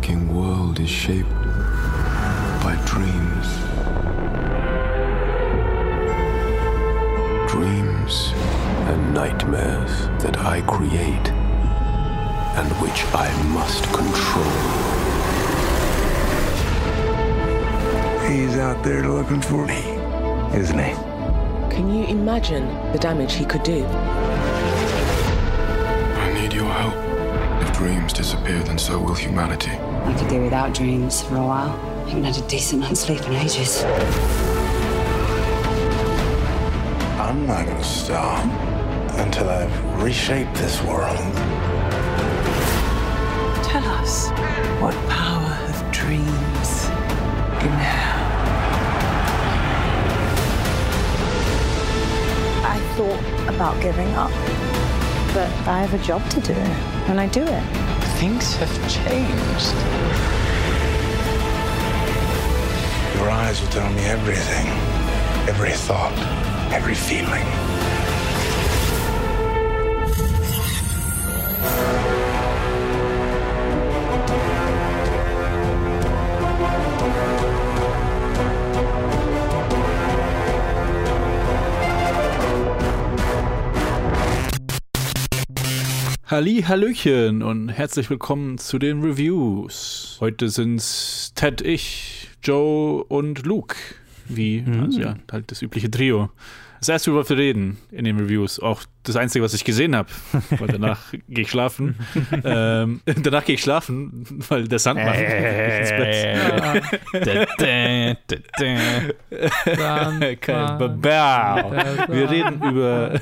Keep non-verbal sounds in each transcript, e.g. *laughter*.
waking world is shaped by dreams. Dreams and nightmares that I create and which I must control. He's out there looking for me, isn't he? Can you imagine the damage he could do? Dreams disappear, then so will humanity. I could do without dreams for a while. I haven't had a decent night's sleep in ages. I'm not gonna stop until I've reshaped this world. Tell us what power of dreams you have. I thought about giving up, but I have a job to do, and I do it. Things have changed. Your eyes will tell me everything. Every thought, every feeling. Halli, Hallöchen und herzlich willkommen zu den Reviews. Heute sind's Ted, ich, Joe und Luke. Wie, also ja, halt das übliche Trio. Das erste, worüber wir reden in den Reviews, auch das einzige, was ich gesehen habe, weil *laughs* danach gehe ich schlafen. ähm, *laughs* danach gehe ich schlafen, weil der Sandmann äh, ins Bett. *laughs* Kein Babau. Wir reden über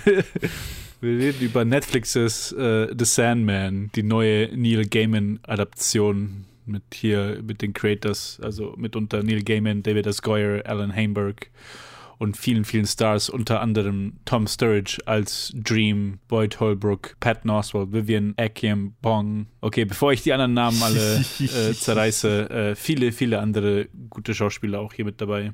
wir reden über Netflixes äh, The Sandman, die neue Neil Gaiman-Adaption mit hier, mit den Creators, also mitunter Neil Gaiman, David S. Goyer, Alan Hainberg und vielen, vielen Stars, unter anderem Tom Sturridge als Dream, Boyd Holbrook, Pat Oswald, Vivian Akiem Bong. Okay, bevor ich die anderen Namen alle *laughs* äh, zerreiße, äh, viele, viele andere gute Schauspieler auch hier mit dabei.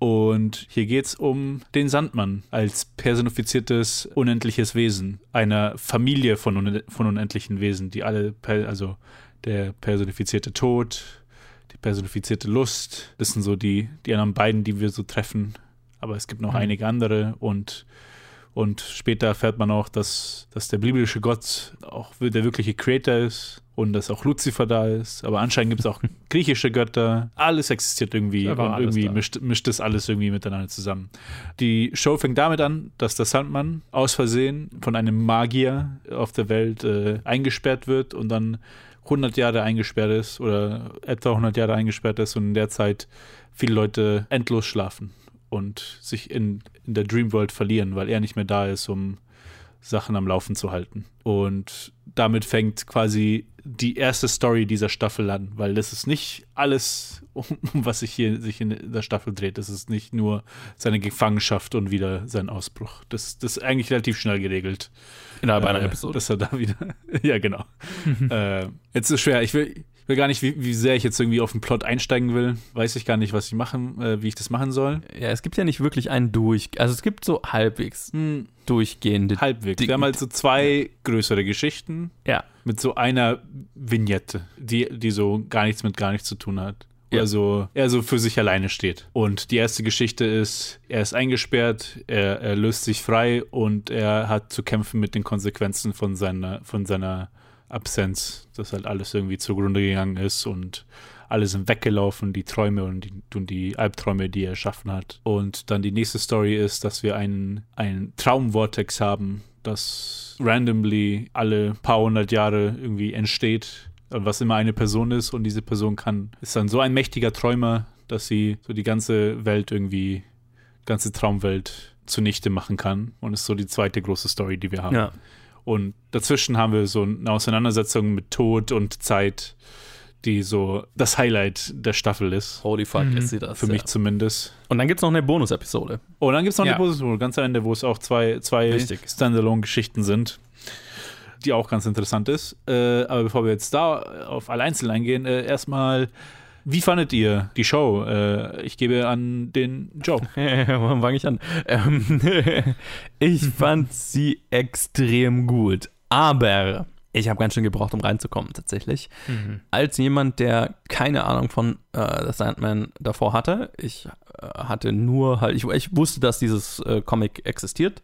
Und hier geht es um den Sandmann als personifiziertes unendliches Wesen, einer Familie von, un von unendlichen Wesen, die alle, also der personifizierte Tod, die personifizierte Lust, das sind so die, die anderen beiden, die wir so treffen. Aber es gibt noch mhm. einige andere und und später erfährt man auch, dass, dass der biblische Gott auch der wirkliche Creator ist und dass auch Luzifer da ist. Aber anscheinend gibt es auch *laughs* griechische Götter. Alles existiert irgendwie und irgendwie mischt, mischt das alles irgendwie miteinander zusammen. Die Show fängt damit an, dass der Sandmann aus Versehen von einem Magier auf der Welt äh, eingesperrt wird und dann 100 Jahre eingesperrt ist oder etwa 100 Jahre eingesperrt ist und in der Zeit viele Leute endlos schlafen und sich in, in der Dreamworld verlieren, weil er nicht mehr da ist, um Sachen am Laufen zu halten. Und damit fängt quasi die erste Story dieser Staffel an, weil das ist nicht alles, *laughs* um, was sich hier sich in der Staffel dreht. Das ist nicht nur seine Gefangenschaft und wieder sein Ausbruch. Das, das ist eigentlich relativ schnell geregelt. Innerhalb äh, einer Episode. Dass er da wieder. *laughs* ja, genau. *laughs* äh, jetzt ist es schwer. Ich will, will gar nicht, wie, wie sehr ich jetzt irgendwie auf den Plot einsteigen will. Weiß ich gar nicht, was ich machen, äh, wie ich das machen soll. Ja, es gibt ja nicht wirklich einen durch. Also es gibt so halbwegs hm. durchgehende. Halbwegs. Wir haben halt so zwei größere Geschichten. Ja. Mit so einer Vignette, die, die so gar nichts mit gar nichts zu tun hat. Ja. Also er so für sich alleine steht. Und die erste Geschichte ist, er ist eingesperrt, er, er löst sich frei und er hat zu kämpfen mit den Konsequenzen von seiner, von seiner Absenz, dass halt alles irgendwie zugrunde gegangen ist und alle sind weggelaufen, die Träume und die, und die Albträume, die er erschaffen hat. Und dann die nächste Story ist, dass wir einen, einen Traumvortex haben, das randomly alle paar hundert Jahre irgendwie entsteht, was immer eine Person ist und diese Person kann, ist dann so ein mächtiger Träumer, dass sie so die ganze Welt irgendwie, ganze Traumwelt zunichte machen kann und ist so die zweite große Story, die wir haben. Ja. Und dazwischen haben wir so eine Auseinandersetzung mit Tod und Zeit, die so das Highlight der Staffel ist. Holy fuck, mhm. ist sie das. Für ja. mich zumindest. Und dann gibt es noch eine Bonus-Episode. Oh, dann gibt es noch ja. eine Bonus-Episode, ganz am Ende, wo es auch zwei, zwei Standalone-Geschichten sind, die auch ganz interessant ist. Äh, aber bevor wir jetzt da auf alle einzeln eingehen, äh, erstmal wie fandet ihr die Show? Äh, ich gebe an den Joe. *laughs* Warum fange ich an? Ähm, *laughs* ich fand sie extrem gut. Aber Ich habe ganz schön gebraucht, um reinzukommen, tatsächlich. Mhm. Als jemand, der keine Ahnung von äh, The Sandman davor hatte, ich äh, hatte nur halt, ich, ich wusste, dass dieses äh, Comic existiert.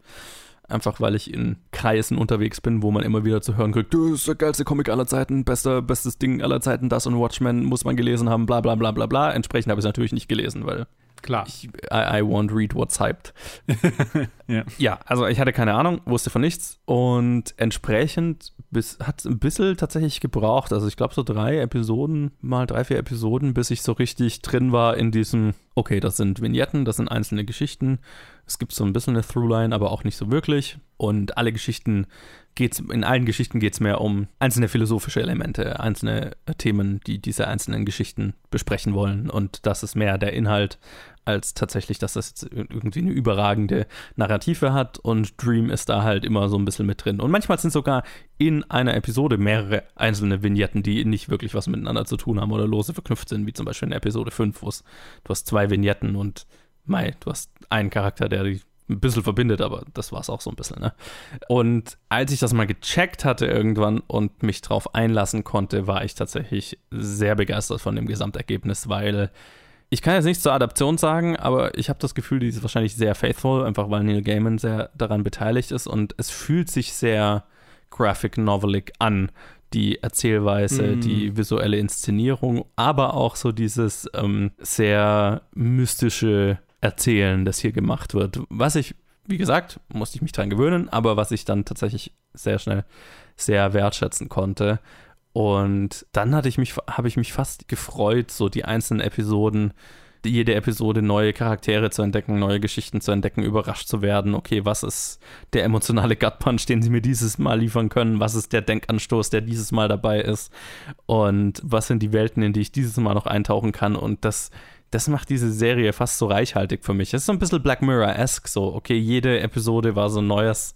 Einfach weil ich in Kreisen unterwegs bin, wo man immer wieder zu hören kriegt, das ist der geilste Comic aller Zeiten, bester, bestes Ding aller Zeiten, das und Watchmen muss man gelesen haben, bla bla bla bla bla. Entsprechend habe ich es natürlich nicht gelesen, weil Klar. ich, I, I won't read what's hyped. *laughs* Ja. Ja, also ich hatte keine Ahnung, wusste von nichts und entsprechend hat es ein bisschen tatsächlich gebraucht. Also ich glaube so drei Episoden, mal drei, vier Episoden, bis ich so richtig drin war in diesem, okay, das sind Vignetten, das sind einzelne Geschichten. Es gibt so ein bisschen eine Throughline, aber auch nicht so wirklich. Und alle Geschichten geht's, in allen Geschichten geht es mehr um einzelne philosophische Elemente, einzelne Themen, die diese einzelnen Geschichten besprechen wollen. Und das ist mehr der Inhalt, als tatsächlich, dass das jetzt irgendwie eine überragende Narrative hat. Und Dream ist da halt immer so ein bisschen mit drin. Und manchmal sind sogar in einer Episode mehrere einzelne Vignetten, die nicht wirklich was miteinander zu tun haben oder lose verknüpft sind, wie zum Beispiel in Episode 5, wo du hast zwei Vignetten und Mai, du hast einen Charakter, der die ein bisschen verbindet, aber das war es auch so ein bisschen, ne? Und als ich das mal gecheckt hatte irgendwann und mich drauf einlassen konnte, war ich tatsächlich sehr begeistert von dem Gesamtergebnis, weil ich kann jetzt nichts zur Adaption sagen, aber ich habe das Gefühl, die ist wahrscheinlich sehr faithful, einfach weil Neil Gaiman sehr daran beteiligt ist und es fühlt sich sehr graphic novelig an. Die Erzählweise, Mm. die visuelle Inszenierung, aber auch so dieses ähm, sehr mystische Erzählen, das hier gemacht wird. Was ich, wie gesagt, musste ich mich dran gewöhnen, aber was ich dann tatsächlich sehr schnell sehr wertschätzen konnte. Und dann hatte ich mich, habe ich mich fast gefreut, so die einzelnen Episoden, jede Episode neue Charaktere zu entdecken, neue Geschichten zu entdecken, überrascht zu werden. Okay, was ist der emotionale Gut-Punch, den sie mir dieses Mal liefern können? Was ist der Denkanstoß, der dieses Mal dabei ist? Und was sind die Welten, in die ich dieses Mal noch eintauchen kann? Und das, das macht diese Serie fast so reichhaltig für mich. Es ist so ein bisschen Black Mirror-esque, so, okay, jede Episode war so ein neues,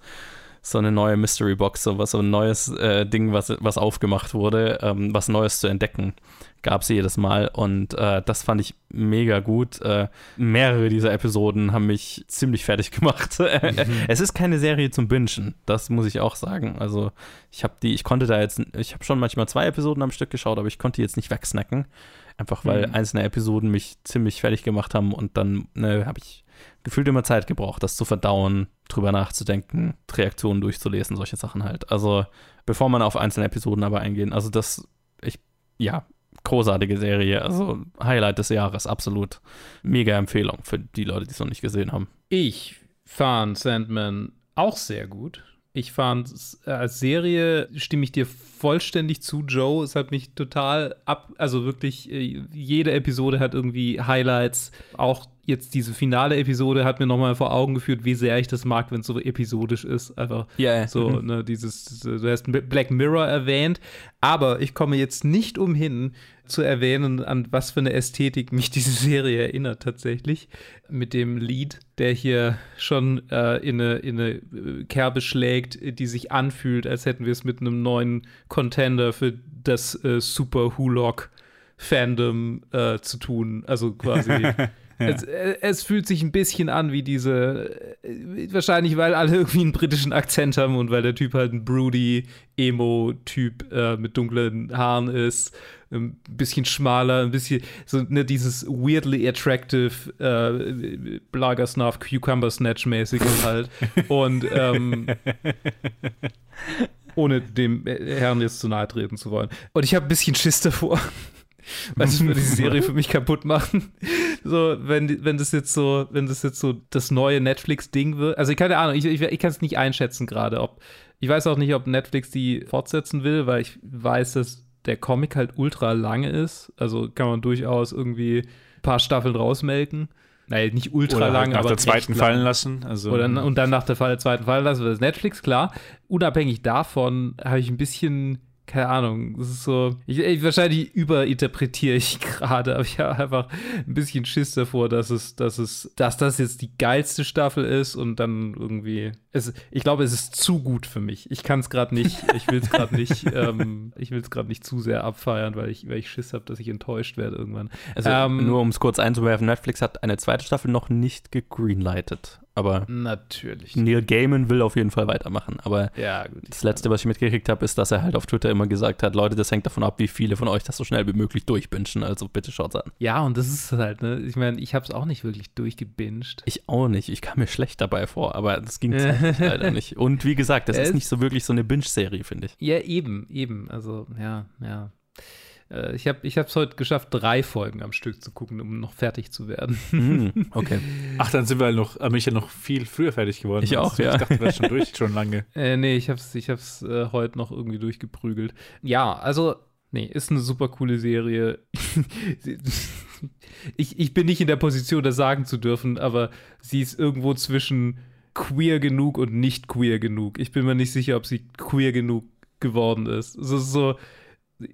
so eine neue Mystery Box, so was so ein neues äh, Ding, was, was aufgemacht wurde, ähm, was Neues zu entdecken, gab es jedes Mal. Und äh, das fand ich mega gut. Äh, mehrere dieser Episoden haben mich ziemlich fertig *laughs* gemacht. Es ist keine Serie zum Bingen, das muss ich auch sagen. Also ich habe die, ich konnte da jetzt, ich habe schon manchmal zwei Episoden am Stück geschaut, aber ich konnte die jetzt nicht wegsnacken. Einfach weil Mhm. einzelne Episoden mich ziemlich fertig gemacht haben und dann ne, habe ich gefühlt immer Zeit gebraucht, das zu verdauen, drüber nachzudenken, Reaktionen durchzulesen, solche Sachen halt. Also, bevor man auf einzelne Episoden aber eingehen, also das, ich, ja, großartige Serie, also Highlight des Jahres, absolut. Mega Empfehlung für die Leute, die es noch nicht gesehen haben. Ich fand Sandman auch sehr gut. Ich fand es äh, als Serie, stimme ich dir vollständig zu, Joe. Es hat mich total ab, also wirklich, äh, jede Episode hat irgendwie Highlights. Auch jetzt diese finale Episode hat mir nochmal vor Augen geführt, wie sehr ich das mag, wenn es so episodisch ist. Einfach Ja, so, mhm. ne, dieses, du hast Black Mirror erwähnt, aber ich komme jetzt nicht umhin zu erwähnen, an was für eine Ästhetik mich *laughs* diese Serie erinnert tatsächlich. Mit dem Lied, der hier schon äh, in, eine, in eine äh, Kerbe schlägt, die sich anfühlt, als hätten wir es mit einem neuen Contender für das äh, Super Hulock Fandom äh, zu tun. Also quasi. *laughs* Es, äh, es fühlt sich ein bisschen an wie diese, äh, wahrscheinlich weil alle irgendwie einen britischen Akzent haben und weil der Typ halt ein broody Emo-Typ äh, mit dunklen Haaren ist, ein bisschen schmaler, ein bisschen so ne, dieses weirdly attractive äh, Blagersnuff Cucumber Snatch mäßige halt und ähm, ohne dem Herrn jetzt zu nahe treten zu wollen. Und ich habe ein bisschen Schiss davor. Weil es würde die Serie für mich kaputt machen. So, wenn, wenn das jetzt so, wenn das jetzt so das neue Netflix-Ding wird. Also, keine Ahnung, ich, ich, ich kann es nicht einschätzen gerade, ob. Ich weiß auch nicht, ob Netflix die fortsetzen will, weil ich weiß, dass der Comic halt ultra lange ist. Also kann man durchaus irgendwie ein paar Staffeln rausmelken. Naja, nicht ultra Oder halt lang, nach aber der zweiten fallen lassen. Also, Oder, und dann nach der zweiten Fall lassen das Netflix, klar. Unabhängig davon habe ich ein bisschen, keine Ahnung, es ist so, ich, ich, wahrscheinlich überinterpretiere ich *laughs* gerade, aber ich habe einfach ein bisschen Schiss davor, dass es, dass es, dass das jetzt die geilste Staffel ist und dann irgendwie, es, ich glaube, es ist zu gut für mich. Ich kann es gerade nicht, ich will es gerade nicht, *laughs* ähm, ich will es gerade nicht zu sehr abfeiern, weil ich, weil ich Schiss habe, dass ich enttäuscht werde irgendwann. Also Ähm, nur um es kurz einzuwerfen, Netflix hat eine zweite Staffel noch nicht gegreenlightet. Aber Natürlich. Neil Gaiman will auf jeden Fall weitermachen. Aber Ja, gut. das Letzte, was ich mitgekriegt habe, ist, dass er halt auf Twitter immer gesagt hat, Leute, das hängt davon ab, wie viele von euch das so schnell wie möglich durchbingen. Also bitte schaut's an. Ja, und das ist halt, ne? Ich meine, ich habe es auch nicht wirklich durchgebinged. Ich auch nicht. Ich kam mir schlecht dabei vor, aber das ging zeitlich *laughs* leider nicht. Und wie gesagt, das ist nicht so wirklich so eine Binge-Serie, finde ich. Ja, eben, eben. Also, ja, ja. Äh, Ich habe es ich heute geschafft, drei Folgen am Stück zu gucken, um noch fertig zu werden. Hm, *laughs* okay. Ach, dann sind wir halt noch, aber ich ja noch viel früher fertig geworden. Ich auch, ja. Ich dachte, du wärst schon durch, *laughs* schon lange. Äh, nee, ich hab's, ich hab's äh, heute noch irgendwie durchgeprügelt. Ja, also, nee, ist eine super coole Serie. *laughs* Ich, ich bin nicht in der Position, das sagen zu dürfen, aber sie ist irgendwo zwischen queer genug und nicht queer genug. Ich bin mir nicht sicher, ob sie queer genug geworden ist. Es ist so,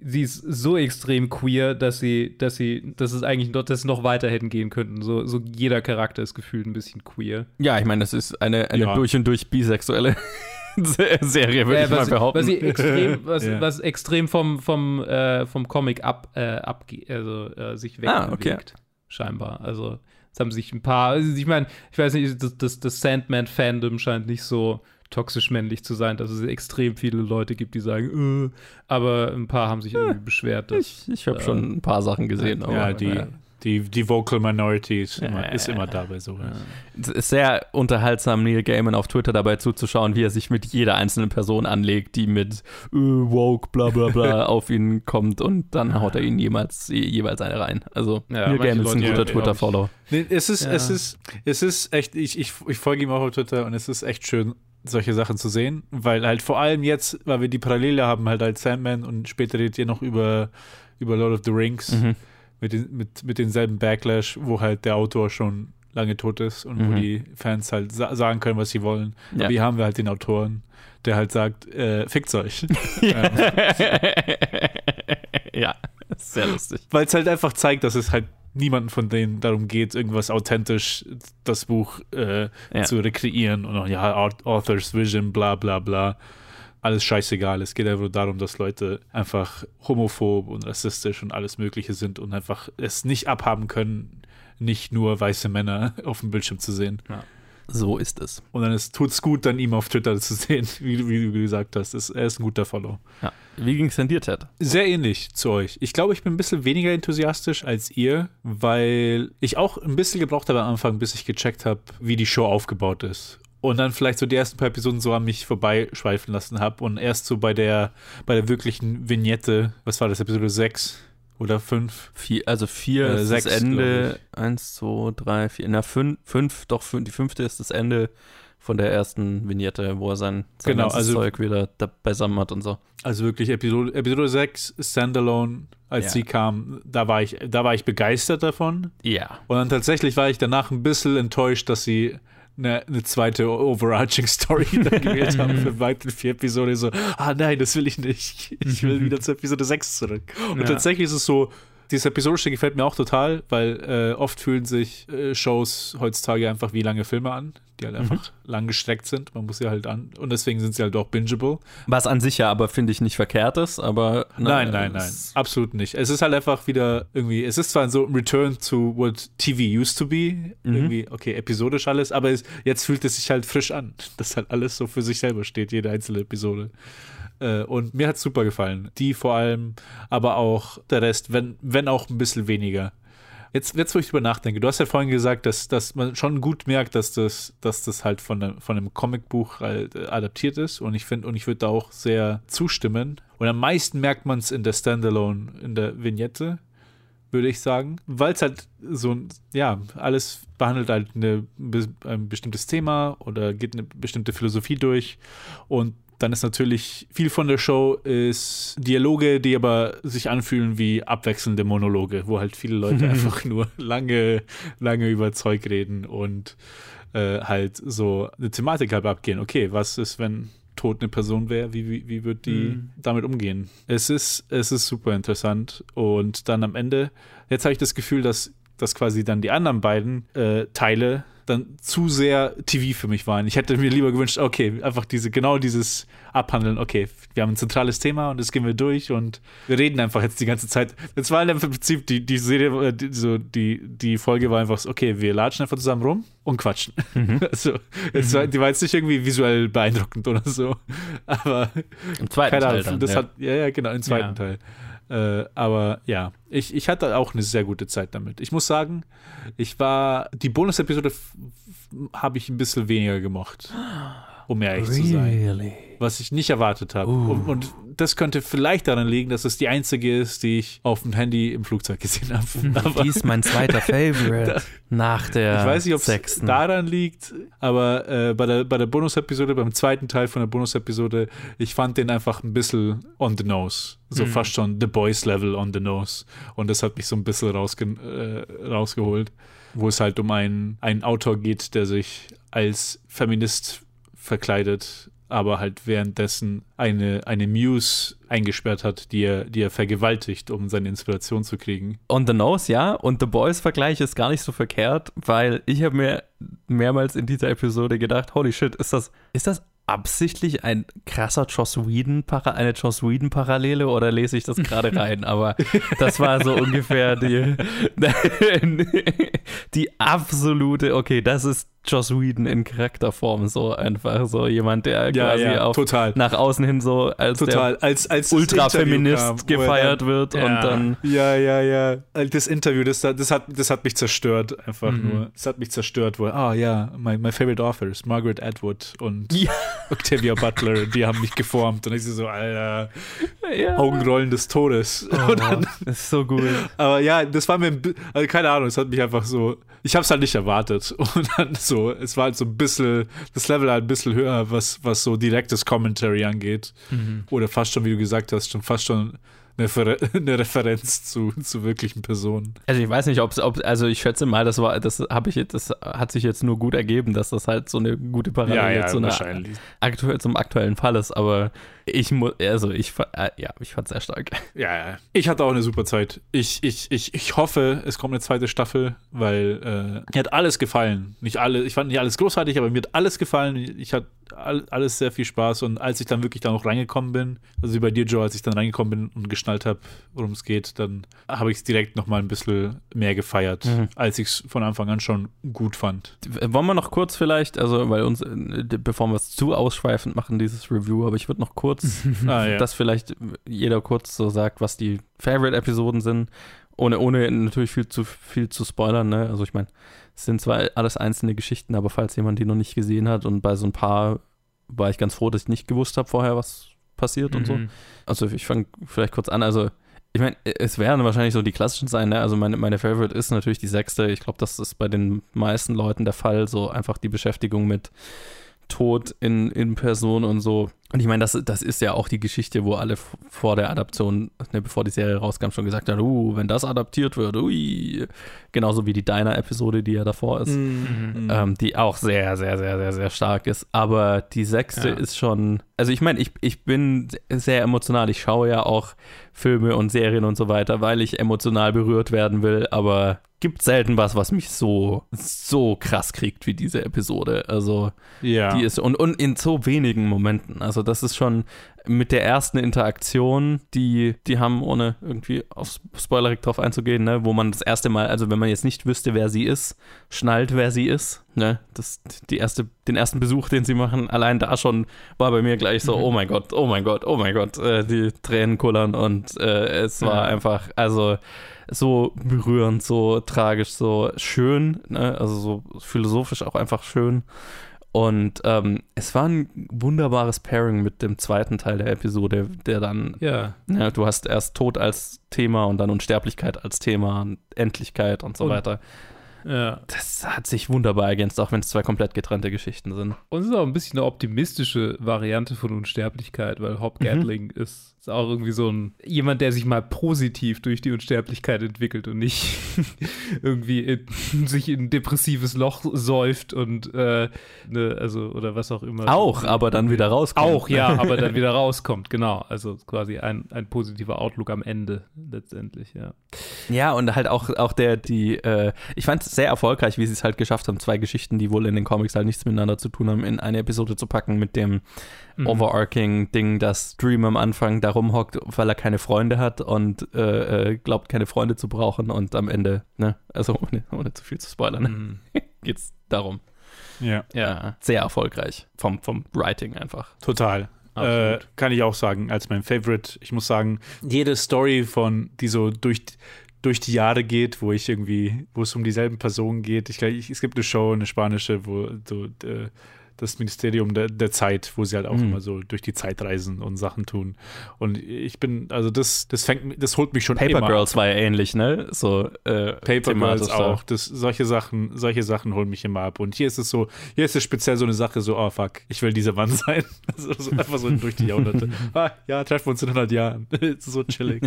sie ist so extrem queer, dass sie, dass sie, dass es eigentlich noch, dass es noch weiter hätten gehen könnten. So, so jeder Charakter ist gefühlt ein bisschen queer. Ja, ich meine, das ist eine, eine Ja. durch und durch bisexuelle *laughs* Serie, würde Äh, ich mal was, behaupten. was, sie extrem, *laughs* was, Ja. was extrem vom, vom, äh, vom Comic ab, äh, abge also äh, sich Ah, wegbewegt, scheinbar. Also es haben sich ein paar, also ich meine, ich weiß nicht, das, das, das Sandman-Fandom scheint nicht so toxisch männlich zu sein, dass es extrem viele Leute gibt, die sagen, äh, aber ein paar haben sich irgendwie beschwert, dass ich ich habe äh, schon ein paar Sachen gesehen. ja, aber, die, ja. die, die Vocal Minority ist immer, ist immer da bei sowas. Es ist sehr unterhaltsam, Neil Gaiman auf Twitter dabei zuzuschauen, wie er sich mit jeder einzelnen Person anlegt, die mit äh, woke, bla bla bla *laughs* auf ihn kommt und dann haut er ihnen jemals, jeweils eine rein. Also Ja, Neil Gaiman ist ein guter ja, Twitter-Follow. Nee, es ist, Ja. es ist, es ist echt, ich, ich, ich folge ihm auch auf Twitter und es ist echt schön, solche Sachen zu sehen, weil halt vor allem jetzt, weil wir die Parallele haben, halt als Sandman und später redet ihr noch über, über Lord of the Rings Mhm. mit, den, mit, mit denselben Backlash, wo halt der Autor schon lange tot ist und wo Mhm. die Fans halt sa sagen können, was sie wollen. Ja. Aber hier haben wir halt den Autoren, der halt sagt, äh, fickt's euch. *laughs* *laughs* ja, sehr lustig. Weil es halt einfach zeigt, dass es halt niemanden von denen darum geht, irgendwas authentisch das Buch äh, Ja. zu rekreieren und auch, ja, Au- Author's Vision, bla bla bla. Alles scheißegal. Es geht einfach nur darum, dass Leute einfach homophob und rassistisch und alles Mögliche sind und einfach es nicht abhaben können, nicht nur weiße Männer *laughs* auf dem Bildschirm zu sehen. So ist es. Und dann tut es gut, dann ihm auf Twitter zu sehen, *laughs* wie, wie du gesagt hast. Es, er ist ein guter Follow. Ja. Wie ging es denn dir, Ted? Sehr ähnlich zu euch. Ich glaube, ich bin ein bisschen weniger enthusiastisch als ihr, weil ich auch ein bisschen gebraucht habe am Anfang, bis ich gecheckt habe, wie die Show aufgebaut ist. Und dann vielleicht so die ersten paar Episoden so an mich vorbeischweifen lassen habe und erst so bei der, bei der wirklichen Vignette, was war das, Episode 6 oder 5? Vier, also vier Äh, sechs, das Ende. Eins, zwei, drei, vier. Na, fünf, fünf, doch, fünf, die fünfte ist das Ende von der ersten Vignette, wo er sein, sein Genau, also- Zeug wieder da beisammen hat und so. Also wirklich Episode, Episode 6, Standalone, als Ja. sie kam, da war ich, da war ich begeistert davon. Ja. Und dann tatsächlich war ich danach ein bisschen enttäuscht, dass sie eine, eine zweite overarching Story *laughs* dann gewählt haben für weitere vier Episoden. So, ah nein, das will ich nicht. Ich will *laughs* wieder zur Episode 6 zurück. Und Ja. tatsächlich ist es so, dieses episodische gefällt mir auch total, weil äh, oft fühlen sich äh, Shows heutzutage einfach wie lange Filme an, die halt einfach lang gestreckt sind. Man muss sie halt an. Und deswegen sind sie halt auch bingeable. Was an sich ja aber, finde ich, nicht verkehrt ist, aber. ne, Nein, nein, nein. Absolut nicht. Es ist halt einfach wieder irgendwie, es ist zwar so ein Return to what TV used to be, irgendwie, okay, episodisch alles, aber es, jetzt fühlt es sich halt frisch an, dass halt alles so für sich selber steht, jede einzelne Episode. Äh, und mir hat es super gefallen. Die vor allem, aber auch der Rest, wenn, wenn auch ein bisschen weniger. Jetzt, jetzt, wo ich drüber nachdenke, du hast ja vorhin gesagt, dass, dass man schon gut merkt, dass das, dass das halt von, einem- von einem Comicbuch halt äh, adaptiert ist. Und ich finde, und ich würde da auch sehr zustimmen. Und am meisten merkt man es in der Standalone, in der Vignette, würde ich sagen. Weil es halt so, ein- ja, alles behandelt halt eine, ein bestimmtes Thema oder geht eine bestimmte Philosophie durch. Und dann ist natürlich viel von der Show ist Dialoge, die aber sich anfühlen wie abwechselnde Monologe, wo halt viele Leute *laughs* einfach nur lange, lange über Zeug reden und äh, halt so eine Thematik halt abgehen. Okay, was ist, wenn tot eine Person wäre? Wie, wie, wie wird die Mhm. damit umgehen? Es ist, es ist super interessant und dann am Ende, jetzt habe ich das Gefühl, dass, dass quasi dann die anderen beiden äh, Teile dann zu sehr TV für mich waren. Ich hätte mir lieber gewünscht, okay, einfach diese, genau dieses abhandeln, okay, wir haben ein zentrales Thema und das gehen wir durch und wir reden einfach jetzt die ganze Zeit. Das war im Prinzip die, die Serie, äh, die, so die, die Folge war einfach so, okay, wir latschen einfach zusammen rum und quatschen. Mhm. *laughs* Also, es war, die war jetzt nicht irgendwie visuell beeindruckend oder so, *laughs* aber im zweiten Teil dann, das ja. hat, ja, ja, genau, im zweiten ja. Teil. Äh, aber ja, ich, ich hatte auch eine sehr gute Zeit damit. Ich muss sagen, ich war, die Bonus-Episode habe ich ein bisschen weniger gemocht. *gasps* Um ehrlich really? zu sein. Was ich nicht erwartet habe. Uh. Und, und, das könnte vielleicht daran liegen, dass es die einzige ist, die ich auf dem Handy im Flugzeug gesehen habe. *laughs* die ist mein zweiter *laughs* Favorite nach der Ich weiß nicht, ob es daran liegt, aber äh, bei der, bei der Bonus-Episode, beim zweiten Teil von der Bonus-Episode, ich fand den einfach ein bisschen on the nose. So mhm. fast schon The Boys Level on the nose. Und das hat mich so ein bisschen rausge äh, rausgeholt, wo es halt um einen, einen Autor geht, der sich als Feminist verkleidet aber halt währenddessen eine, eine Muse eingesperrt hat, die er, die er vergewaltigt, um seine Inspiration zu kriegen. On the nose, ja. Und The Boys-Vergleich ist gar nicht so verkehrt, weil ich habe mir mehrmals in dieser Episode gedacht, holy shit, ist das, ist das absichtlich ein krasser Joss Whedon eine Joss Whedon Parallele oder lese ich das gerade *laughs* rein? Aber das war so ungefähr die, *laughs* die absolute, okay, das ist Joss Whedon in Charakterform so einfach so jemand, der ja, quasi ja, auf, total. nach außen hin so als total. als, als Ultrafeminist gefeiert dann, wird ja. und dann ja ja ja das Interview das, das hat das hat mich zerstört einfach mhm. nur das hat mich zerstört wo ah ja my, my favorite authors Margaret Atwood und Octavia Butler die haben mich geformt und ich so Alter Augenrollen des Todes oh, *laughs* dann, das ist so gut aber ja das war mir also keine Ahnung es hat mich einfach so ich habe es halt nicht erwartet *laughs* und dann so so. Es war halt so ein bisschen, das Level halt ein bisschen höher, was, was so direktes Commentary angeht. Mhm. Oder fast schon, wie du gesagt hast, schon fast schon eine, Ver *laughs* eine Referenz zu, zu wirklichen Personen. Also ich weiß nicht, ob es, ob, also ich schätze mal, das war, das habe ich das hat sich jetzt nur gut ergeben, dass das halt so eine gute Parallele ja, ja, zu einer, aktuell, zum aktuellen Fall ist, aber ich muss, also ich, äh, ja, ich fand es sehr stark. Ja, ja, ich hatte auch eine super Zeit. Ich, ich, ich, ich hoffe, es kommt eine zweite Staffel, weil äh, mir hat alles gefallen. Nicht alle, ich fand nicht alles großartig, aber mir hat alles gefallen. Ich hatte alles sehr viel Spaß und als ich dann wirklich da noch reingekommen bin, also wie bei dir, Joe, als ich dann reingekommen bin und geschnallt habe, worum es geht, dann habe ich es direkt nochmal ein bisschen mehr gefeiert, mhm. als ich es von Anfang an schon gut fand. Wollen wir noch kurz vielleicht, also weil uns, äh, bevor wir es zu ausschweifend machen, dieses Review, aber ich würde noch kurz kurz, *laughs* ah, ja. dass vielleicht jeder kurz so sagt, was die Favorite-Episoden sind, ohne, ohne natürlich viel zu viel zu spoilern. Ne? Also ich meine, es sind zwar alles einzelne Geschichten, aber falls jemand die noch nicht gesehen hat und bei so ein paar war ich ganz froh, dass ich nicht gewusst habe vorher, was passiert mhm. und so. Mhm. Also ich fange vielleicht kurz an. Also ich meine, es werden wahrscheinlich so die klassischen sein, ne? Also meine, meine Favorite ist natürlich die sechste. Ich glaube, das ist bei den meisten Leuten der Fall, so einfach die Beschäftigung mit Tod in, in Person und so. Und ich meine, das, das ist ja auch die Geschichte, wo alle vor der Adaption, ne, bevor die Serie rauskam, schon gesagt haben, uh, wenn das adaptiert wird, ui. Genauso wie die Diner-Episode, die ja davor ist, mhm. ähm, die auch sehr, sehr, sehr, sehr, sehr stark ist. Aber die sechste ja. ist schon, also ich meine, ich, ich bin sehr emotional. Ich schaue ja auch Filme und Serien und so weiter, weil ich emotional berührt werden will, aber gibt selten was, was mich so, so krass kriegt wie diese Episode. Also, ja. die ist, und, und in so wenigen Momenten. Also, das ist schon mit der ersten Interaktion, die, die haben, ohne irgendwie auf Spoilerig drauf einzugehen, ne, wo man das erste Mal, also wenn man jetzt nicht wüsste, wer sie ist, schnallt, wer sie ist, ne, das, die erste, den ersten Besuch, den sie machen, allein da schon war bei mir gleich so, mhm. oh mein Gott, oh mein Gott, oh mein Gott, äh, die Tränen kullern und äh, es war mhm. einfach, also, so berührend, so tragisch, so schön, ne? also so philosophisch auch einfach schön. Und ähm, es war ein wunderbares Pairing mit dem zweiten Teil der Episode, der dann, ja. ja du hast erst Tod als Thema und dann Unsterblichkeit als Thema und Endlichkeit und so und, weiter. Ja. Das hat sich wunderbar ergänzt, auch wenn es zwei komplett getrennte Geschichten sind. Und es ist auch ein bisschen eine optimistische Variante von Unsterblichkeit, weil Hop mhm. Gatling mhm. ist ist auch irgendwie so ein jemand, der sich mal positiv durch die Unsterblichkeit entwickelt und nicht *laughs* irgendwie in, *laughs* sich in ein depressives Loch säuft und äh, ne, also oder was auch immer. Auch, aber dann wieder rauskommt. Auch, ja, aber dann *laughs* wieder rauskommt, genau. Also quasi ein, ein positiver Outlook am Ende letztendlich, ja. Ja, und halt auch, auch der, die, äh, ich fand sehr erfolgreich, wie sie es halt geschafft haben, zwei Geschichten, die wohl in den Comics halt nichts miteinander zu tun haben, in eine Episode zu packen mit dem mhm. overarching-Ding, dass Dream am Anfang da rumhockt, weil er keine Freunde hat und äh, äh, glaubt, keine Freunde zu brauchen und am Ende, ne, also ohne, ohne zu viel zu spoilern, ne, *laughs* geht's darum. Ja. Ja, sehr erfolgreich vom, vom Writing einfach. Total. Äh, kann ich auch sagen, als mein Favorite. Ich muss sagen, jede Story von, die so durch, durch die Jahre geht, wo ich irgendwie, wo es um dieselben Personen geht. Ich, ich, es gibt eine Show, eine spanische, wo so äh, das Ministerium der, der Zeit, wo sie halt auch mhm. immer so durch die Zeit reisen und Sachen tun. Und ich bin, also das, das fängt, das holt mich schon Paper immer. Girls war ja ähnlich, ne? So äh, Paper Girls auch. Das, solche Sachen, solche Sachen holen mich immer ab. Und hier ist es so, hier ist es speziell so eine Sache, so, oh fuck, ich will dieser Mann *laughs* sein. Also so einfach so durch die Jahrhunderte. *laughs* ah, ja, treffen wir uns in 100 Jahren. *laughs* so chillig.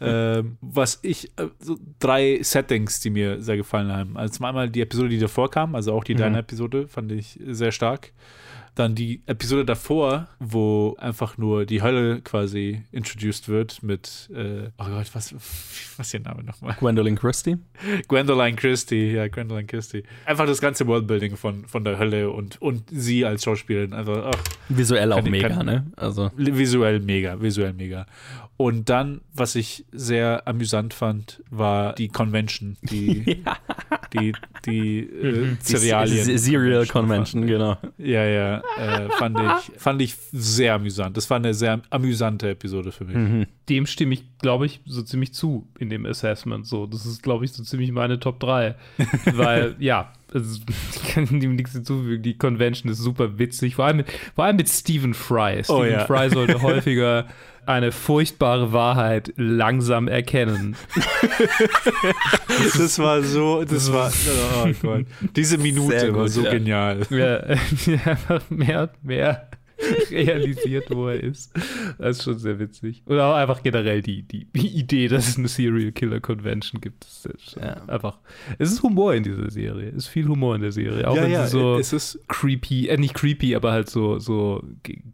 ähm, was ich, äh, so drei Settings, die mir sehr gefallen haben. Also zum einmal die Episode, die davor kam, also auch die mhm. deine Episode, fand ich sehr stark. Tag. Dann die Episode davor, wo einfach nur die Hölle quasi introduced wird mit, äh, oh Gott, was, was ist ihr Name nochmal? Gwendolyn Christie? Gwendolyn Christie, ja, Gwendolyn Christie. Einfach das ganze Worldbuilding von, von der Hölle und, und sie als Schauspielerin. Einfach, ach, visuell auch mega, kann, ne? Also. Visuell mega, visuell mega. Und dann, was ich sehr amüsant fand, war die Convention, die, *laughs* ja. die, die äh, mhm. Cerealien. Die Serial Convention, genau. Ja, ja, äh, fand, ich, fand ich sehr amüsant. Das war eine sehr amüsante Episode für mich. Mhm. Dem stimme ich, glaube ich, so ziemlich zu in dem Assessment. So, das ist, glaube ich, so ziemlich meine Top 3. *laughs* Weil, ja, also, *laughs* ich kann dem nichts hinzufügen. Die Convention ist super witzig. Vor allem mit, vor allem mit Stephen Fry. Oh, Stephen oh, ja. Fry sollte häufiger eine furchtbare Wahrheit langsam erkennen. *laughs* das war so, das war, *laughs* oh Gott. Diese Minute gut, war so ja. genial. Ja, *laughs* einfach mehr, mehr *laughs* realisiert, wo er ist. Das ist schon sehr witzig. Und auch einfach generell die, die Idee, dass es eine Serial Killer Convention gibt. Ja. Einfach. Es ist Humor in dieser Serie. Es ist viel Humor in der Serie. Auch ja, wenn ja, sie so es ist creepy, äh, nicht creepy, aber halt so, so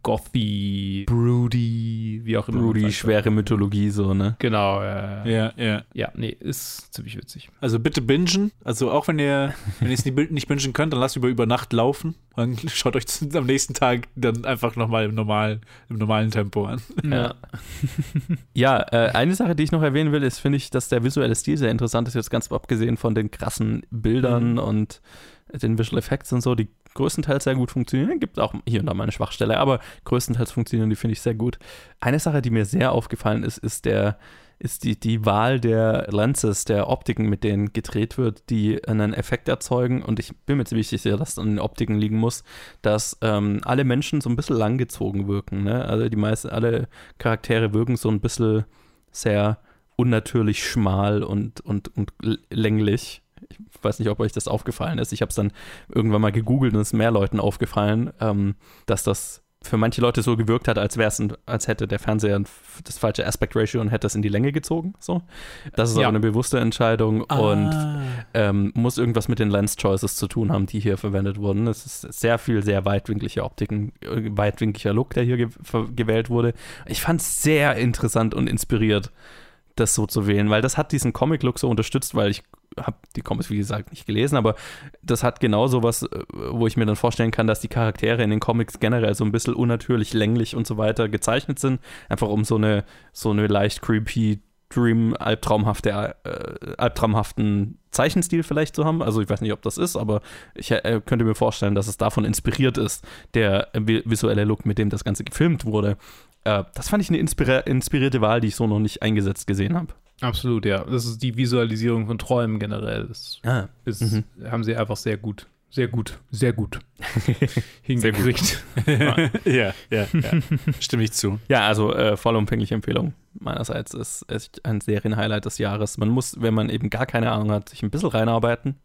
gothy, broody, wie auch immer. Broody, schwere Mythologie, so, ne? Genau, ja. Ja, ja. Ja, nee, ist ziemlich witzig. Also bitte bingen. Also auch wenn ihr, wenn ihr es nicht, nicht bingen könnt, dann lasst über, über Nacht laufen. Dann *laughs* schaut euch am nächsten Tag dann einfach einfach nochmal im normalen, im normalen Tempo an. Ja, *laughs* ja äh, eine Sache, die ich noch erwähnen will, ist, finde ich, dass der visuelle Stil sehr interessant ist, jetzt ganz abgesehen von den krassen Bildern mhm. und den Visual Effects und so, die größtenteils sehr gut funktionieren. Gibt auch hier und da mal eine Schwachstelle, aber größtenteils funktionieren die, finde ich, sehr gut. Eine Sache, die mir sehr aufgefallen ist, ist der ist die, die Wahl der Lenses, der Optiken, mit denen gedreht wird, die einen Effekt erzeugen. Und ich bin mir ziemlich sicher, dass es an den Optiken liegen muss, dass ähm, alle Menschen so ein bisschen langgezogen wirken. Ne? Also die meisten, alle Charaktere wirken so ein bisschen sehr unnatürlich schmal und, und, und länglich. Ich weiß nicht, ob euch das aufgefallen ist. Ich habe es dann irgendwann mal gegoogelt und es ist mehr Leuten aufgefallen, ähm, dass das für manche Leute so gewirkt hat, als wäre es, als hätte der Fernseher das falsche Aspect Ratio und hätte es in die Länge gezogen. So, das ist ja. aber eine bewusste Entscheidung ah. und ähm, muss irgendwas mit den Lens Choices zu tun haben, die hier verwendet wurden. Es ist sehr viel sehr weitwinklige Optiken, äh, weitwinkliger Look, der hier ge gewählt wurde. Ich fand es sehr interessant und inspiriert das so zu wählen, weil das hat diesen Comic-Look so unterstützt, weil ich habe die Comics, wie gesagt, nicht gelesen, aber das hat genau so was, äh, wo ich mir dann vorstellen kann, dass die Charaktere in den Comics generell so ein bisschen unnatürlich, länglich und so weiter gezeichnet sind. Einfach um so eine, so eine leicht creepy, Dream, albtraumhafte, äh, albtraumhaften Zeichenstil vielleicht zu haben. Also ich weiß nicht, ob das ist, aber ich äh, könnte mir vorstellen, dass es davon inspiriert ist, der visuelle Look, mit dem das Ganze gefilmt wurde. Äh, das fand ich eine inspirierte Wahl, die ich so noch nicht eingesetzt gesehen habe. Absolut, ja. Das ist die Visualisierung von Träumen generell. Das ah. ist, mhm. haben sie einfach sehr gut, sehr gut, sehr gut *laughs* hingekriegt. *laughs* ja, ja, ja. *laughs* Stimme ich zu. Ja, also äh, vollumfängliche Empfehlung meinerseits. Ist, ist ein Serienhighlight des Jahres. Man muss, wenn man eben gar keine Ahnung hat, sich ein bisschen reinarbeiten.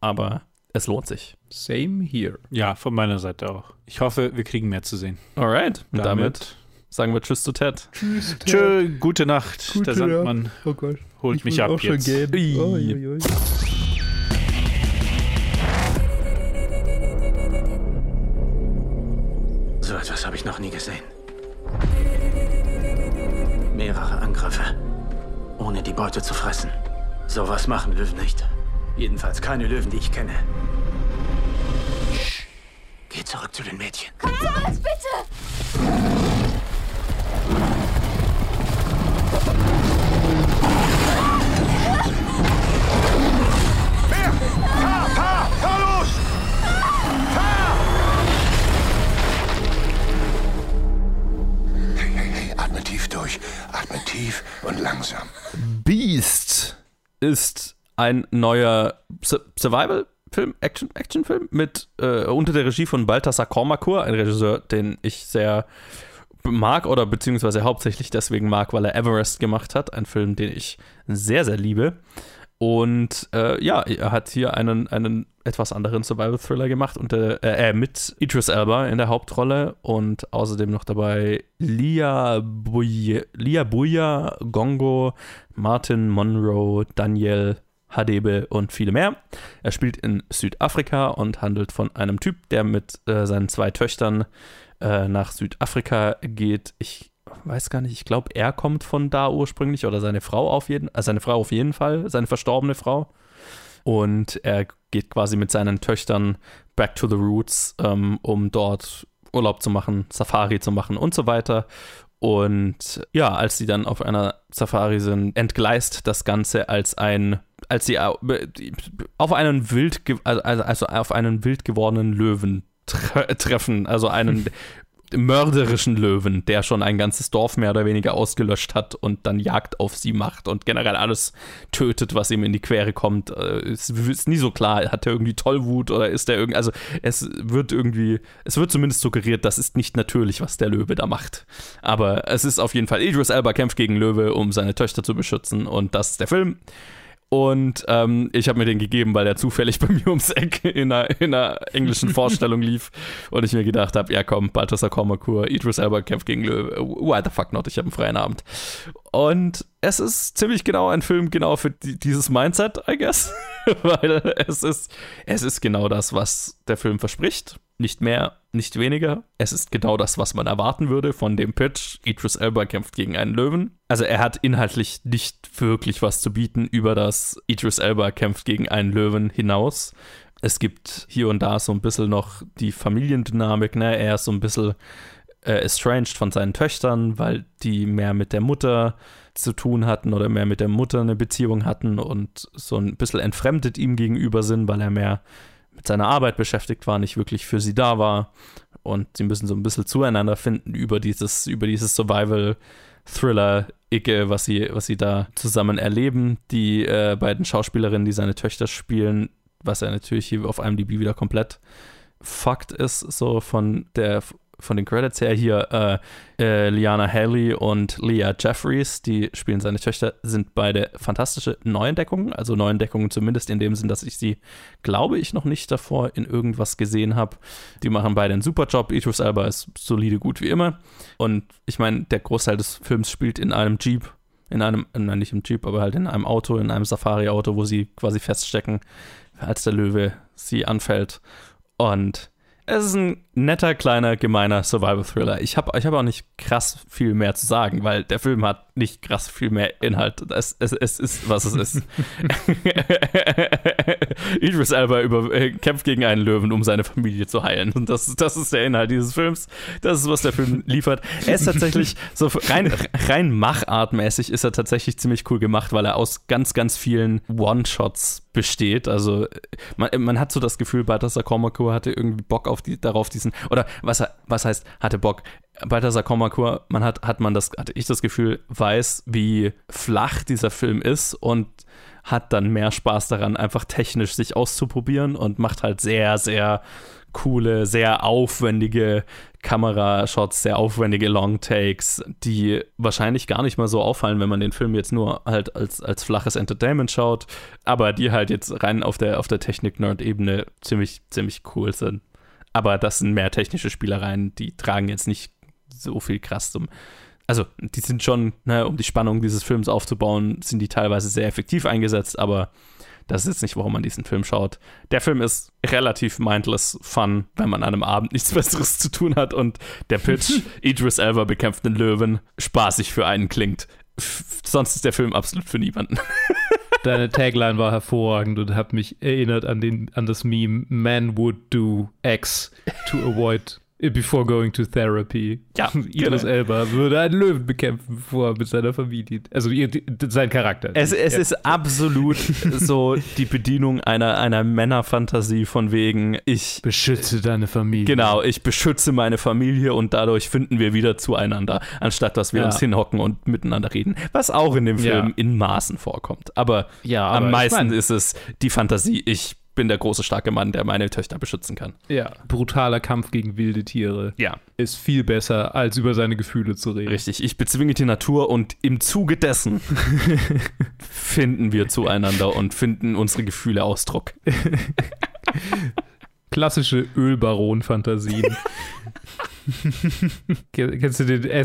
Aber es lohnt sich. Same here. Ja, von meiner Seite auch. Ich hoffe, wir kriegen mehr zu sehen. Alright. Damit, damit sagen wir Tschüss zu Ted. Tschüss, Ted. Tschö, gute Nacht. Gute Der Sandmann oh Gott. holt ich mich ab auch jetzt. Schon gehen. Oh, ui, ui. So etwas habe ich noch nie gesehen. Mehrere Angriffe, ohne die Beute zu fressen. Sowas machen Löwen nicht. Jedenfalls keine Löwen, die ich kenne. Geh zurück zu den Mädchen. Gonzales, bitte! Wer? Fahr, Beast ist ein neuer Su- Survival-Film, Action, Actionfilm mit äh, unter der Regie von Balthasar Kormakur, ein Regisseur, den ich sehr mag oder beziehungsweise hauptsächlich deswegen mag, weil er Everest gemacht hat, ein Film, den ich sehr, sehr liebe. Und äh, ja, er hat hier einen, einen etwas anderen Survival-Thriller gemacht unter, äh, äh, mit Idris Elba in der Hauptrolle und außerdem noch dabei Lia Buya, Lia Buya Gongo, Martin Monroe, Daniel Hadebe und viele mehr. Er spielt in Südafrika und handelt von einem Typ, der mit äh, seinen zwei Töchtern äh, nach Südafrika geht. Ich weiß gar nicht, ich glaube, er kommt von da ursprünglich oder seine Frau auf jeden äh, seine Frau auf jeden Fall, seine verstorbene Frau. Und er geht quasi mit seinen Töchtern back to the roots, ähm, um dort Urlaub zu machen, Safari zu machen und so weiter. Und ja, als sie dann auf einer Safari sind, entgleist das Ganze als ein, als sie au- auf einen wild, also, also auf einen wild gewordenen Löwen tre treffen, also einen *laughs* mörderischen Löwen, der schon ein ganzes Dorf mehr oder weniger ausgelöscht hat und dann Jagd auf sie macht und generell alles tötet, was ihm in die Quere kommt. Äh, Es ist nie so klar, hat er irgendwie Tollwut oder ist er irgendwie, also es wird irgendwie, es wird zumindest suggeriert, das ist nicht natürlich, was der Löwe da macht. Aber es ist auf jeden Fall, Idris Elba kämpft gegen Löwe, um seine Töchter zu beschützen und das ist der Film. Und ähm, ich habe mir den gegeben, weil der zufällig bei *laughs* mir ums Eck in einer, in einer englischen *laughs* Vorstellung lief. Und ich mir gedacht habe, ja komm, Balthasar Kormakur, Idris Elba kämpft gegen Löwe. Why the fuck not? Ich habe einen freien Abend. Und es ist ziemlich genau ein Film genau für die, dieses Mindset, I guess. *laughs* weil es ist, es ist genau das, was der Film verspricht. Nicht mehr, nicht weniger. Es ist genau das, was man erwarten würde von dem Pitch. Idris Elba kämpft gegen einen Löwen. Also er hat inhaltlich nicht wirklich was zu bieten über das Idris Elba kämpft gegen einen Löwen hinaus. Es gibt hier und da so ein bisschen noch die Familiendynamik, ne? Er ist so ein bisschen äh, estranged von seinen Töchtern, weil die mehr mit der Mutter zu tun hatten oder mehr mit der Mutter eine Beziehung hatten und so ein bisschen entfremdet ihm gegenüber sind, weil er mehr mit seiner Arbeit beschäftigt war, nicht wirklich für sie da war. Und sie müssen so ein bisschen zueinander finden über dieses, über dieses Survival-Thriller-Icke, was sie, was sie da zusammen erleben. Die äh, beiden Schauspielerinnen, die seine Töchter spielen, was ja natürlich hier auf IMDb wieder komplett fucked ist, so von der von den Credits her hier äh, äh, Liana Haley und Leah Jeffries, die spielen seine Töchter, sind beide fantastische Neuentdeckungen, also Neuentdeckungen zumindest in dem Sinn, dass ich sie, glaube ich, noch nicht davor in irgendwas gesehen habe. Die machen beide einen super Job. Idris Elba ist solide gut wie immer und ich meine, der Großteil des Films spielt in einem Jeep, in einem, nein, nicht im Jeep, aber halt in einem Auto, in einem Safari-Auto, wo sie quasi feststecken, als der Löwe sie anfällt und es ist ein netter, kleiner, gemeiner Survival-Thriller. Ich habe ich hab auch nicht krass viel mehr zu sagen, weil der Film hat nicht krass viel mehr Inhalt. Es, es, es ist, was es ist. *laughs* Idris Elba über, äh, kämpft gegen einen Löwen, um seine Familie zu heilen. Und das, das ist der Inhalt dieses Films. Das ist, was der Film liefert. Er ist tatsächlich, *laughs* so rein, rein machartmäßig ist er tatsächlich ziemlich cool gemacht, weil er aus ganz, ganz vielen One-Shots besteht. Also man, man hat so das Gefühl, Balthasar Kormakur hatte irgendwie Bock auf die, darauf, diesen, oder was, was heißt, hatte Bock? Balthasar Kormakur, man hat, hat man das, hatte ich das Gefühl, weiß, wie flach dieser Film ist und hat dann mehr Spaß daran, einfach technisch sich auszuprobieren und macht halt sehr, sehr coole, sehr aufwendige Kamerashots, sehr aufwendige Longtakes, die wahrscheinlich gar nicht mal so auffallen, wenn man den Film jetzt nur halt als, als flaches Entertainment schaut, aber die halt jetzt rein auf der, auf der Technik-Nerd-Ebene ziemlich, ziemlich cool sind. Aber das sind mehr technische Spielereien, die tragen jetzt nicht so viel krass zum. Also, die sind schon, ne, um die Spannung dieses Films aufzubauen, sind die teilweise sehr effektiv eingesetzt, aber das ist jetzt nicht, warum man diesen Film schaut. Der Film ist relativ mindless fun, wenn man an einem Abend nichts *laughs* Besseres zu tun hat und der Pitch, *laughs* Idris Elba bekämpft einen Löwen, spaßig für einen klingt. F sonst ist der Film absolut für niemanden. *laughs* Deine Tagline war hervorragend und hat mich erinnert an, den, an das Meme Man would do X to avoid Before going to therapy. Ja, *laughs* Idris genau. Elba würde einen Löwen bekämpfen, bevor er mit seiner Familie. Also ihr, sein Charakter. Es, es ja. ist absolut *laughs* so die Bedienung einer, einer Männerfantasie von wegen, ich beschütze deine Familie. Genau, ich beschütze meine Familie und dadurch finden wir wieder zueinander, anstatt dass wir Ja. uns hinhocken und miteinander reden. Was auch in dem Film Ja. in Maßen vorkommt. Aber, Ja, aber am ich meisten mein- ist es die Fantasie, ich bin der große, starke Mann, der meine Töchter beschützen kann. Ja, brutaler Kampf gegen wilde Tiere. Ja. Ist viel besser, als über seine Gefühle zu reden. Richtig, ich bezwinge die Natur und im Zuge dessen *laughs* finden wir zueinander und finden unsere Gefühle Ausdruck. *laughs* Klassische Ölbaron-Fantasien. *laughs* Ken- Kennst du den äh,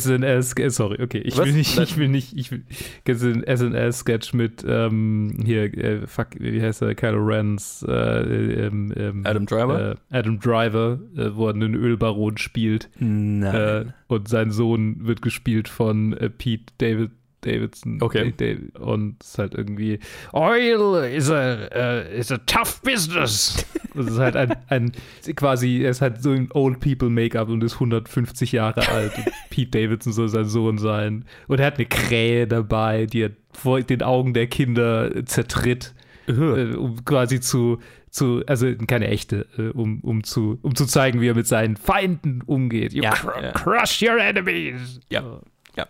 sorry, okay, ich Was? will nicht, ich will nicht, ich will, kennst du den SNL-Sketch mit, ähm, hier, äh, fuck, wie heißt er, Kylo Ren's, äh, ähm, ähm, Adam Driver? Äh, Adam Driver, äh, wo er einen Ölbaron spielt. Nein. Äh, und sein Sohn wird gespielt von äh, Pete David Davidson. Okay. Äh, Dav- und es ist halt irgendwie Oil is a, uh, is a tough business. *laughs* Das ist halt ein, ein quasi, er ist halt so ein Old People Make-up und ist 150 Jahre alt. Und *laughs* Pete Davidson soll sein Sohn sein. Und er hat eine Krähe dabei, die er vor den Augen der Kinder zertritt, äh, um quasi zu zu, also keine echte, äh, um, um, zu, um zu zeigen, wie er mit seinen Feinden umgeht. You Ja, cr ja. crush your enemies. Ja. Ja.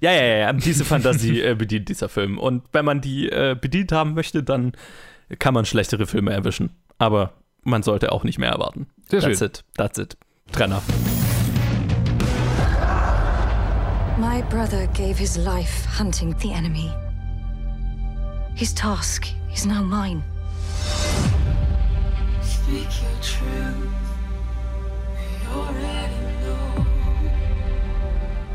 Ja, ja, ja, diese Fantasie *laughs* äh, bedient dieser Film. Und wenn man die äh, bedient haben möchte, dann kann man schlechtere Filme erwischen. Aber man sollte auch nicht mehr erwarten. Sehr That's schön. it. That's it. Trenner. My brother gave his life hunting the enemy. His task is now mine. Speak your truth. Already know.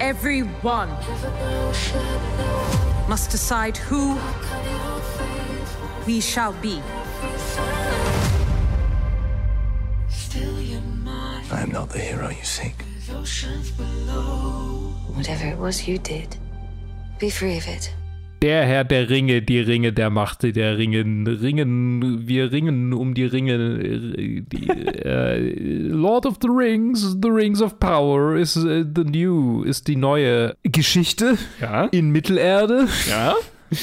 everyone, is an ocean knows. must decide who Cut your face. we shall be. Still your mind. I am not the hero you seek. There's oceans below. Whatever it was you did, be free of it. Der Herr der Ringe, die Ringe der Macht, der Ringen, Ringen, wir ringen um die Ringe. äh, Die, äh, Lord of the Rings, The Rings of Power ist äh, the new, ist die neue Geschichte Ja. in Mittelerde. Ja. *laughs*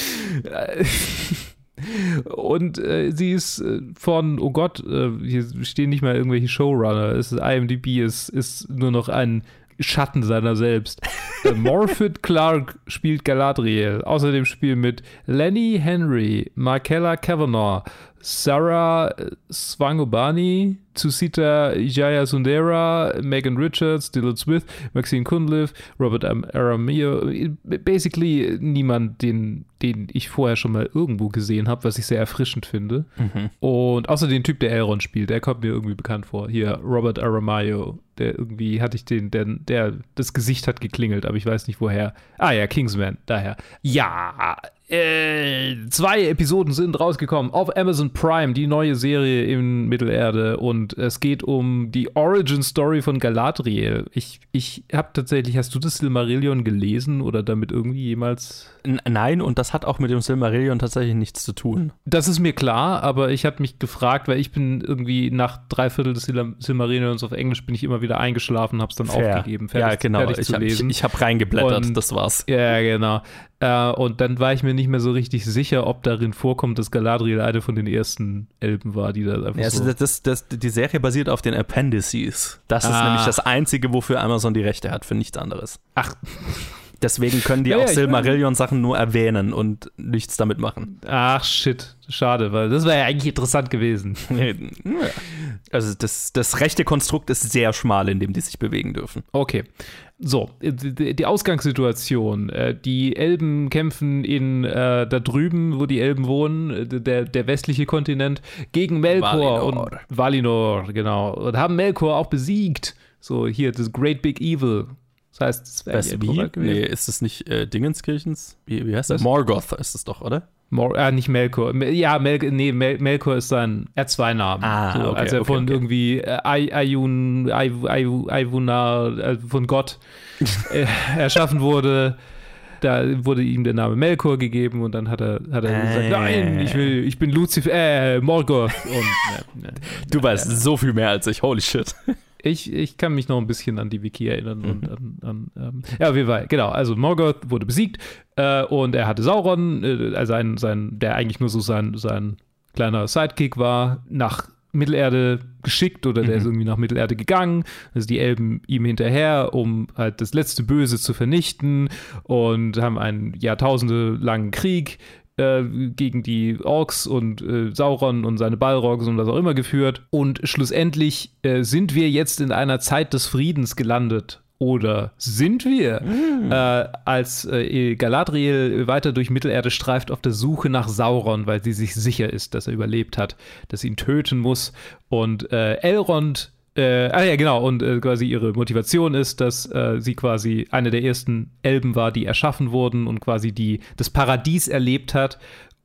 Und äh, sie ist äh, von, oh Gott, äh, hier stehen nicht mal irgendwelche Showrunner. Es ist IMDb ist, ist nur noch ein Schatten seiner selbst. äh, *laughs* Morfydd Clark spielt Galadriel. Außerdem spielen mit Lenny Henry, Markella Kavanagh, Sarah äh, Swangobani, Tsusita Jayasundera, Megan Richards, Dylan Smith, Maxine Cunliffe, Robert Am- Aramio. Basically niemand, den, den ich vorher schon mal irgendwo gesehen habe, was ich sehr erfrischend finde. Und außer den Typ, der Elrond spielt, der kommt mir irgendwie bekannt vor. Hier, Robert Aramayo, der irgendwie hatte ich den, der, der, das Gesicht hat geklingelt, aber ich weiß nicht woher. Ah ja, Kingsman, daher. Ja, äh, zwei Episoden sind rausgekommen auf Amazon Prime, die neue Serie in Mittelerde und es geht um die Origin Story von Galadriel. Ich, ich habe tatsächlich, hast du das Silmarillion gelesen oder damit irgendwie jemals N nein, und das hat auch mit dem Silmarillion tatsächlich nichts zu tun. Das ist mir klar, aber ich habe mich gefragt, weil ich bin irgendwie nach drei Viertel des Sil Silmarillions auf Englisch bin ich immer wieder eingeschlafen, habe es dann Fair. aufgegeben, Ja, fertig, genau. fertig Ich zu habe ich, lesen. ich hab reingeblättert, Und- das war's. Ja, genau. Äh, und dann war ich mir nicht mehr so richtig sicher, ob darin vorkommt, dass Galadriel eine von den ersten Elben war, die da einfach Ja, also so... das, das, die Serie basiert auf den Appendices. Das ist Ah. nämlich das Einzige, wofür Amazon die Rechte hat, für nichts anderes. Ach. Deswegen können die Ja, auch Silmarillion-Sachen nur erwähnen und nichts damit machen. Ach, shit. Schade, weil das wäre ja eigentlich interessant gewesen. *laughs* Also das, das rechte Konstrukt ist sehr schmal, in dem die sich bewegen dürfen. Okay. So, die, die Ausgangssituation. Äh, Die Elben kämpfen in äh, da drüben, wo die Elben wohnen, äh, der, der westliche Kontinent, gegen Melkor Valinor. und Valinor, genau. Und haben Melkor auch besiegt. So, hier, das Great Big Evil. Das heißt, das wäre. Nee, ist es nicht äh, Dingenskirchens? Wie, wie heißt das? Morgoth ist es doch, oder? Mor äh, nicht Melkor. Mel- Ja, Mel nee, Mel Melkor ist sein R2-Name. Ah, so, okay, als er okay, von okay. irgendwie äh, Ay- Ayun, Ay- Ay- Ayunar, äh, von Gott äh, *laughs* erschaffen wurde. Da wurde ihm der Name Melkor gegeben und dann hat er, hat er gesagt, Äh. nein, ich will, ich bin Lucifer, äh, Morgoth. Und, *laughs* äh, äh, Du weißt so viel mehr als ich. Holy shit. Ich, ich kann mich noch ein bisschen an die Wiki erinnern. Und an, an, ähm, ja, jeden Fall, genau. Also Morgoth wurde besiegt äh, und er hatte Sauron, äh, also sein, sein, der eigentlich nur so sein, sein kleiner Sidekick war, nach Mittelerde geschickt oder der ist irgendwie nach Mittelerde gegangen. Also die Elben ihm hinterher, um halt das letzte Böse zu vernichten und haben einen jahrtausendelangen Krieg äh, gegen die Orks und äh, Sauron und seine Balrogs und was auch immer geführt. Und schlussendlich äh, sind wir jetzt in einer Zeit des Friedens gelandet. Oder sind wir, äh, als äh, Galadriel weiter durch Mittelerde streift auf der Suche nach Sauron, weil sie sich sicher ist, dass er überlebt hat, dass sie ihn töten muss. Und äh, Elrond äh, ah ja, genau, und äh, quasi ihre Motivation ist, dass äh, sie quasi eine der ersten Elben war, die erschaffen wurden und quasi die das Paradies erlebt hat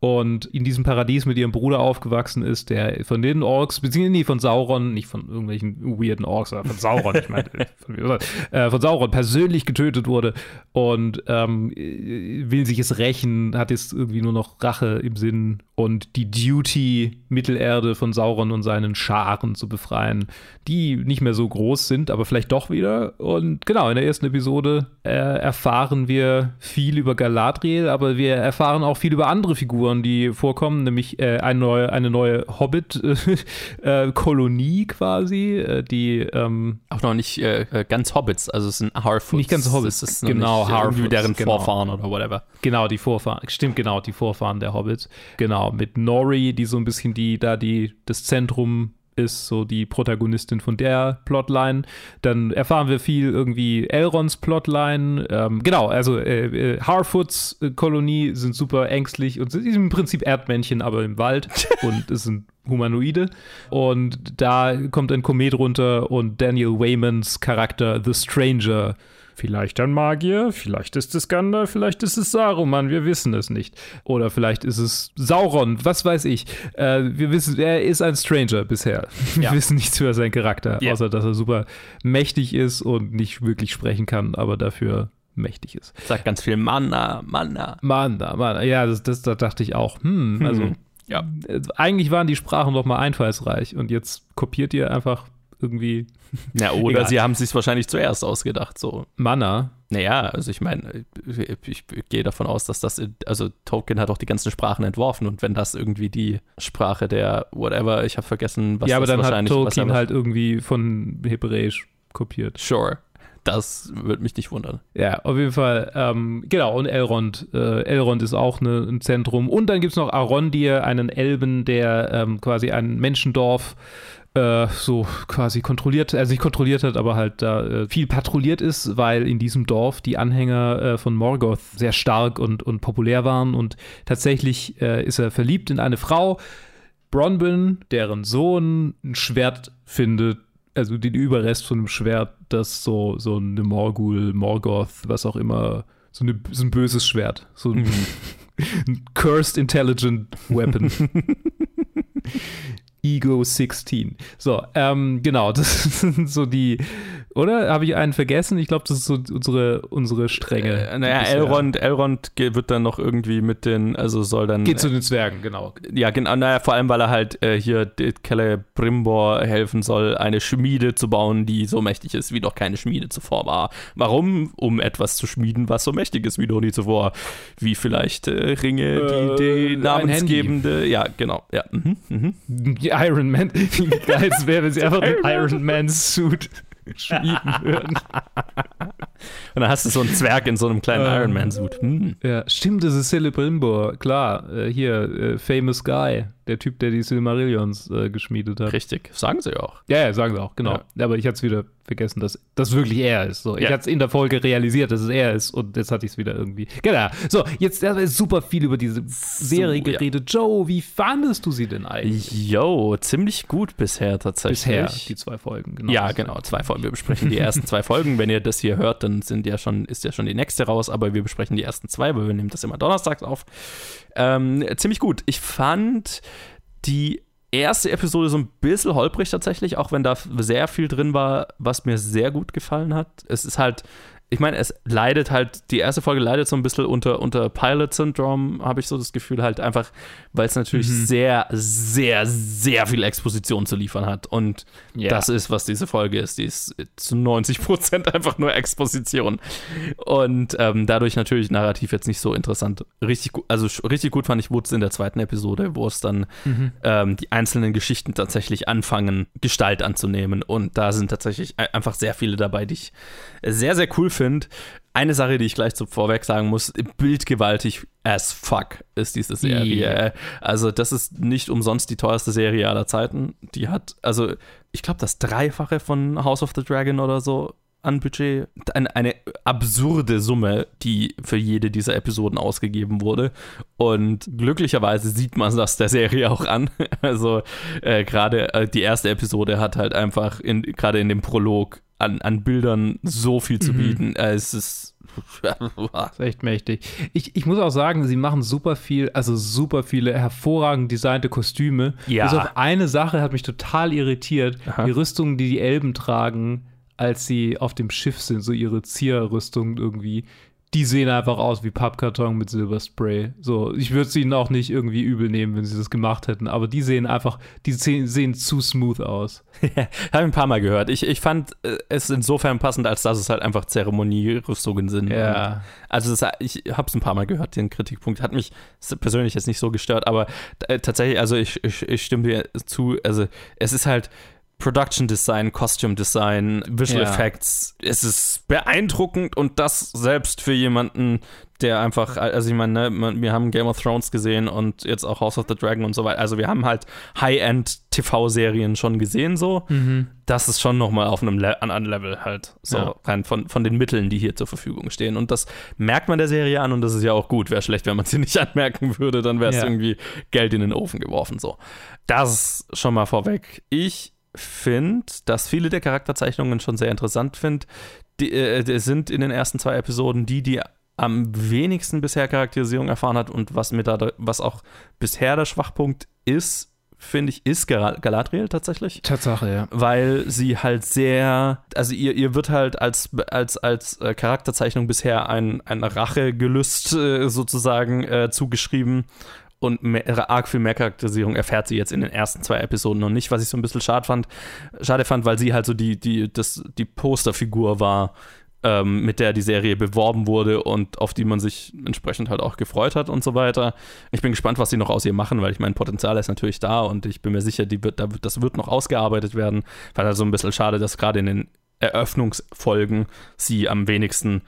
und in diesem Paradies mit ihrem Bruder aufgewachsen ist, der von den Orks, beziehungsweise nee, von Sauron, nicht von irgendwelchen weirden Orks, sondern von Sauron, ich meine, *laughs* von, äh, von Sauron persönlich getötet wurde und ähm, will sich es rächen, hat jetzt irgendwie nur noch Rache im Sinn und die Duty, Mittelerde von Sauron und seinen Scharen zu befreien, die nicht mehr so groß sind, aber vielleicht doch wieder. Und genau, in der ersten Episode äh, erfahren wir viel über Galadriel, aber wir erfahren auch viel über andere Figuren, die vorkommen, nämlich äh, eine neue, eine neue Hobbit-Kolonie *laughs* quasi, äh, die ähm, Auch noch nicht äh, äh, ganz Hobbits, also es sind Harfoots. Nicht ganz Hobbits, Das ist genau, äh, Harfoots, deren genau. Vorfahren oder whatever. Genau, die Vorfahren. Stimmt, genau, die Vorfahren der Hobbits. Genau, mit Nori, die so ein bisschen die, da die, das Zentrum ist, so die Protagonistin von der Plotline. Dann erfahren wir viel irgendwie Elrons Plotline. Ähm, genau, also äh, äh, Harfoots äh, Kolonie sind super ängstlich und sind im Prinzip Erdmännchen, aber im Wald *laughs* und es sind Humanoide. Und da kommt ein Komet runter und Daniel Waymans Charakter The Stranger Vielleicht ein Magier, vielleicht ist es Gandalf, vielleicht ist es Saruman, wir wissen es nicht. Oder vielleicht ist es Sauron, was weiß ich. Äh, wir wissen, er ist ein Stranger bisher. *laughs* Wir Ja. wissen nichts über seinen Charakter, Ja. außer dass er super mächtig ist und nicht wirklich sprechen kann, aber dafür mächtig ist. Sagt ganz viel Manna, Manna. Mann, da, Mann, ja, das, das, da dachte ich auch, hm, also Mhm. Ja. äh, eigentlich waren die Sprachen doch mal einfallsreich und jetzt kopiert ihr einfach irgendwie Ja, *laughs* oder Egal. sie haben sich wahrscheinlich zuerst ausgedacht, so. Manna. Naja, also ich meine, ich, ich gehe davon aus, dass das, also Tolkien hat auch die ganzen Sprachen entworfen und wenn das irgendwie die Sprache der whatever, ich habe vergessen, was ja, aber das dann hat wahrscheinlich was Tolkien er- halt irgendwie von Hebräisch kopiert. Sure. Das würde mich nicht wundern. Ja, auf jeden Fall. Ähm, genau, und Elrond. Äh, Elrond ist auch ne, ein Zentrum. Und dann gibt es noch Arondir, einen Elben, der ähm, quasi ein Menschendorf äh, so quasi kontrolliert, also nicht kontrolliert hat, aber halt da äh, viel patrouilliert ist, weil in diesem Dorf die Anhänger äh, von Morgoth sehr stark und, und populär waren. Und tatsächlich äh, ist er verliebt in eine Frau, Bronwyn, deren Sohn ein Schwert findet, also den Überrest von einem Schwert, das so, so eine Morgul, Morgoth, was auch immer, so, eine, so ein böses Schwert. So ein, *laughs* ein Cursed Intelligent Weapon. *laughs* Ego 16. So, ähm, genau, *laughs* das sind so die, oder? Habe ich einen vergessen? Ich glaube, das ist so unsere, unsere Strenge. Äh, naja, die Elrond, Elrond wird dann noch irgendwie mit den, also soll dann. Geht zu den Zwergen, genau. Ja, genau, naja, vor allem, weil er halt äh, hier Celebrimbor helfen soll, eine Schmiede zu bauen, die so mächtig ist, wie noch keine Schmiede zuvor war. Warum? Um etwas zu schmieden, was so mächtig ist wie noch nie zuvor. Wie vielleicht äh, Ringe, Äh, die, die ein namensgebende. Ja, genau. Ja. Mhm, mhm. Die Iron Man. *laughs* Wie geil es wäre, wenn sie einfach den Iron Man Suit schmieden würden. *laughs* *laughs* Und dann hast du so einen Zwerg in so einem kleinen Ähm, Iron Man-Suit. Hm. Ja, stimmt, das ist Celebrimbor, klar. Äh, hier, äh, Famous Guy, der Typ, der die Silmarillions äh, geschmiedet hat. Richtig, sagen sie auch. Ja, ja, sagen sie auch, genau. Aber ich hatte es wieder vergessen, dass das wirklich er ist. So, ich Ja. hatte es in der Folge realisiert, dass es er ist und jetzt hatte ich es wieder irgendwie. Genau. So, jetzt haben wir super viel über diese Serie ja. geredet. Joe, wie fandest du sie denn eigentlich? Yo, ziemlich gut bisher tatsächlich. Bisher, die zwei Folgen, genau. Ja, genau, zwei Folgen. Wir besprechen die ersten zwei *laughs* Folgen. Wenn ihr das hier hört, dann sind ja schon, ist ja schon die nächste raus, aber wir besprechen die ersten zwei, weil wir nehmen das immer donnerstags auf. Ähm, ziemlich gut. Ich fand die erste Episode so ein bisschen holprig tatsächlich, auch wenn da sehr viel drin war, was mir sehr gut gefallen hat. Es ist halt, ich meine, es leidet halt, die erste Folge leidet so ein bisschen unter, unter Pilot-Syndrom, habe ich so das Gefühl, halt einfach, weil es natürlich Mhm. sehr, sehr, sehr viel Exposition zu liefern hat. Und Ja. das ist, was diese Folge ist. Die ist zu 90 Prozent *laughs* einfach nur Exposition. Und ähm, dadurch natürlich narrativ jetzt nicht so interessant. Richtig gut, also richtig gut fand ich es in der zweiten Episode, wo es dann Mhm. ähm, die einzelnen Geschichten tatsächlich anfangen, Gestalt anzunehmen. Und da sind tatsächlich ein- einfach sehr viele dabei, die ich sehr, sehr cool finde. Eine Sache, die ich gleich so vorweg sagen muss, bildgewaltig as fuck ist diese Serie. Ja. Also das ist nicht umsonst die teuerste Serie aller Zeiten. Die hat, also ich glaube, das Dreifache von House of the Dragon oder so an Budget. Eine, eine absurde Summe, die für jede dieser Episoden ausgegeben wurde. Und glücklicherweise sieht man das der Serie auch an. *laughs* Also äh, gerade äh, die erste Episode hat halt einfach in, gerade in dem Prolog an, an Bildern so viel zu Mhm. bieten. Äh, es ist *laughs* ist echt mächtig. Ich, ich muss auch sagen, sie machen super viel, also super viele hervorragend designte Kostüme. Ja. Bis auf eine Sache hat mich total irritiert. Aha. Die Rüstungen, die die Elben tragen, als sie auf dem Schiff sind, so ihre Zierrüstungen irgendwie, die sehen einfach aus wie Pappkarton mit Silberspray. So, ich würde es ihnen auch nicht irgendwie übel nehmen, wenn sie das gemacht hätten, aber die sehen einfach, die sehen, sehen zu smooth aus. *laughs* Habe ich ein paar Mal gehört. Ich, ich fand äh, es insofern passend, als dass es halt einfach Zeremonierüstungen sind. Ja. Also das, ich habe es ein paar Mal gehört, den Kritikpunkt. Hat mich persönlich jetzt nicht so gestört, aber äh, tatsächlich, also ich, ich, ich stimme dir zu, also es ist halt Production Design, Costume Design, Visual Ja. Effects. Es ist beeindruckend und das selbst für jemanden, der einfach, also ich meine, ne, wir haben Game of Thrones gesehen und jetzt auch House of the Dragon und so weiter. Also wir haben halt High-End-TV-Serien schon gesehen so. Mhm. Das ist schon nochmal auf einem Le anderen Level halt. So Ja. rein von, von den Mitteln, die hier zur Verfügung stehen. Und das merkt man der Serie an und das ist ja auch gut. Wäre schlecht, wenn man sie *laughs* nicht anmerken würde, dann wäre es Ja. irgendwie Geld in den Ofen geworfen. So. Das schon mal vorweg. Ich finde, dass viele der Charakterzeichnungen schon sehr interessant finde. Die, äh, sind in den ersten zwei Episoden die, die am wenigsten bisher Charakterisierung erfahren hat und was mir da, was auch bisher der Schwachpunkt ist, finde ich, ist Gal- Galadriel tatsächlich. Tatsache, ja. Weil sie halt sehr, also ihr, ihr wird halt als, als, als äh, Charakterzeichnung bisher ein, ein Rachegelüst äh, sozusagen äh, zugeschrieben. Und mehr, arg viel mehr Charakterisierung erfährt sie jetzt in den ersten zwei Episoden noch nicht, was ich so ein bisschen schade fand, schade fand, weil sie halt so die, die, das, die Posterfigur war, ähm, mit der die Serie beworben wurde und auf die man sich entsprechend halt auch gefreut hat und so weiter. Ich bin gespannt, was sie noch aus ihr machen, weil ich mein Potenzial ist natürlich da und ich bin mir sicher, die wird, da wird, das wird noch ausgearbeitet werden. Fand halt so ein bisschen schade, dass gerade in den Eröffnungsfolgen sie am wenigsten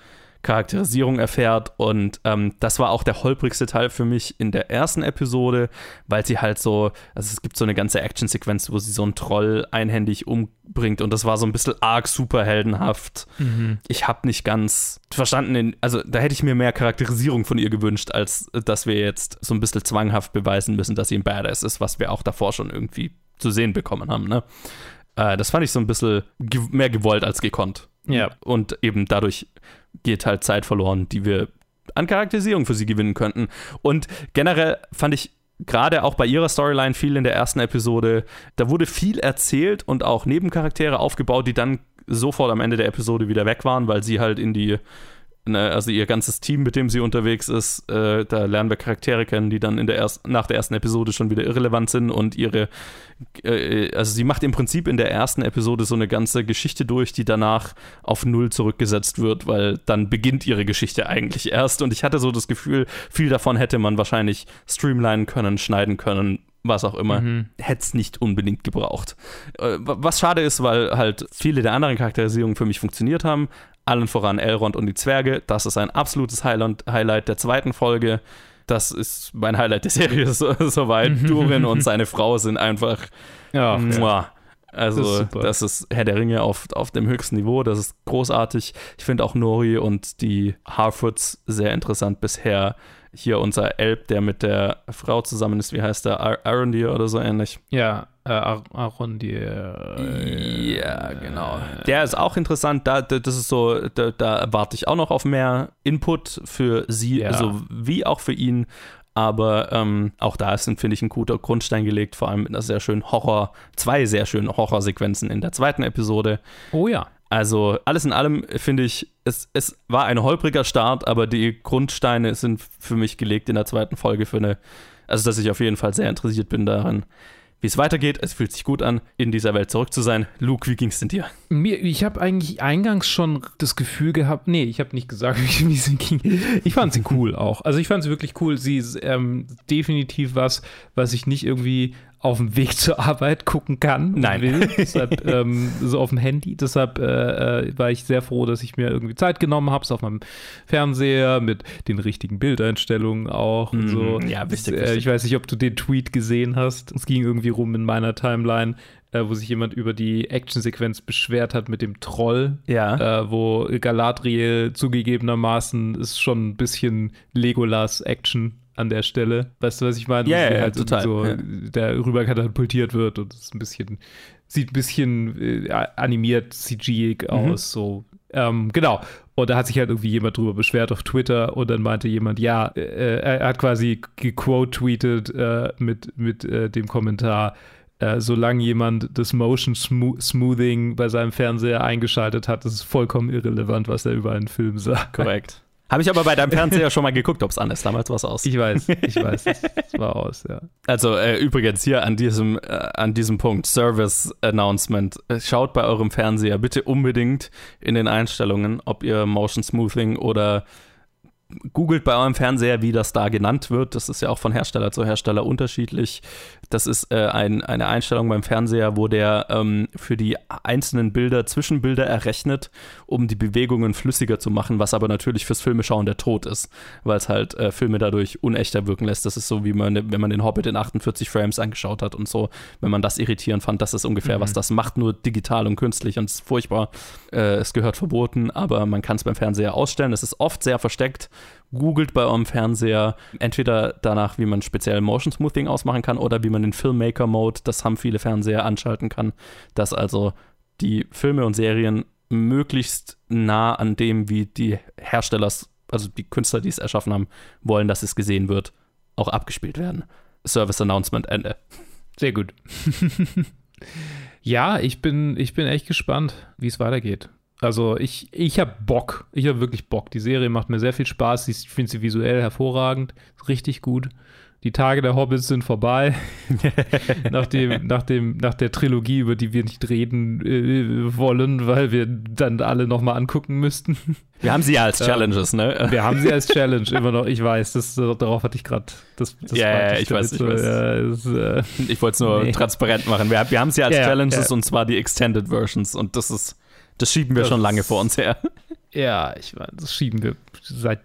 Charakterisierung erfährt und ähm, das war auch der holprigste Teil für mich in der ersten Episode, weil sie halt so, also es gibt so eine ganze Actionsequenz, wo sie so einen Troll einhändig umbringt und das war so ein bisschen arg superheldenhaft. Mhm. Ich habe nicht ganz verstanden, also da hätte ich mir mehr Charakterisierung von ihr gewünscht, als dass wir jetzt so ein bisschen zwanghaft beweisen müssen, dass sie ein Badass ist, was wir auch davor schon irgendwie zu sehen bekommen haben, ne? Äh, das fand ich so ein bisschen ge mehr gewollt als gekonnt. Ja. Und eben dadurch geht halt Zeit verloren, die wir an Charakterisierung für sie gewinnen könnten. Und generell fand ich gerade auch bei ihrer Storyline viel in der ersten Episode, da wurde viel erzählt und auch Nebencharaktere aufgebaut, die dann sofort am Ende der Episode wieder weg waren, weil sie halt in die also ihr ganzes Team, mit dem sie unterwegs ist, äh, da lernen wir Charaktere kennen, die dann in der ersten, nach der ersten Episode schon wieder irrelevant sind und ihre, äh, also sie macht im Prinzip in der ersten Episode so eine ganze Geschichte durch, die danach auf Null zurückgesetzt wird, weil dann beginnt ihre Geschichte eigentlich erst und ich hatte so das Gefühl, viel davon hätte man wahrscheinlich streamlinen können, schneiden können, was auch immer, Mhm. hätte es nicht unbedingt gebraucht. Äh, wa- was schade ist, weil halt viele der anderen Charakterisierungen für mich funktioniert haben, Allen voran Elrond und die Zwerge. Das ist ein absolutes Highlight, der zweiten Folge. Das ist mein Highlight der Serie *laughs* so, soweit. Durin und seine Frau sind einfach. Ja, muah. Also, Das ist das ist, Herr der Ringe auf, auf dem höchsten Niveau. Das ist großartig. Ich finde auch Nori und die Harfoots sehr interessant bisher. Hier unser Elb, der mit der Frau zusammen ist, wie heißt der? Ar Arondir oder so ähnlich. Ja, äh, Ar Arondir. Äh, Ja, genau. Der ist auch interessant. Da, da- das ist so, da, da erwarte ich auch noch auf mehr Input für sie, Ja. also wie auch für ihn. Aber ähm, auch da ist, finde ich, ein guter Grundstein gelegt, vor allem mit einer sehr schönen Horror, zwei sehr schönen Horrorsequenzen in der zweiten Episode. Oh ja. Also alles in allem finde ich, es, es war ein holpriger Start, aber die Grundsteine sind für mich gelegt in der zweiten Folge für eine, also dass ich auf jeden Fall sehr interessiert bin daran, wie es weitergeht. Es fühlt sich gut an, in dieser Welt zurück zu sein. Luke, wie ging es denn dir? Mir, ich habe eigentlich eingangs schon das Gefühl gehabt, nee, ich habe nicht gesagt, *laughs* wie sie ging. Ich fand sie *laughs* cool auch. Also ich fand sie wirklich cool. Sie ist ähm, definitiv was, was ich nicht irgendwie auf dem Weg zur Arbeit gucken kann. Nein. Will. Deshalb *laughs* ähm, so auf dem Handy. Deshalb äh, äh, war ich sehr froh, dass ich mir irgendwie Zeit genommen habe, es auf meinem Fernseher mit den richtigen Bildeinstellungen auch und so. Mhm. Ja, wichtig, Äh, wichtig. ich weiß nicht, ob du den Tweet gesehen hast. Es ging irgendwie rum in meiner Timeline, äh, wo sich jemand über die Actionsequenz beschwert hat mit dem Troll. Ja. Äh, wo Galadriel zugegebenermaßen ist schon ein bisschen Legolas-Action an der Stelle. Weißt du, was ich meine? Ja, Wo ja, halt total, So, ja. Der rüber katapultiert wird und es ein bisschen, sieht ein bisschen äh, animiert, CG-ig Mhm. aus. So. Ähm, genau. Und da hat sich halt irgendwie jemand drüber beschwert auf Twitter und dann meinte jemand, ja, äh, er hat quasi gequote-tweetet äh, mit, mit äh, dem Kommentar, äh, solange jemand das Motion Smo Smoothing bei seinem Fernseher eingeschaltet hat, ist es vollkommen irrelevant, was er über einen Film sagt. Korrekt. Habe ich aber bei deinem Fernseher schon mal geguckt, ob es an ist. Damals war es aus. Ich weiß, ich weiß, es, war aus, ja. Also äh, übrigens hier an diesem, äh, an diesem Punkt, Service Announcement. Schaut bei eurem Fernseher bitte unbedingt in den Einstellungen, ob ihr Motion Smoothing oder googelt bei eurem Fernseher, wie das da genannt wird. Das ist ja auch von Hersteller zu Hersteller unterschiedlich. Das ist äh, ein, eine Einstellung beim Fernseher, wo der ähm, für die einzelnen Bilder Zwischenbilder errechnet, um die Bewegungen flüssiger zu machen, was aber natürlich fürs Filmeschauen der Tod ist, weil es halt äh, Filme dadurch unechter wirken lässt. Das ist so, wie man, wenn man den Hobbit in 48 Frames angeschaut hat und so. Wenn man das irritierend fand, das ist ungefähr, Mhm. was das macht, nur digital und künstlich und es ist furchtbar. Äh, es gehört verboten, aber man kann es beim Fernseher ausstellen. Es ist oft sehr versteckt. Googelt bei eurem Fernseher entweder danach, wie man speziell Motion Smoothing ausmachen kann oder wie man den Filmmaker Mode, das haben viele Fernseher, anschalten kann, dass also die Filme und Serien möglichst nah an dem, wie die Hersteller, also die Künstler, die es erschaffen haben, wollen, dass es gesehen wird, auch abgespielt werden. Service Announcement Ende. Sehr gut. *laughs* ja, ich bin, ich bin echt gespannt, wie es weitergeht. Also ich, ich habe Bock. Ich habe wirklich Bock. Die Serie macht mir sehr viel Spaß. Ich finde sie visuell hervorragend. Richtig gut. Die Tage der Hobbits sind vorbei. *laughs* nach, dem, nach, dem, nach der Trilogie, über die wir nicht reden äh, wollen, weil wir dann alle nochmal angucken müssten. Wir haben sie ja als *laughs* Ähm, Challenges, ne? Wir haben sie als *laughs* Challenge immer noch. Ich weiß, das, darauf hatte ich gerade. Das, das Ja, ja, meinte ich weiß, ich damit weiß. so, ja, äh, Ich wollte es nur nee. transparent machen. Wir, wir haben sie als Ja, ja, Challenges ja. und zwar die Extended Versions und das ist, das schieben wir Das schon lange vor uns her. *laughs* Ja, ich meine, das schieben wir seit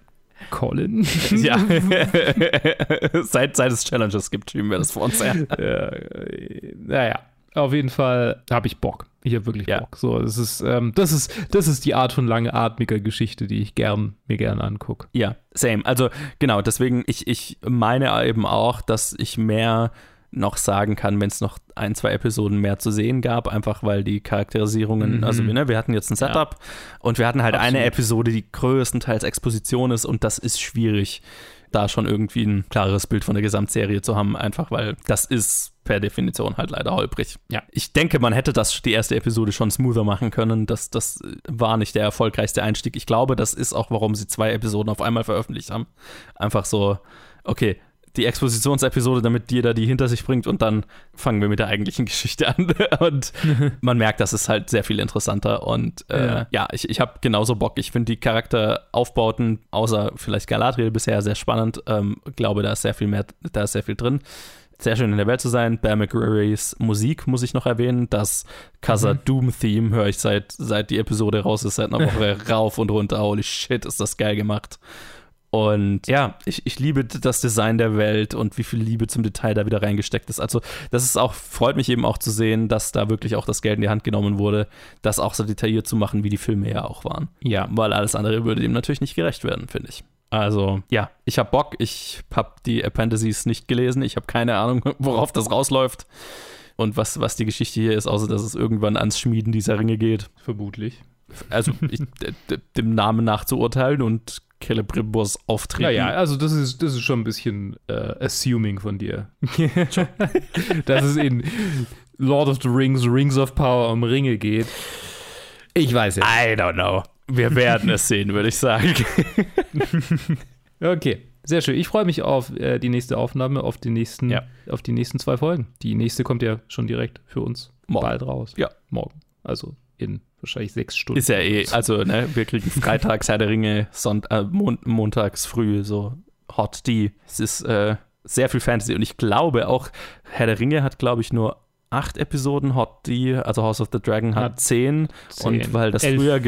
Colin. *laughs* ja. *laughs* seit, seit es Challenges gibt, schieben wir das vor uns her. ja, äh, naja, auf jeden Fall habe ich Bock. Ich habe wirklich Ja. Bock. So, das ist, ähm, das ist, das ist die Art von langatmiger Geschichte, die ich gern, mir gern angucke. Ja, same. Also genau, deswegen, ich, ich meine eben auch, dass ich mehr noch sagen kann, wenn es noch ein, zwei Episoden mehr zu sehen gab, einfach weil die Charakterisierungen, Mhm. also wir, ne, wir hatten jetzt ein Setup und wir hatten halt eine Absolut. Episode, die größtenteils Exposition ist und das ist schwierig, da schon irgendwie ein klareres Bild von der Gesamtserie zu haben, einfach weil das ist per Definition halt leider holprig. Ja. Ich denke, man hätte das die erste Episode schon smoother machen können. Das, das war nicht der erfolgreichste Einstieg. Ich glaube, das ist auch, warum sie zwei Episoden auf einmal veröffentlicht haben. Einfach so, okay, die Expositionsepisode, damit jeder die hinter sich bringt und dann fangen wir mit der eigentlichen Geschichte an. *laughs* Und *laughs* man merkt, das ist halt sehr viel interessanter. Und äh, Ja. ja. ich, ich habe genauso Bock. Ich finde die Charakteraufbauten, außer vielleicht Galadriel bisher, sehr spannend. Ähm, glaube, da ist sehr viel mehr, da ist sehr viel drin. sehr schön in der Welt zu sein. Bear McCreary's Musik muss ich noch erwähnen. Das Casa Mhm. Doom Theme höre ich seit, seit die Episode raus ist, seit einer *laughs* Woche rauf und runter. Holy shit, ist das geil gemacht. Und ja, ich, ich liebe das Design der Welt und wie viel Liebe zum Detail da wieder reingesteckt ist. Also, das ist auch, freut mich eben auch zu sehen, dass da wirklich auch das Geld in die Hand genommen wurde, das auch so detailliert zu machen, wie die Filme ja auch waren. Ja. Weil alles andere würde dem natürlich nicht gerecht werden, finde ich. Also, ja, ich habe Bock. Ich habe die Appendices nicht gelesen. Ich habe keine Ahnung, *laughs* worauf das rausläuft und was, was die Geschichte hier ist, außer dass es irgendwann ans Schmieden dieser Ringe geht. Vermutlich. Also, ich, dem Namen nach zu urteilen und Celebrimbors Auftreten. Naja, also das ist, das ist schon ein bisschen äh, assuming von dir. *laughs* Dass es in Lord of the Rings, Rings of Power um Ringe geht. Ich weiß ja. I don't know. Wir werden es sehen, würde ich sagen. *laughs* Okay, sehr schön. Ich freue mich auf äh, die nächste Aufnahme, auf die nächsten, Ja. auf die nächsten zwei Folgen. Die nächste kommt ja schon direkt für uns Morgen. bald raus. Ja. Morgen. Also in wahrscheinlich sechs Stunden. Ist ja eh, also, ne, wir kriegen freitags Herr der Ringe, Sonnt äh, Mon montags früh, so Hot D. Es ist äh, sehr viel Fantasy und ich glaube auch, Herr der Ringe hat, glaube ich, nur acht Episoden, Hot D, also House of the Dragon hat Hat zehn. zehn. Und weil das Elf. früher,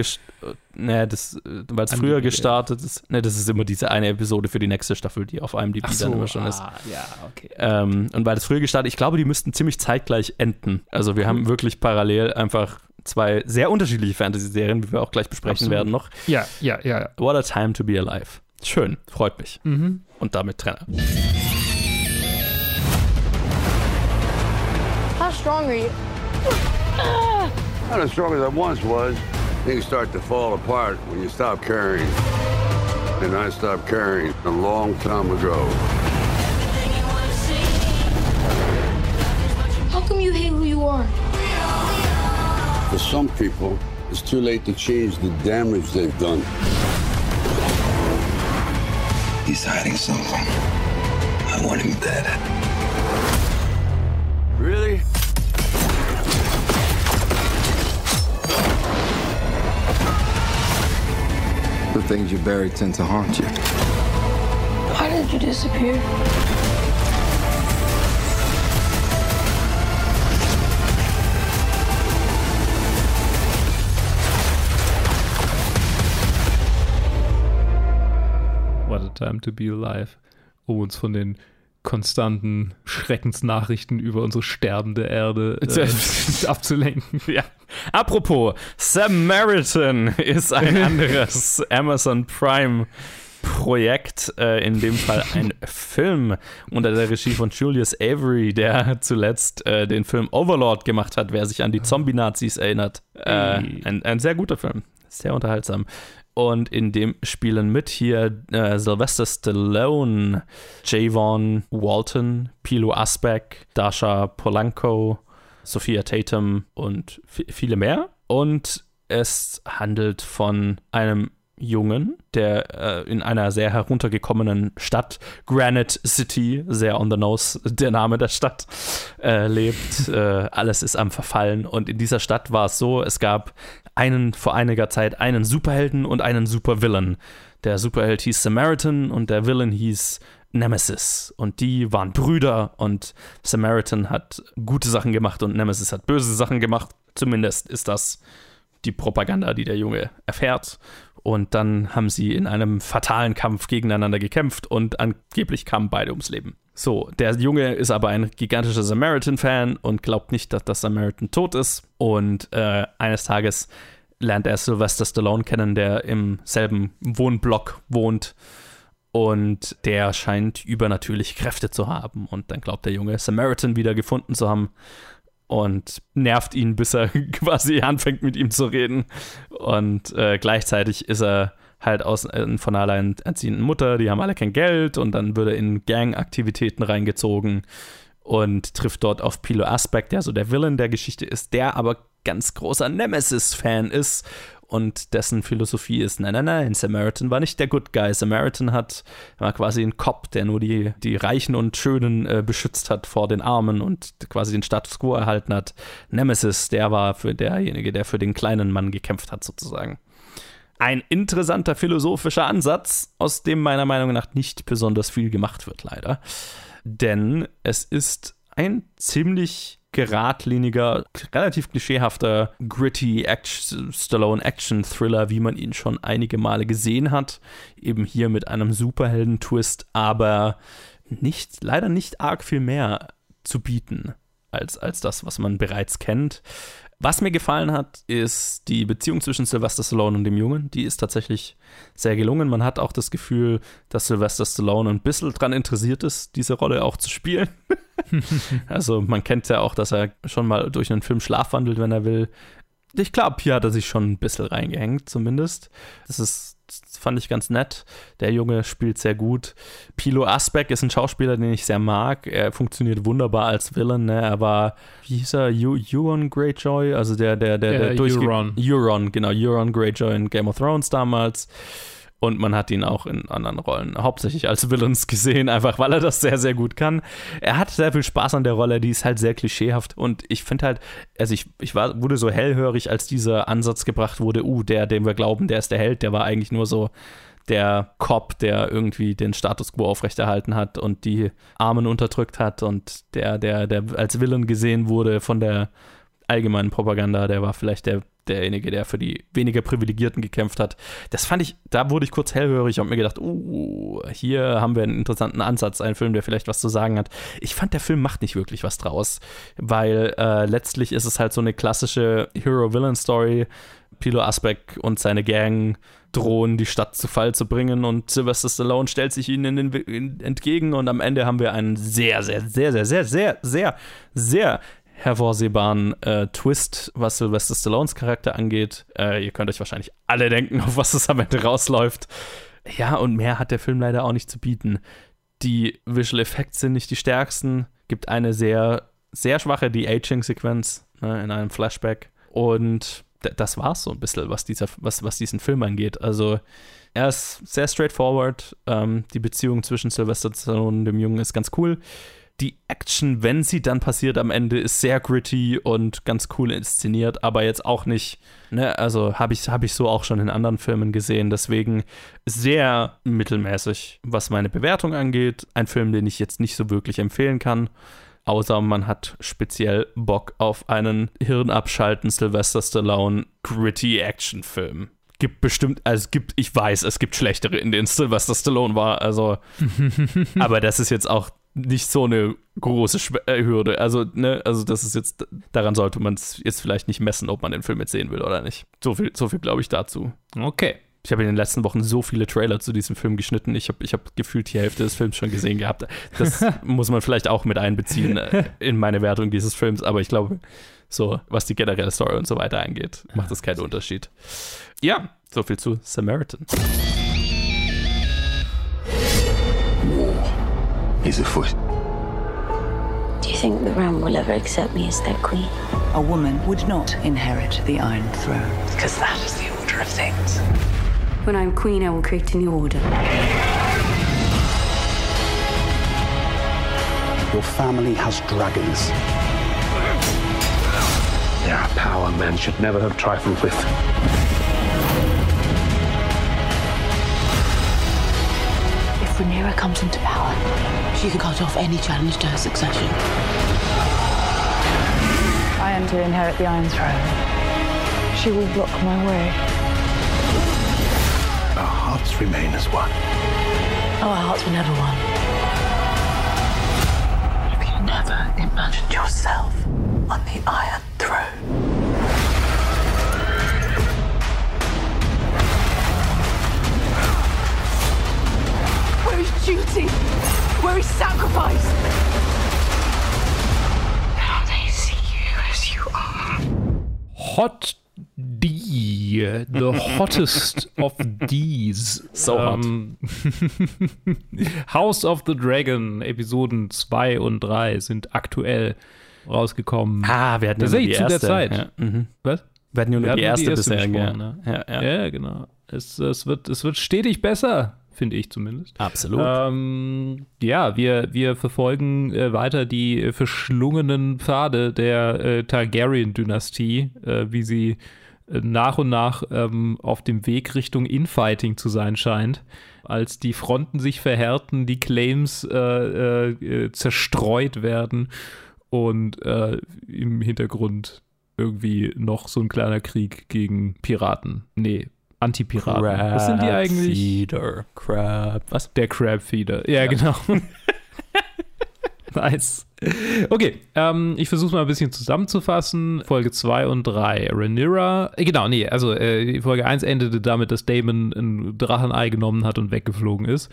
ne, das, weil es früher gestartet ist, ne, das ist immer diese eine Episode für die nächste Staffel, die auf Ach dann so, immer schon ist. ah, ja, okay. Ähm, und weil das früher gestartet, ich glaube, die müssten ziemlich zeitgleich enden. Also wir haben wirklich parallel einfach zwei sehr unterschiedliche Fantasy-Serien, wie wir auch gleich besprechen Absolut. werden noch. Ja, ja, ja. What a time to be alive. Schön, freut mich. Mhm. Und damit Trenner. How strong are you? Not as strong as I once was. Things start to fall apart when you stop caring. And I stopped caring a long time ago. How come you hate who you are? For some people, it's too late to change the damage they've done. He's hiding something. I want him dead. Really? The things you bury tend to haunt you. Why did you disappear? A time to be alive. Um uns von den konstanten Schreckensnachrichten über unsere sterbende Erde äh, *laughs* abzulenken. *laughs* Ja. Apropos, Samaritan *laughs* ist ein anderes Amazon Prime Projekt, äh, in dem Fall ein Film unter der Regie von Julius Avery, der zuletzt äh, den Film Overlord gemacht hat, wer sich an die Zombie-Nazis erinnert. Äh, ein, ein sehr guter Film, sehr unterhaltsam. Und in dem spielen mit hier äh, Sylvester Stallone, Javon Walton, Pilo Asbeck, Dasha Polanco, Sophia Tatum und vi- viele mehr. Und es handelt von einem Jungen, der äh, in einer sehr heruntergekommenen Stadt, Granite City, sehr on the nose der Name der Stadt, äh, lebt. *laughs* Äh, alles ist am Verfallen. Und in dieser Stadt war es so, es gab einen vor einiger Zeit einen Superhelden und einen Supervillain. Der Superheld hieß Samaritan und der Villain hieß Nemesis. Und die waren Brüder und Samaritan hat gute Sachen gemacht und Nemesis hat böse Sachen gemacht. Zumindest ist das die Propaganda, die der Junge erfährt. Und dann haben sie in einem fatalen Kampf gegeneinander gekämpft und angeblich kamen beide ums Leben. So, der Junge ist aber ein gigantischer Samaritan-Fan und glaubt nicht, dass das Samaritan tot ist. Und äh, eines Tages lernt er Sylvester Stallone kennen, der im selben Wohnblock wohnt. Und der scheint übernatürliche Kräfte zu haben. Und dann glaubt der Junge, Samaritan wieder gefunden zu haben und nervt ihn, bis er *laughs* quasi anfängt mit ihm zu reden. Und äh, gleichzeitig ist er halt aus, äh, von einer alleinerziehenden Mutter, die haben alle kein Geld und dann wird er in Gang-Aktivitäten reingezogen und trifft dort auf Pilo Aspect, der so der Villain der Geschichte ist, der aber ganz großer Nemesis-Fan ist und dessen Philosophie ist, nein, nein, nein, Samaritan war nicht der Good Guy. Samaritan hat, war quasi ein Cop, der nur die, die Reichen und Schönen äh, beschützt hat vor den Armen und quasi den Status Quo erhalten hat. Nemesis, der war für derjenige, der für den kleinen Mann gekämpft hat, sozusagen. Ein interessanter philosophischer Ansatz, aus dem meiner Meinung nach nicht besonders viel gemacht wird, leider. Denn es ist ein ziemlich geradliniger, relativ klischeehafter, gritty Action, Stallone-Action-Thriller, wie man ihn schon einige Male gesehen hat. Eben hier mit einem Superhelden-Twist, aber nicht, leider nicht arg viel mehr zu bieten als, als das, was man bereits kennt. Was mir gefallen hat, ist die Beziehung zwischen Sylvester Stallone und dem Jungen. Die ist tatsächlich sehr gelungen. Man hat auch das Gefühl, dass Sylvester Stallone ein bisschen daran interessiert ist, diese Rolle auch zu spielen. *laughs* also man kennt ja auch, dass er schon mal durch einen Film schlafwandelt, wenn er will. Ich glaube, hier hat er sich schon ein bisschen reingehängt, zumindest. Das ist fand ich ganz nett. Der Junge spielt sehr gut. Pilo Asbeck ist ein Schauspieler, den ich sehr mag. Er funktioniert wunderbar als Villain. Ne? Er war, wie hieß er, Euron Greyjoy? Also der, der, der, der, durchge- Euron. Euron, genau, Euron Greyjoy in Game of Thrones damals. Und man hat ihn auch in anderen Rollen hauptsächlich als Villains gesehen, einfach weil er das sehr, sehr gut kann. Er hat sehr viel Spaß an der Rolle, die ist halt sehr klischeehaft. Und ich finde halt, also ich, ich war, wurde so hellhörig, als dieser Ansatz gebracht wurde, uh, der, dem wir glauben, der ist der Held, der war eigentlich nur so der Cop, der irgendwie den Status quo aufrechterhalten hat und die Armen unterdrückt hat und der, der, der als Villain gesehen wurde von der allgemeinen Propaganda, der war vielleicht der, derjenige, der für die weniger Privilegierten gekämpft hat. Das fand ich, da wurde ich kurz hellhörig und mir gedacht, uh, hier haben wir einen interessanten Ansatz, einen Film, der vielleicht was zu sagen hat. Ich fand, der Film macht nicht wirklich was draus, weil äh, letztlich ist es halt so eine klassische Hero-Villain-Story. Pilo Asbeck und seine Gang drohen, die Stadt zu Fall zu bringen und Sylvester Stallone stellt sich ihnen entgegen und am Ende haben wir einen sehr, sehr, sehr, sehr, sehr, sehr, sehr, sehr hervorsehbaren äh, Twist, was Sylvester Stallones Charakter angeht. Äh, ihr könnt euch wahrscheinlich alle denken, *laughs* auf was es am Ende rausläuft. Ja, und mehr hat der Film leider auch nicht zu bieten. Die Visual Effects sind nicht die stärksten. Gibt eine sehr, sehr schwache De-Aging-Sequenz ne, in einem Flashback. Und das war's so ein bisschen, was, dieser, was, was diesen Film angeht. Also, er ist sehr straightforward. Ähm, die Beziehung zwischen Sylvester Stallone und dem Jungen ist ganz cool. Die Action, wenn sie dann passiert am Ende, ist sehr gritty und ganz cool inszeniert, aber jetzt auch nicht, ne, also habe ich, hab ich so auch schon in anderen Filmen gesehen. Deswegen sehr mittelmäßig, was meine Bewertung angeht. Ein Film, den ich jetzt nicht so wirklich empfehlen kann. Außer man hat speziell Bock auf einen Hirnabschalten Sylvester Stallone gritty Action-Film. Gibt bestimmt, also es gibt, ich weiß, es gibt schlechtere, in denen Sylvester Stallone war, also, *laughs* aber das ist jetzt auch nicht so eine große äh, Hürde. Also, ne, also das ist jetzt, daran sollte man es jetzt vielleicht nicht messen, ob man den Film jetzt sehen will oder nicht. So viel, so viel glaube ich dazu. Okay. Ich habe in den letzten Wochen so viele Trailer zu diesem Film geschnitten. Ich habe ich hab gefühlt die Hälfte des Films schon gesehen gehabt. Das *laughs* muss man vielleicht auch mit einbeziehen äh, in meine Wertung dieses Films. Aber ich glaube, so was die generelle Story und so weiter angeht, macht das keinen Unterschied. Ja, so viel zu Samaritan. He's afoot. Do you think the Ram will ever accept me as their queen? A woman would not inherit the Iron Throne. Because that is the order of things. When I'm queen, I will create a new order. Your family has dragons. They are a power men should never have trifled with. Rhaenyra comes into power, she can cut off any challenge to her succession. I am to inherit the Iron Throne. She will block my way. Our hearts remain as one. Our hearts were never one. Have you never imagined yourself on the Iron Throne? Duty? Where is sacrifice? Now they see you as you are. Hot D, the *laughs* hottest of these. So hot. Ähm, *laughs* House of the Dragon, Episoden 2 und 3 sind aktuell rausgekommen. Ah, wir hatten ja nur die zu der erste. Zeit. Ja, mhm. Was? Wir hatten nur Wir die hatten erste, bisher. besprochen, ja. ne? Ja, ja. Ja, genau. Es, es, wird, es wird stetig besser, finde ich zumindest. Absolut. Ähm, ja, wir, wir verfolgen äh, weiter die verschlungenen Pfade der äh, Targaryen-Dynastie, äh, wie sie äh, nach und nach ähm, auf dem Weg Richtung Infighting zu sein scheint. Als die Fronten sich verhärten, die Claims äh, äh, zerstreut werden und im Hintergrund irgendwie noch so ein kleiner Krieg gegen Piraten. Nee, Antipiraten. Was sind die eigentlich? Feeder. Crab. Was? Der Crabfeeder. Ja, genau. *laughs* nice. Okay, ähm, ich versuche mal ein bisschen zusammenzufassen. Folge 2 und 3. Rhaenyra, äh, genau, nee, also äh, Folge 1 endete damit, dass Damon ein Drachenei genommen hat und weggeflogen ist.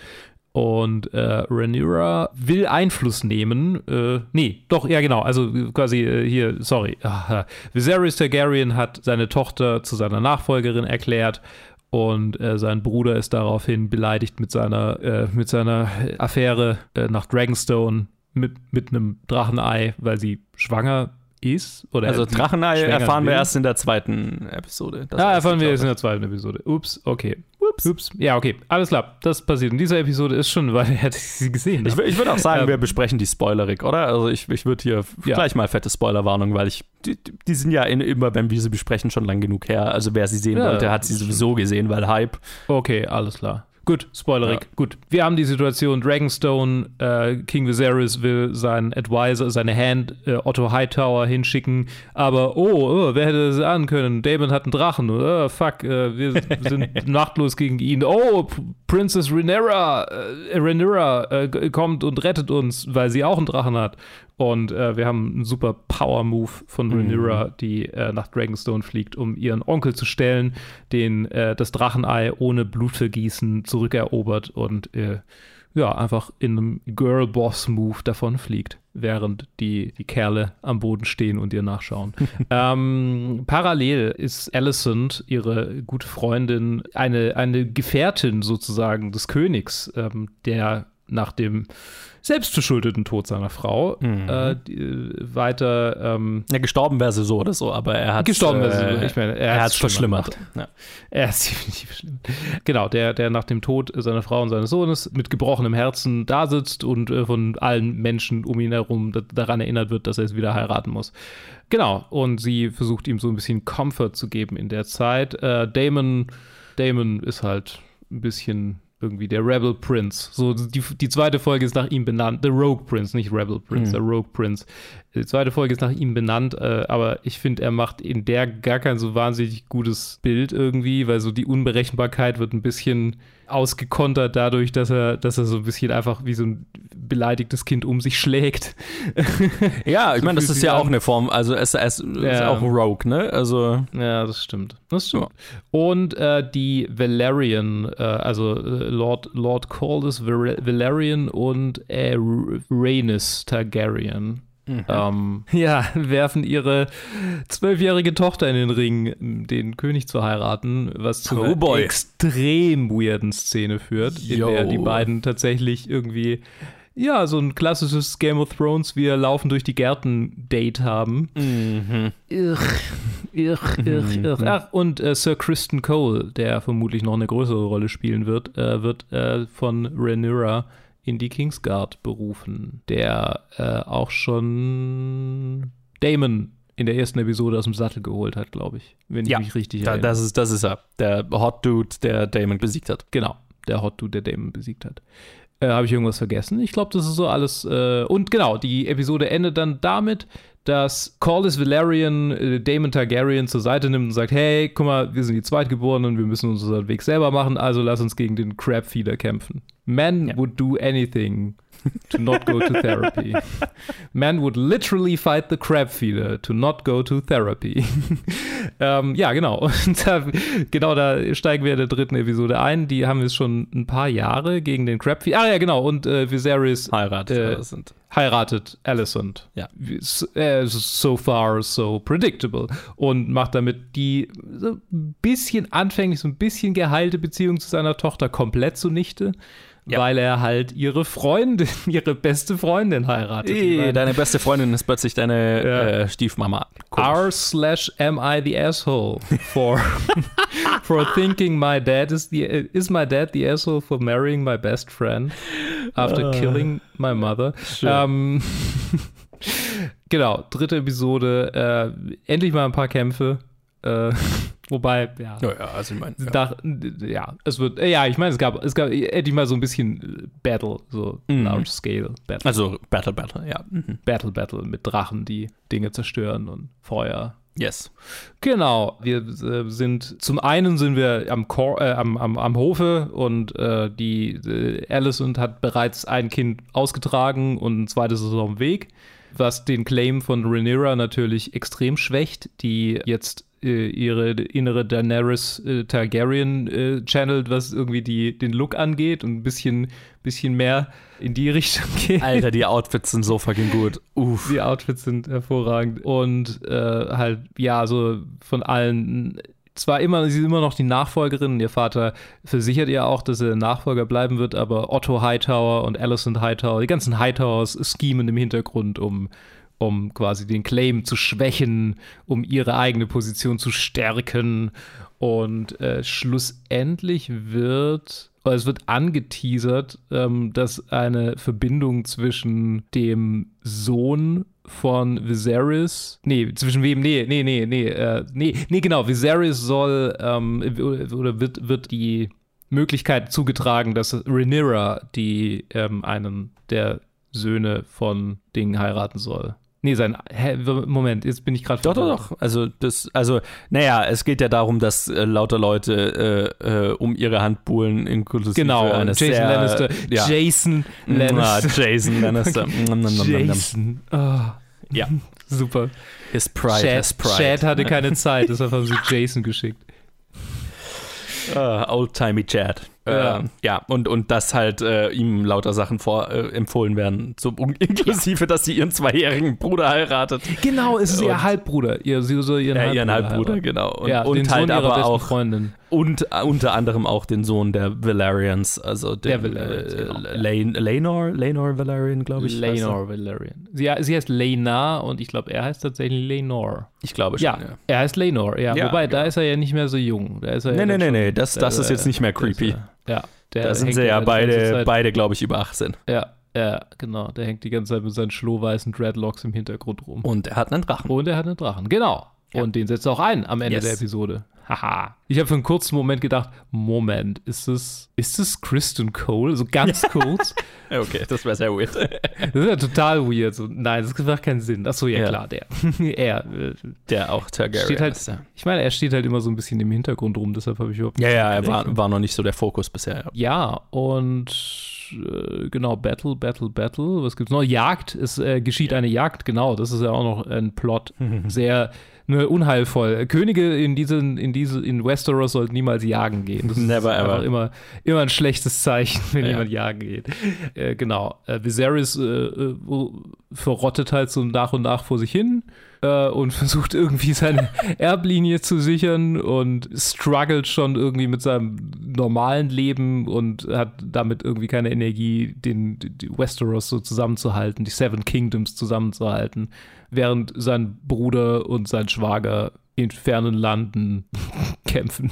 Und äh, Rhaenyra will Einfluss nehmen. Äh, nee, doch, ja genau, also quasi äh, hier, sorry. Ah, *laughs* Viserys Targaryen hat seine Tochter zu seiner Nachfolgerin erklärt und äh, sein Bruder ist daraufhin beleidigt mit seiner, äh, mit seiner Affäre äh, nach Dragonstone mit, mit einem Drachenei, weil sie schwanger ist. Oder Also Drachenei erfahren wir erst in der zweiten Episode. Das ja, weiß erfahren ich, wir jetzt in ich. der zweiten Episode. Ups, okay. Ups. Ups. Ja, okay. Alles klar. Das passiert in dieser Episode ist schon, weil er hätte *laughs* sie gesehen. Ich, wür- ich würde auch sagen, Ähm, wir besprechen die Spoilerik, oder? Also ich, ich würde hier Ja. gleich mal fette Spoilerwarnung, weil ich, die, die sind ja in, immer, wenn wir sie besprechen, schon lang genug her. Also wer sie sehen Ja, wollte, hat sie sowieso gesehen, weil Hype. Okay, alles klar. Gut, Spoilerig. Gut. Wir haben die Situation, Dragonstone, äh, King Viserys will seinen Advisor, seine Hand, äh, Otto Hightower hinschicken, aber oh, oh, wer hätte das ahnen können? Damon hat einen Drachen. Oh, fuck, äh, wir *laughs* sind machtlos gegen ihn. Oh, Princess Rhaenyra, äh, Rhaenyra äh, kommt und rettet uns, weil sie auch einen Drachen hat. Und äh, wir haben einen super Power-Move von Rhaenyra, die äh, nach Dragonstone fliegt, um ihren Onkel zu stellen, den äh, das Drachenei ohne Blutvergießen zurückerobert und äh, ja, einfach in einem Girl-Boss-Move davon fliegt, während die, die Kerle am Boden stehen und ihr nachschauen. *laughs* ähm, parallel ist Alicent, ihre gute Freundin, eine, eine Gefährtin sozusagen des Königs, ähm, der nach dem selbstverschuldeten Tod seiner Frau äh, die, weiter ähm, Ja, gestorben wäre sie so oder so, aber er hat gestorben wäre sie so. äh, Ich meine, er hat's hat es verschlimmert. gemacht. Er ist *laughs* definitiv schlimm. Genau, der, der nach dem Tod seiner Frau und seines Sohnes mit gebrochenem Herzen da sitzt und äh, von allen Menschen um ihn herum da, daran erinnert wird, dass er es wieder heiraten muss. Genau, und sie versucht ihm so ein bisschen Comfort zu geben in der Zeit. Äh, Damon, Damon ist halt ein bisschen irgendwie der Rebel Prince. So, die, die zweite Folge ist nach ihm benannt. The Rogue Prince, nicht Rebel Prince, Mhm. der Rogue Prince. Die zweite Folge ist nach ihm benannt, äh, aber ich finde, er macht in der gar kein so wahnsinnig gutes Bild irgendwie, weil so die Unberechenbarkeit wird ein bisschen ausgekontert dadurch, dass er, dass er so ein bisschen einfach wie so ein beleidigtes Kind um sich schlägt. *laughs* Ja, ich So meine, das ist ja auch eine Form, also es, es ist Ja. auch Rogue, ne? Also Ja, das stimmt. Das stimmt. Und äh, die Valerian, äh, also äh, Lord, Lord Caldus Valerian und äh, Rhaenys Targaryen. Ähm, *laughs* ja, werfen ihre zwölfjährige Tochter in den Ring, den König zu heiraten, was zu Oh einer boy. extrem weirden Szene führt, in Yo. der die beiden tatsächlich irgendwie ja, so ein klassisches Game of Thrones, wir laufen durch die Gärten-Date haben. Mhm. Irr, irr, irr, irr. Ach, und äh, Sir Kristen Cole, der vermutlich noch eine größere Rolle spielen wird, äh, wird äh, von Rhaenyra in die Kingsguard berufen, der äh, auch schon Damon in der ersten Episode aus dem Sattel geholt hat, glaube ich, wenn ich Ja, mich richtig da, erinnere. das, ist, das ist er. Der Hot Dude, der Damon besiegt hat. Genau, der Hot Dude, der Damon besiegt hat. Äh, Habe ich irgendwas vergessen? Ich glaube, das ist so alles. Äh, und genau, die Episode endet dann damit, dass Corlys Valerian äh, Damon Targaryen zur Seite nimmt und sagt: Hey, guck mal, wir sind die Zweitgeborenen, wir müssen unseren Weg selber machen, also lass uns gegen den Crabfeeder kämpfen. Man would do anything *laughs* to not go to therapy. Man would literally fight the Crabfeeder to not go to therapy. *laughs* ähm, ja, genau. *laughs* Da, genau da steigen wir in der dritten Episode ein. Die haben wir schon ein paar Jahre gegen den Crabfeeder. Ah ja, genau. Und äh, Viserys Heiratet äh, Alicent. heiratet Alicent. Ja. So, äh, so far so predictable. Und macht damit die so ein bisschen anfänglich, so ein bisschen geheilte Beziehung zu seiner Tochter komplett zunichte. Weil er halt ihre Freundin, *laughs* ihre beste Freundin heiratet. Meine, deine beste Freundin ist plötzlich deine äh, Stiefmama. R slash am I the asshole for *laughs* for thinking my dad is the is my dad the asshole for marrying my best friend after Ah. killing my mother. Ähm, *laughs* genau, dritte Episode. Äh, endlich mal ein paar Kämpfe. Äh, *laughs* Wobei, ja. Ja, ja, also ich meine. Ja. Da, ja, es wird, äh, ja, ich meine, es gab, es gab endlich mal so ein bisschen Battle, so Mhm. Large Scale Battle. Also Battle, Battle, ja. Mhm. Battle, Battle mit Drachen, die Dinge zerstören und Feuer. Yes. Genau, wir äh, sind, zum einen sind wir am, Cor äh, am, am, am Hofe und äh, die äh, Alicent hat bereits ein Kind ausgetragen und ein zweites ist auf dem Weg, was den Claim von Rhaenyra natürlich extrem schwächt, die jetzt äh, ihre innere Daenerys äh, Targaryen äh, channelt, was irgendwie die, den Look angeht und ein bisschen, bisschen mehr in die *laughs* Richtung geht. Alter, die Outfits sind so fucking gut. Uff. Die Outfits sind hervorragend. Und äh, halt, ja, so von allen. Zwar immer, sie ist immer noch die Nachfolgerin. Ihr Vater versichert ihr auch, dass er Nachfolger bleiben wird, aber Otto Hightower und Alicent Hightower, die ganzen Hightowers schemen im Hintergrund, um, um quasi den Claim zu schwächen, um ihre eigene Position zu stärken. Und äh, schlussendlich wird weil es wird angeteasert, ähm, dass eine Verbindung zwischen dem Sohn von Viserys, nee, zwischen wem, nee, nee, nee, nee, äh, nee, nee, genau, Viserys soll, ähm, oder wird, wird die Möglichkeit zugetragen, dass Rhaenyra, die ähm, einen der Söhne von Dingen heiraten soll. Nee, sein. Hä, Moment, jetzt bin ich gerade. Doch, doch, doch. Also, das, also, naja, es geht ja darum, dass äh, lauter Leute äh, äh, um ihre Hand buhlen, inklusive Genau, eines Jason sehr, Lannister. Ja. Jason Lannister. Jason *laughs* Lannister. Jason. Oh, Ja. super. His pride, Chad, his pride. Chad hatte keine Zeit, deshalb haben sie Jason geschickt. Uh, Old-timey Chad. Ja. Ja, ja und, und dass halt äh, ihm lauter Sachen vor, äh, empfohlen werden, zum, *laughs* inklusive, dass sie ihren zweijährigen Bruder heiratet. Genau, es ist ihr Und- Halbbruder. Ihr, sie soll ihren Ja, Halbbruder, ihren Halbbruder, heiraten. genau. Und, ja, und halt Sohn aber auch Freundin. Und äh, unter anderem auch den Sohn der Valerians, also Der den, Valerians, äh, genau, ja. Lane, Lanor, Lanor Valerian, glaube ich. Lenor Valerian. Sie, sie heißt Lena und ich glaube, er heißt tatsächlich Lenor. Ich glaube schon, Ja, ja. er heißt Lenor, ja. Ja, Wobei, da ist er ja nicht mehr so jung. Da ist er Nee, ja nee, nee, nee, das- das da ist jetzt nicht mehr creepy. Ja, der Da sind sie ja beide, beide glaube ich, über 18. Ja, ja, genau. Der hängt die ganze Zeit mit seinen schlohweißen Dreadlocks im Hintergrund rum. Und er hat einen Drachen. Und er hat einen Drachen, genau. Und den setzt er auch ein am Ende Yes. der Episode. Haha. Ich habe für einen kurzen Moment gedacht, Moment, ist das, ist das Kristen Cole? So ganz *laughs* kurz. Okay, das wäre sehr weird. *laughs* Das ist ja total weird. So, nein, das macht keinen Sinn. Achso, ja, Ja. klar, der. *laughs* er. äh, Der auch Targaryen steht halt, ist, ja. Ich meine, er steht halt immer so ein bisschen im Hintergrund rum, deshalb habe ich überhaupt Ja, ja, er war, war noch nicht so der Fokus bisher. Ja. Ja, und äh, genau, Battle, Battle, Battle. Was gibt's noch? Jagd. Es äh, geschieht eine Jagd, genau. Das ist ja auch noch ein Plot. Sehr ne, unheilvoll. Könige in diesen, in diese, in Westeros sollten niemals jagen gehen. Das Never ist ever. immer, immer ein schlechtes Zeichen, wenn Ja. jemand jagen geht. Äh, genau. Äh, Viserys äh, äh, verrottet halt so nach und nach vor sich hin äh, und versucht irgendwie seine *laughs* Erblinie zu sichern und struggelt schon irgendwie mit seinem normalen Leben und hat damit irgendwie keine Energie, den Westeros so zusammenzuhalten, die Seven Kingdoms zusammenzuhalten, während sein Bruder und sein Schwager in fernen Landen *laughs* kämpfen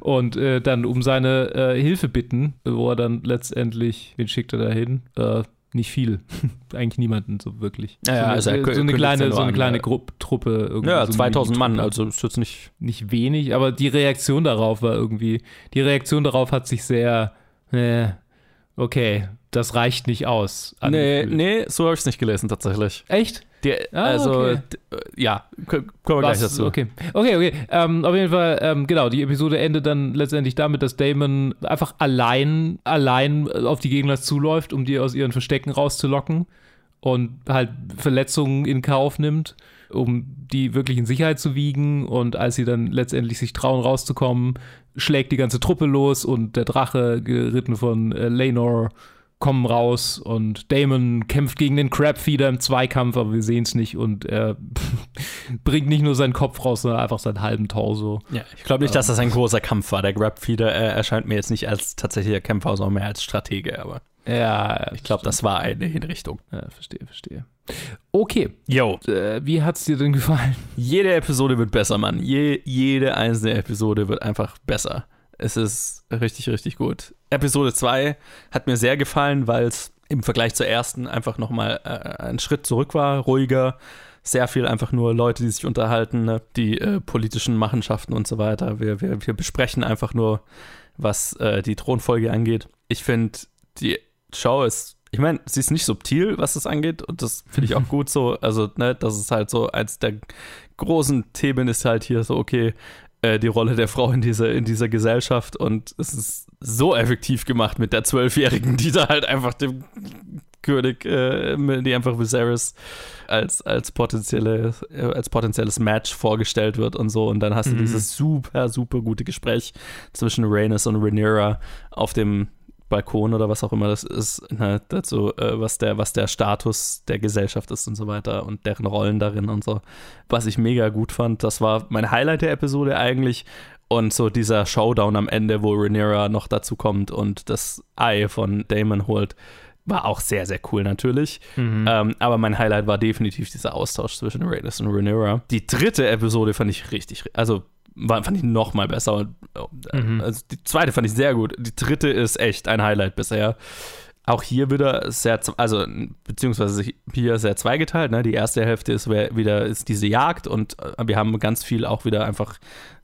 und äh, dann um seine äh, Hilfe bitten, wo er dann letztendlich, wen schickt er da hin? Äh, nicht viel. *laughs* Eigentlich niemanden so wirklich. Ja, so, eine, also so eine kleine, so eine kleine ja. Gruppe, Truppe. irgendwie Ja, so eine 2000 Mann, also ist jetzt nicht. Nicht wenig, aber die Reaktion darauf war irgendwie, die Reaktion darauf hat sich sehr, äh, okay, das reicht nicht aus. Nee, nee, so habe ich es nicht gelesen, tatsächlich. Echt? Die, Ah, also, okay. d- ja, kommen wir gleich dazu. Okay, okay, okay. Ähm, auf jeden Fall, ähm, genau, die Episode endet dann letztendlich damit, dass Damon einfach allein, allein auf die Gegner zuläuft, um die aus ihren Verstecken rauszulocken und halt Verletzungen in Kauf nimmt, um die wirklich in Sicherheit zu wiegen. Und als sie dann letztendlich sich trauen, rauszukommen, schlägt die ganze Truppe los und der Drache, geritten von äh, Lenor, kommen raus und Damon kämpft gegen den Crabfeeder im Zweikampf, aber wir sehen es nicht und er *laughs* bringt nicht nur seinen Kopf raus, sondern einfach seinen halben Torso. Ja, ich glaube nicht, dass das ein großer Kampf war. Der Grabfeeder äh, erscheint mir jetzt nicht als tatsächlicher Kämpfer, sondern mehr als Stratege, aber Ja, ich glaube, das war eine Hinrichtung. Ja, verstehe, verstehe. Okay. Yo. Äh, wie hat's dir denn gefallen? Jede Episode wird besser, Mann. Je, jede einzelne Episode wird einfach besser. Es ist richtig, richtig gut. Episode 2 hat mir sehr gefallen, weil es im Vergleich zur ersten einfach nochmal äh, ein Schritt zurück war, ruhiger. sehr viel einfach nur Leute, die sich unterhalten, ne? die äh, politischen Machenschaften und so weiter. Wir, wir, wir besprechen einfach nur, was äh, die Thronfolge angeht. Ich finde, die Show ist ich meine, sie ist nicht subtil, was das angeht, und das finde ich auch *laughs* gut so. Also, ne, das ist halt so, eins der großen Themen ist halt hier so, okay, äh, die Rolle der Frau in dieser, in dieser Gesellschaft und es ist so effektiv gemacht mit der Zwölfjährigen, die da halt einfach dem König, äh, die einfach Viserys als, als, potenzielle, äh, als potenzielles Match vorgestellt wird und so. Und dann hast du Mhm. dieses super, super gute Gespräch zwischen Rhaenys und Rhaenyra auf dem Balkon oder was auch immer das ist, ne, dazu, äh, was, der, was der Status der Gesellschaft ist und so weiter und deren Rollen darin und so. Was ich mega gut fand, das war mein Highlight der Episode eigentlich. Und so dieser Showdown am Ende, wo Rhaenyra noch dazu kommt und das Ei von Damon holt, war auch sehr, sehr cool natürlich. Mhm. Ähm, aber mein Highlight war definitiv dieser Austausch zwischen Rhaenys und Rhaenyra. Die dritte Episode fand ich richtig, also war, fand ich noch mal besser. Äh, Mhm. Also die zweite fand ich sehr gut. Die dritte ist echt ein Highlight bisher. Auch hier wieder sehr, also beziehungsweise hier sehr zweigeteilt. Ne? Die erste Hälfte ist wieder ist diese Jagd und äh, wir haben ganz viel auch wieder einfach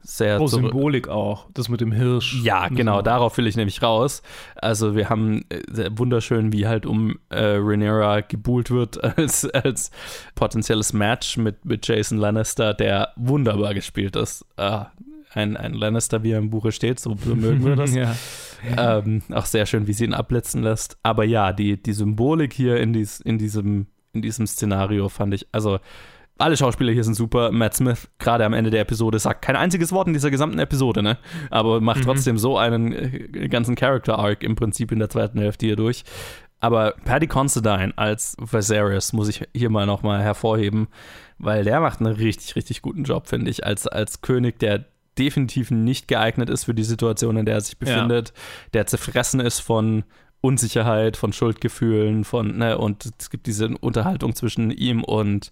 sehr Oh, Symbolik auch. Das mit dem Hirsch. ja, genau, wir- darauf will ich nämlich raus. Also wir haben äh, sehr wunderschön, wie halt um äh, Rhaenyra gebuhlt wird *laughs* als, als potenzielles Match mit, mit Jason Lannister, der wunderbar gespielt ist. Ah, ein, ein Lannister, wie er im Buche steht, so mögen wir das. *laughs* ja. Ähm, auch sehr schön, wie sie ihn abblitzen lässt. Aber ja, die, die Symbolik hier in, dies, in, diesem, in diesem Szenario fand ich, also alle Schauspieler hier sind super. Matt Smith, gerade am Ende der Episode, sagt kein einziges Wort in dieser gesamten Episode, ne? Aber macht Mhm. trotzdem so einen äh, ganzen Character-Arc im Prinzip in der zweiten Hälfte hier durch. Aber Paddy Considine als Viserys muss ich hier mal nochmal hervorheben, weil der macht einen richtig, richtig guten Job, finde ich, als, als König, der definitiv nicht geeignet ist für die Situation, in der er sich Ja. befindet, der zerfressen ist von Unsicherheit, von Schuldgefühlen, von, ne, und es gibt diese Unterhaltung zwischen ihm und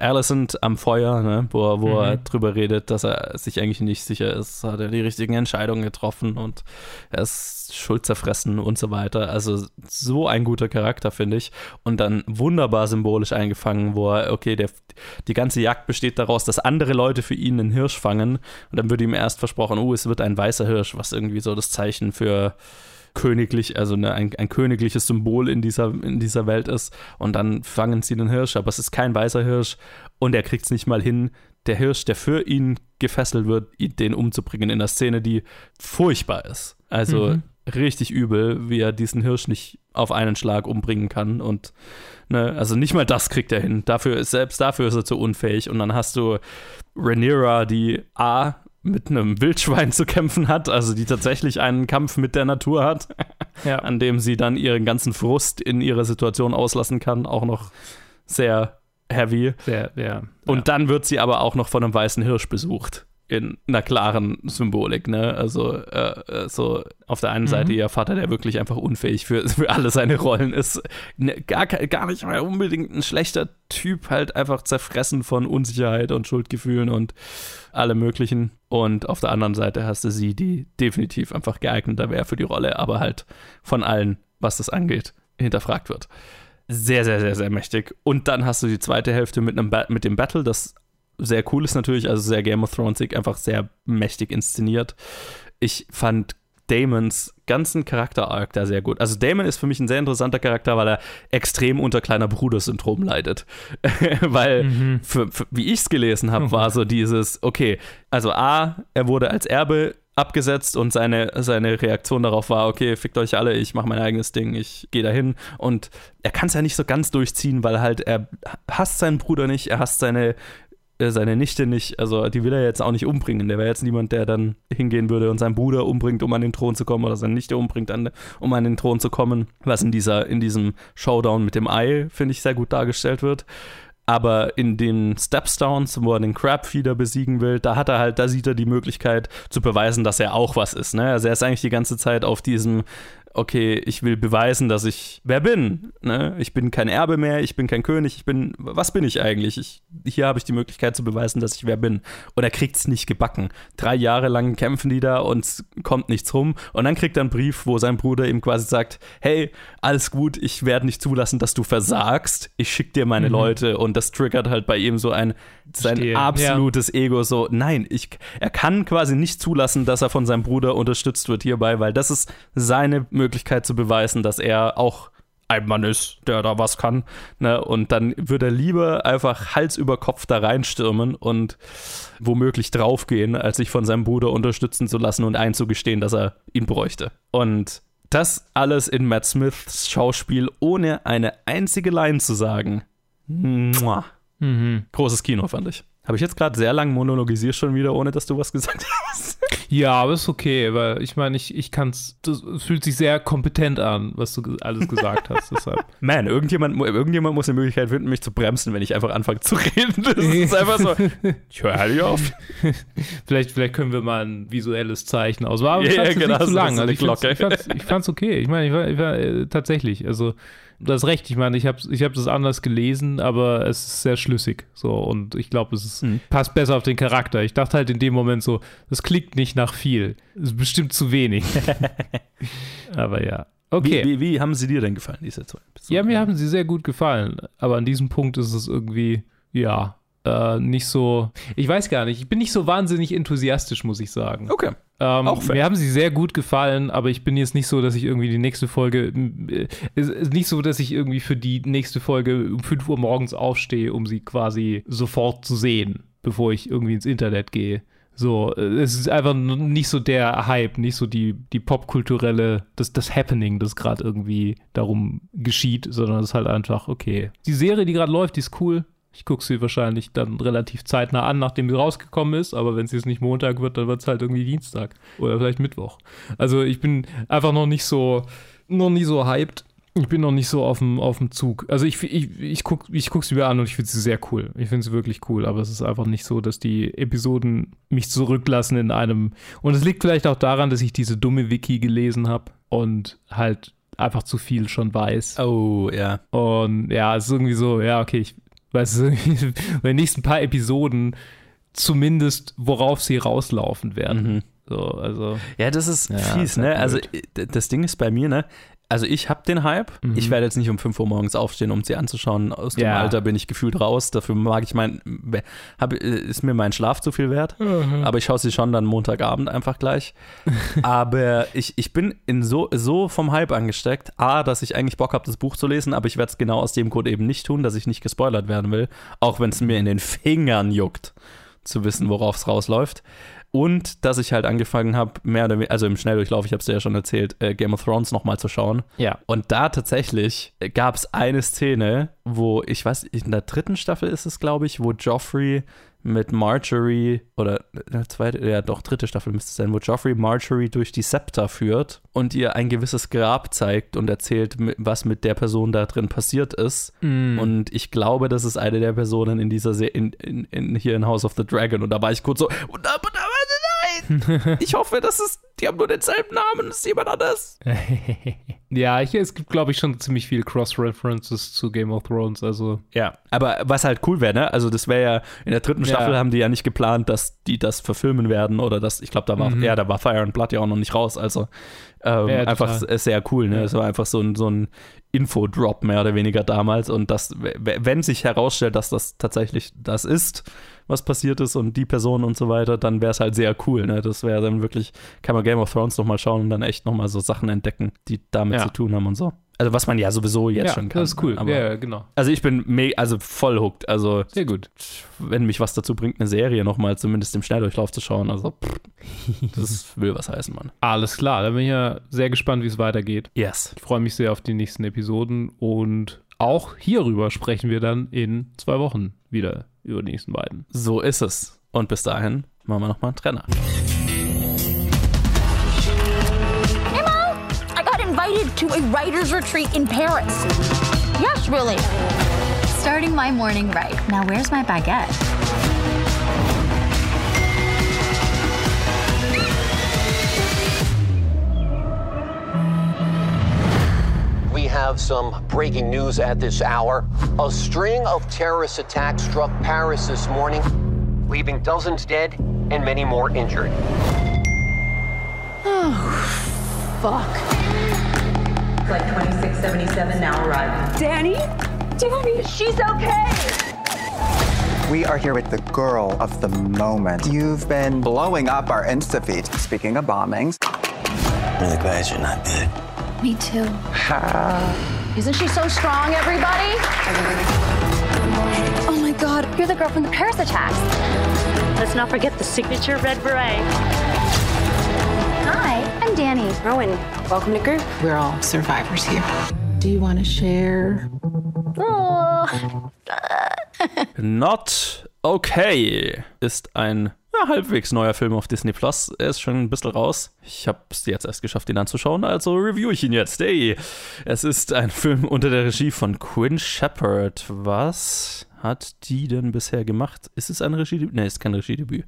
Alicent am Feuer, ne, wo, er- wo er Mhm. drüber redet, dass er sich eigentlich nicht sicher ist, hat er die richtigen Entscheidungen getroffen und er ist schuldzerfressen und so weiter. Also so ein guter Charakter, finde ich. Und dann wunderbar symbolisch eingefangen, wo er, okay, der, die ganze Jagd besteht daraus, dass andere Leute für ihn einen Hirsch fangen und dann wird ihm erst versprochen, oh, es wird ein weißer Hirsch, was irgendwie so das Zeichen für königlich, also eine, ein, ein königliches Symbol in dieser, in dieser Welt ist. Und dann fangen sie den Hirsch, aber es ist kein weißer Hirsch und er kriegt es nicht mal hin, der Hirsch, der für ihn gefesselt wird, den umzubringen in einer Szene, die furchtbar ist. Also Mhm. richtig übel, wie er diesen Hirsch nicht auf einen Schlag umbringen kann. Und ne, also nicht mal das kriegt er hin. Dafür selbst dafür ist er zu unfähig. Und dann hast du Rhaenyra, die A mit einem Wildschwein zu kämpfen hat, also die tatsächlich einen Kampf mit der Natur hat, Ja. *laughs* an dem sie dann ihren ganzen Frust in ihrer Situation auslassen kann, auch noch sehr heavy. Sehr, ja. Und dann wird sie aber auch noch von einem weißen Hirsch besucht. In einer klaren Symbolik, ne? Also, äh, äh, so auf der einen Mhm. Seite ihr Vater, der wirklich einfach unfähig für, *laughs* für alle seine Rollen ist. Ne, gar, gar nicht mal unbedingt ein schlechter Typ, halt einfach zerfressen von Unsicherheit und Schuldgefühlen und allem Möglichen. Und auf der anderen Seite hast du sie, die definitiv einfach geeigneter wäre für die Rolle, aber halt von allen, was das angeht, hinterfragt wird sehr, sehr, sehr, sehr mächtig. Und dann hast du die zweite Hälfte mit, einem ba mit dem Battle, das sehr cool ist natürlich, also sehr Game of Thronesig, einfach sehr mächtig inszeniert. Ich fand Damons ganzen Charakter-Arc da sehr gut. Also Damon ist für mich ein sehr interessanter Charakter, weil er extrem unter kleiner Bruder-Syndrom leidet. *laughs* weil, Mhm. für, für, wie ich es gelesen habe, war so dieses, okay, also A, er wurde als Erbe abgesetzt und seine, seine Reaktion darauf war, okay, fickt euch alle, ich mache mein eigenes Ding, ich gehe dahin. Und er kann es ja nicht so ganz durchziehen, weil halt er hasst seinen Bruder nicht, er hasst seine, seine Nichte nicht, also die will er jetzt auch nicht umbringen. Der wäre jetzt niemand, der dann hingehen würde und seinen Bruder umbringt, um an den Thron zu kommen, oder seine Nichte umbringt, um an den Thron zu kommen, was in dieser, in diesem Showdown mit dem Ei, finde ich, sehr gut dargestellt wird. Aber in den Stepstones, wo er den Crabfeeder besiegen will, da hat er halt, da sieht er die Möglichkeit zu beweisen, dass er auch was ist. Ne? Also er ist eigentlich die ganze Zeit auf diesem, okay, ich will beweisen, dass ich wer bin. Ne? Ich bin kein Erbe mehr, ich bin kein König, ich bin, was bin ich eigentlich? Ich, hier habe ich die Möglichkeit zu beweisen, dass ich wer bin. Und er kriegt es nicht gebacken. Drei Jahre lang kämpfen die da und es kommt nichts rum. Und dann kriegt er einen Brief, wo sein Bruder ihm quasi sagt, hey, alles gut, ich werde nicht zulassen, dass du versagst. Ich schicke dir meine Mhm. Leute. Und das triggert halt bei ihm so ein, sein Verstehe. absolutes Ego. So, nein, ich, er kann quasi nicht zulassen, dass er von seinem Bruder unterstützt wird hierbei, weil das ist seine Möglichkeit zu beweisen, dass er auch ein Mann ist, der da was kann. Ne? Und dann würde er lieber einfach Hals über Kopf da reinstürmen und womöglich draufgehen, als sich von seinem Bruder unterstützen zu lassen und einzugestehen, dass er ihn bräuchte. Und das alles in Matt Smiths Schauspiel, ohne eine einzige Line zu sagen. Mua. Mhm. Großes Kino, fand ich. Habe ich jetzt gerade sehr lang monologisiert schon wieder, ohne dass du was gesagt *laughs* hast? Ja, aber ist okay, weil ich meine, ich, ich kann es, das fühlt sich sehr kompetent an, was du alles gesagt hast. Deshalb. *laughs* Man, irgendjemand, irgendjemand muss eine Möglichkeit finden, mich zu bremsen, wenn ich einfach anfange zu reden. Das ist *laughs* einfach so. Ich höre halt auf. vielleicht, vielleicht können wir mal ein visuelles Zeichen aus. War aber Ja, genau, nicht zu lang. so Also ich, fand's, ich, fand's, ich fand's okay. Ich meine, ich war, ich war äh, tatsächlich, also du hast recht. Ich meine, ich habe ich hab das anders gelesen, aber es ist sehr schlüssig. So und ich glaube, es ist, Hm. passt besser auf den Charakter. Ich dachte halt in dem Moment so, das klingt nicht nach viel. Das ist bestimmt zu wenig. *laughs* *laughs* aber ja. Okay. Wie, wie, wie haben sie dir denn gefallen, diese zwei? Ja, mir haben sie sehr gut gefallen. Aber an diesem Punkt ist es irgendwie, ja, äh, nicht so. Ich weiß gar nicht. Ich bin nicht so wahnsinnig enthusiastisch, muss ich sagen. Okay. Ähm, Auch fair. mir haben sie sehr gut gefallen, aber ich bin jetzt nicht so, dass ich irgendwie die nächste Folge. äh, Es ist nicht so, dass ich irgendwie für die nächste Folge um 5 Uhr morgens aufstehe, um sie quasi sofort zu sehen, bevor ich irgendwie ins Internet gehe. So, äh, es ist einfach nicht so der Hype, nicht so die, die popkulturelle, das, das Happening, das gerade irgendwie darum geschieht, sondern es ist halt einfach, okay. Die Serie, die gerade läuft, die ist cool. Ich gucke sie wahrscheinlich dann relativ zeitnah an, nachdem sie rausgekommen ist, aber wenn es jetzt nicht Montag wird, dann wird es halt irgendwie Dienstag oder vielleicht Mittwoch. Also ich bin einfach noch nicht so, noch nie so hyped. Ich bin noch nicht so auf dem, auf dem Zug. Also ich, ich, ich gucke ich guck sie mir an und ich finde sie sehr cool. Ich finde sie wirklich cool, aber es ist einfach nicht so, dass die Episoden mich zurücklassen in einem. Und es liegt vielleicht auch daran, dass ich diese dumme Wiki gelesen habe und halt einfach zu viel schon weiß. Oh, ja. Und ja, es ist irgendwie so, ja, okay, ich weiß es *laughs* irgendwie, bei den nächsten paar Episoden zumindest, worauf sie rauslaufen werden. So, also. Ja, das ist Ja, fies, ne? Also d- das Ding ist bei mir, ne? Also ich habe den Hype. Mhm. Ich werde jetzt nicht um 5 Uhr morgens aufstehen, um sie anzuschauen. Aus dem Ja. Alter bin ich gefühlt raus. Dafür mag ich mein, hab, ist mir mein Schlaf zu viel wert. Mhm. Aber ich schaue sie schon dann Montagabend einfach gleich. *laughs* aber ich, ich bin in so, so vom Hype angesteckt. A, dass ich eigentlich Bock habe, das Buch zu lesen, aber ich werde es genau aus dem Grund eben nicht tun, dass ich nicht gespoilert werden will. Auch wenn es mir in den Fingern juckt, zu wissen, worauf es rausläuft. Und dass ich halt angefangen habe, mehr oder weniger, also im Schnelldurchlauf, ich habe es dir ja schon erzählt, äh, Game of Thrones nochmal zu schauen. Ja. Und da tatsächlich gab es eine Szene, wo, ich weiß, in der dritten Staffel ist es, glaube ich, wo Joffrey mit Marjorie, oder äh, zweite, ja doch, dritte Staffel müsste es sein, wo Joffrey Marjorie durch die Septa führt und ihr ein gewisses Grab zeigt und erzählt, was mit der Person da drin passiert ist. Mm. Und ich glaube, das ist eine der Personen in dieser Se in, in, in, hier in House of the Dragon. Und da war ich kurz so, "Oh, da-! *laughs* Ich hoffe, das ist, die haben nur denselben Namen, das ist jemand anders. *laughs* ja, ich, es gibt, glaube ich, schon ziemlich viel Cross-References zu Game of Thrones. Also, Ja, aber was halt cool wäre, ne? Also das wäre ja, in der dritten Ja. Staffel haben die ja nicht geplant, dass die das verfilmen werden oder das, ich glaube, da war, Mhm. ja, da war Fire and Blood ja auch noch nicht raus, also ähm, Ja, einfach sehr cool, ne? Ja. Es war einfach so ein, so ein Infodrop mehr oder weniger damals und das, wenn sich herausstellt, dass das tatsächlich das ist, was passiert ist und die Person und so weiter, dann wäre es halt sehr cool, ne? Das wäre dann wirklich, kann man Game of Thrones nochmal schauen und dann echt nochmal so Sachen entdecken, die damit Ja. zu tun haben und so. Also was man ja sowieso jetzt ja, schon kann. das ist cool. Aber, ja, genau. also ich bin me also voll hooked. Also Sehr gut. wenn mich was dazu bringt, eine Serie nochmal zumindest im Schnelldurchlauf zu schauen, also pff, *laughs* das will was heißen, Mann. Alles klar, da bin ich ja sehr gespannt, wie es weitergeht. Yes. Ich freue mich sehr auf die nächsten Episoden und auch hierüber sprechen wir dann in zwei Wochen wieder über die nächsten beiden. So ist es. Und bis dahin machen wir nochmal einen Trenner. Hey, Mom! I got invited to a writer's retreat in Paris. Yes, really. Starting my morning right. Now, where's my baguette? Have some breaking news at this hour. A string of terrorist attacks struck Paris this morning, leaving dozens dead and many more injured. Oh, fuck. Flight 2677 now arriving. Danny? Danny, she's okay. We are here with the girl of the moment. You've been blowing up our Insta feed. Speaking of bombings. Really glad you're not dead. Me too. Ha. Isn't she so strong, everybody? Oh my god, you're the girl from the Paris attacks. Let's not forget the signature red beret. Hi, I'm Danny. Rowan, welcome to group. We're all survivors here. Do you want to share? Oh. Not Okay ist ein ja, halbwegs neuer Film auf Disney Plus. Er ist schon ein bisschen raus. Ich habe es jetzt erst geschafft, ihn anzuschauen, also review ich ihn jetzt. Hey, es ist ein Film unter der Regie von Quinn Shepard. Was hat die denn bisher gemacht? Ist es ein Regiedebüt? Nee, ist kein Regiedebüt.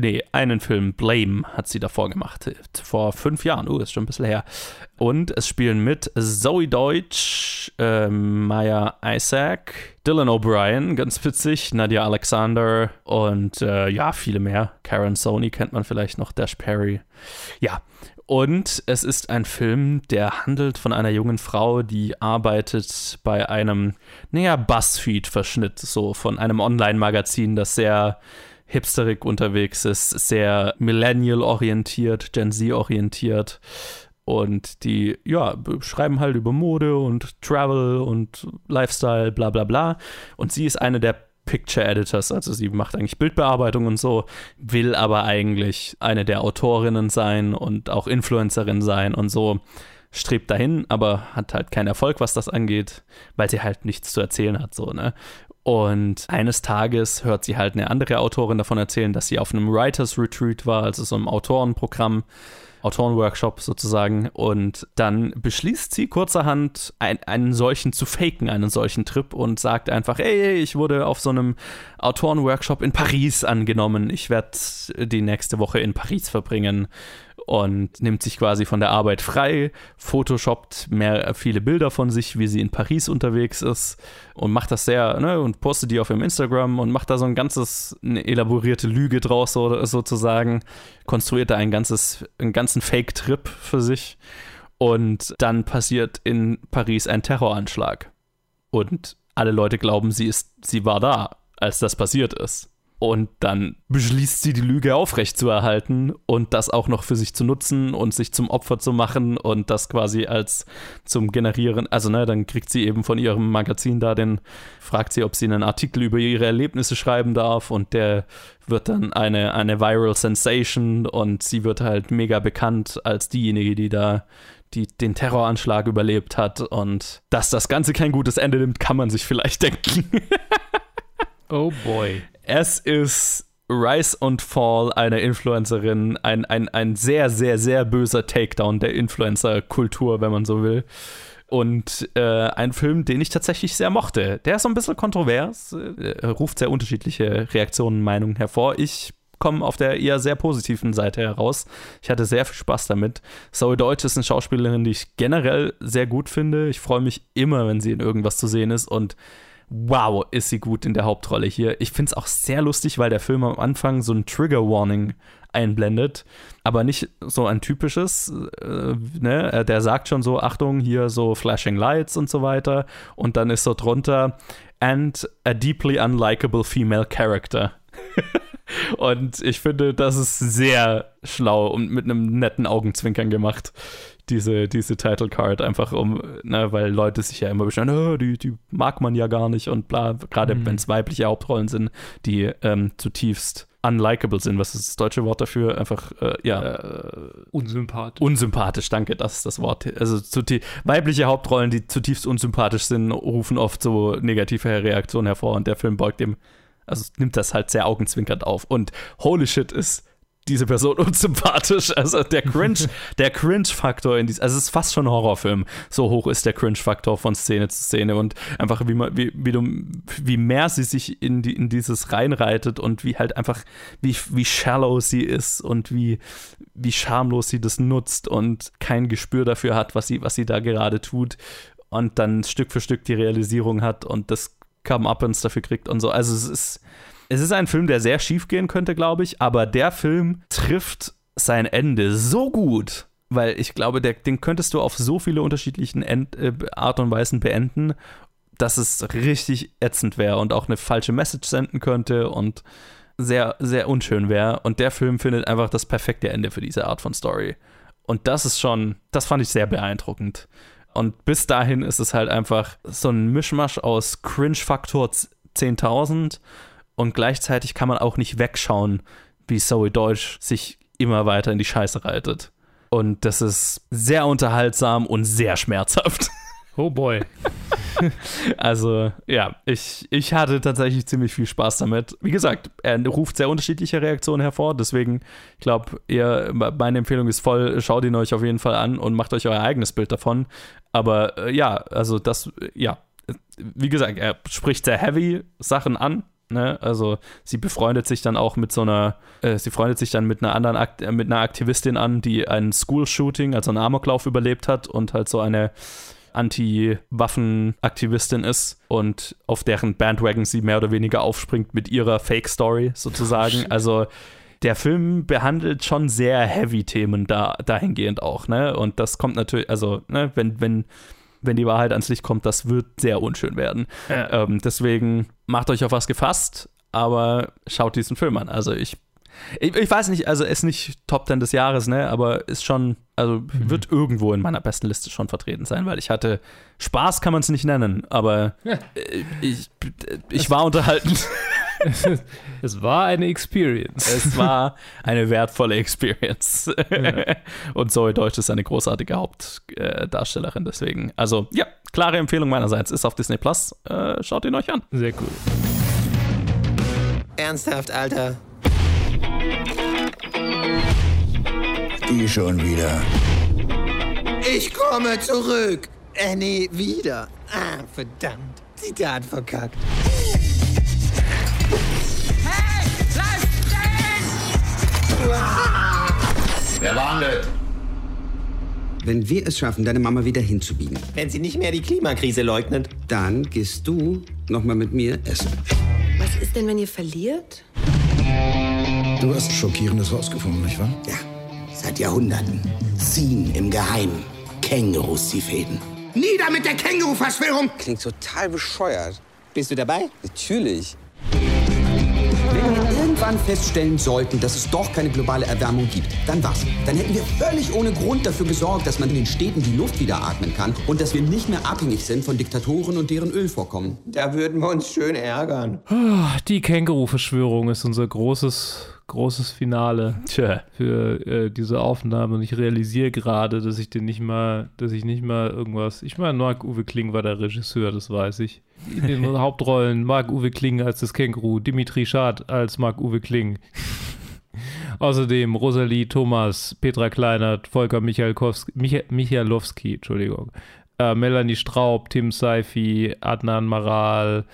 Nee, einen Film, Blame, hat sie davor gemacht. Vor fünf Jahren. Oh, ist schon ein bisschen her. Und es spielen mit Zoe Deutsch, äh, Maya Isaac, Dylan O'Brien, ganz witzig, Nadia Alexander und äh, ja, viele mehr. Karen Sony kennt man vielleicht noch, Dash Perry. Ja, und es ist ein Film, der handelt von einer jungen Frau, die arbeitet bei einem, naja, Buzzfeed-Verschnitt, so von einem Online-Magazin, das sehr hipsterig unterwegs ist, sehr millennial-orientiert, Gen Z-orientiert. Und die, ja, schreiben halt über Mode und Travel und Lifestyle, bla bla bla. Und sie ist eine der Picture Editors, also sie macht eigentlich Bildbearbeitung und so, will aber eigentlich eine der Autorinnen sein und auch Influencerin sein und so. Strebt dahin, aber hat halt keinen Erfolg, was das angeht, weil sie halt nichts zu erzählen hat, so, ne? Und eines Tages hört sie halt eine andere Autorin davon erzählen, dass sie auf einem Writers Retreat war, also so einem Autorenprogramm, Autorenworkshop sozusagen. Und dann beschließt sie kurzerhand, ein, einen solchen zu faken, einen solchen Trip und sagt einfach, ey, ich wurde auf so einem Autorenworkshop in Paris angenommen. Ich werde die nächste Woche in Paris verbringen und nimmt sich quasi von der Arbeit frei, photoshoppt mehr viele Bilder von sich, wie sie in Paris unterwegs ist und macht das sehr, ne, und postet die auf ihrem Instagram und macht da so ein ganzes, eine elaborierte Lüge draus so, sozusagen, konstruiert da ein ganzes, einen ganzen Fake-Trip für sich und dann passiert in Paris ein Terroranschlag und alle Leute glauben, sie ist, sie war da, als das passiert ist. Und dann beschließt sie, die Lüge aufrechtzuerhalten und das auch noch für sich zu nutzen und sich zum Opfer zu machen und das quasi als zum Generieren. Also, ne, dann kriegt sie eben von ihrem Magazin da den, fragt sie, ob sie einen Artikel über ihre Erlebnisse schreiben darf und der wird dann eine, eine Viral Sensation und sie wird halt mega bekannt als diejenige, die da die den Terroranschlag überlebt hat und dass das Ganze kein gutes Ende nimmt, kann man sich vielleicht *laughs* denken. oh boy. Es ist Rise und Fall einer Influencerin, ein, ein, ein sehr, sehr, sehr böser Takedown der Influencer-Kultur, wenn man so will. Und äh, ein Film, den ich tatsächlich sehr mochte. Der ist so ein bisschen kontrovers, äh, ruft sehr unterschiedliche Reaktionen, Meinungen hervor. Ich komme auf der eher sehr positiven Seite heraus. Ich hatte sehr viel Spaß damit. Zoe Deutsch ist eine Schauspielerin, die ich generell sehr gut finde. Ich freue mich immer, wenn sie in irgendwas zu sehen ist und wow, ist sie gut in der Hauptrolle hier. Ich finde es auch sehr lustig, weil der Film am Anfang so ein Trigger Warning einblendet, aber nicht so ein typisches, äh, ne? Der sagt schon so, Achtung, hier so Flashing Lights und so weiter und dann ist so drunter and a deeply unlikable female character. *laughs* und ich finde, das ist sehr schlau und mit einem netten Augenzwinkern gemacht diese, diese Title Card, einfach um, ne, weil Leute sich ja immer beschweren, oh, die, die mag man ja gar nicht und bla, gerade mhm. wenn es weibliche Hauptrollen sind, die ähm, zutiefst unlikable sind. Was ist das deutsche Wort dafür? Einfach, äh, ja. Äh, unsympathisch. Unsympathisch, danke, das ist das Wort. Also weibliche Hauptrollen, die zutiefst unsympathisch sind, rufen oft so negative Reaktionen hervor und der Film beugt dem, also nimmt das halt sehr augenzwinkernd auf. Und holy shit ist diese Person *laughs* unsympathisch. Also der Cringe, *laughs* der Cringe-Faktor in diesem, also es ist fast schon ein Horrorfilm. So hoch ist der Cringe-Faktor von Szene zu Szene und einfach wie man, wie, wie du, wie mehr sie sich in die, in dieses reinreitet und wie halt einfach, wie, wie shallow sie ist und wie, wie schamlos sie das nutzt und kein Gespür dafür hat, was sie, was sie da gerade tut. und dann Stück für Stück die Realisierung hat und das Come-Uppens dafür kriegt und so. Also es ist, es ist ein Film, der sehr schief gehen könnte, glaube ich, aber der Film trifft sein Ende so gut, weil ich glaube, der, den könntest du auf so viele unterschiedlichen End, äh, Art und Weisen beenden, dass es richtig ätzend wäre und auch eine falsche Message senden könnte und sehr, sehr unschön wäre. Und der Film findet einfach das perfekte Ende für diese Art von Story. Und das ist schon, das fand ich sehr beeindruckend. Und bis dahin ist es halt einfach so ein Mischmasch aus Cringe-Faktor 10.000 und gleichzeitig kann man auch nicht wegschauen, wie Zoe Deutsch sich immer weiter in die Scheiße reitet. Und das ist sehr unterhaltsam und sehr schmerzhaft. Oh boy. *laughs* also, ja, ich, ich hatte tatsächlich ziemlich viel Spaß damit. Wie gesagt, er ruft sehr unterschiedliche Reaktionen hervor, deswegen, ich glaube, meine Empfehlung ist voll, schaut ihn euch auf jeden Fall an und macht euch euer eigenes Bild davon. Aber äh, ja, also das, ja, wie gesagt, er spricht sehr heavy Sachen an, Ne? Also sie befreundet sich dann auch mit so einer, äh, sie freundet sich dann mit einer anderen Akt äh, mit einer Aktivistin an, die ein School-Shooting, also einen Amoklauf überlebt hat und halt so eine Anti-Waffen-Aktivistin ist und auf deren Bandwagon sie mehr oder weniger aufspringt mit ihrer Fake-Story sozusagen. Oh, also der Film behandelt schon sehr heavy Themen da, dahingehend auch, ne? Und das kommt natürlich, also, ne, wenn, wenn wenn die Wahrheit ans Licht kommt, das wird sehr unschön werden. Ja. Ähm, deswegen macht euch auf was gefasst, aber schaut diesen Film an. Also ich, ich, ich weiß nicht, also ist nicht Top 10 des Jahres, ne, aber ist schon, also Mhm. wird irgendwo in meiner besten Liste schon vertreten sein, weil ich hatte Spaß kann man es nicht nennen, aber Ja. äh, ich, ich war unterhalten. *laughs* *laughs* es war eine Experience. Es war eine wertvolle Experience. Und Zoe Deutsch ist eine großartige Hauptdarstellerin, deswegen. Also, ja, klare Empfehlung meinerseits. Ist auf Disney Plus. Äh, schaut ihn euch an. Sehr cool. Ernsthaft, Alter. Die schon wieder. Ich komme zurück. Äh, nee, wieder. Ah, verdammt. Zitat verkackt. Wer war das? Wenn wir es schaffen, deine Mama wieder hinzubiegen, Wenn sie nicht mehr die Klimakrise leugnet. dann gehst du nochmal mit mir essen. Was ist denn, wenn ihr verliert? Du hast Schockierendes rausgefunden, nicht wahr? Ja, seit Jahrhunderten ziehen im Geheimen Kängurus die Fäden. Nieder mit der Känguru-Verschwörung! Klingt total bescheuert. Bist du dabei? Natürlich. Wenn wir irgendwann feststellen sollten, dass es doch keine globale Erwärmung gibt, dann was? Dann hätten wir völlig ohne Grund dafür gesorgt, dass man in den Städten die Luft wieder atmen kann und dass wir nicht mehr abhängig sind von Diktatoren und deren Ölvorkommen. Da würden wir uns schön ärgern. Ah, Die Känguru-Verschwörung ist unser großes, großes Finale Tja. für äh, diese Aufnahme. Und ich realisiere gerade, dass ich den nicht mal, dass ich nicht mal irgendwas. Ich meine, Marc-Uwe Kling war der Regisseur, das weiß ich. In den *laughs* Hauptrollen Marc-Uwe Kling als das Känguru, Dimitri Schad als Marc-Uwe Kling. *laughs* Außerdem Rosalie Thomas, Petra Kleinert, Volker Michalkowski, Micha Michalowski, Entschuldigung, äh, Melanie Straub, Tim Seifi, Adnan Maral,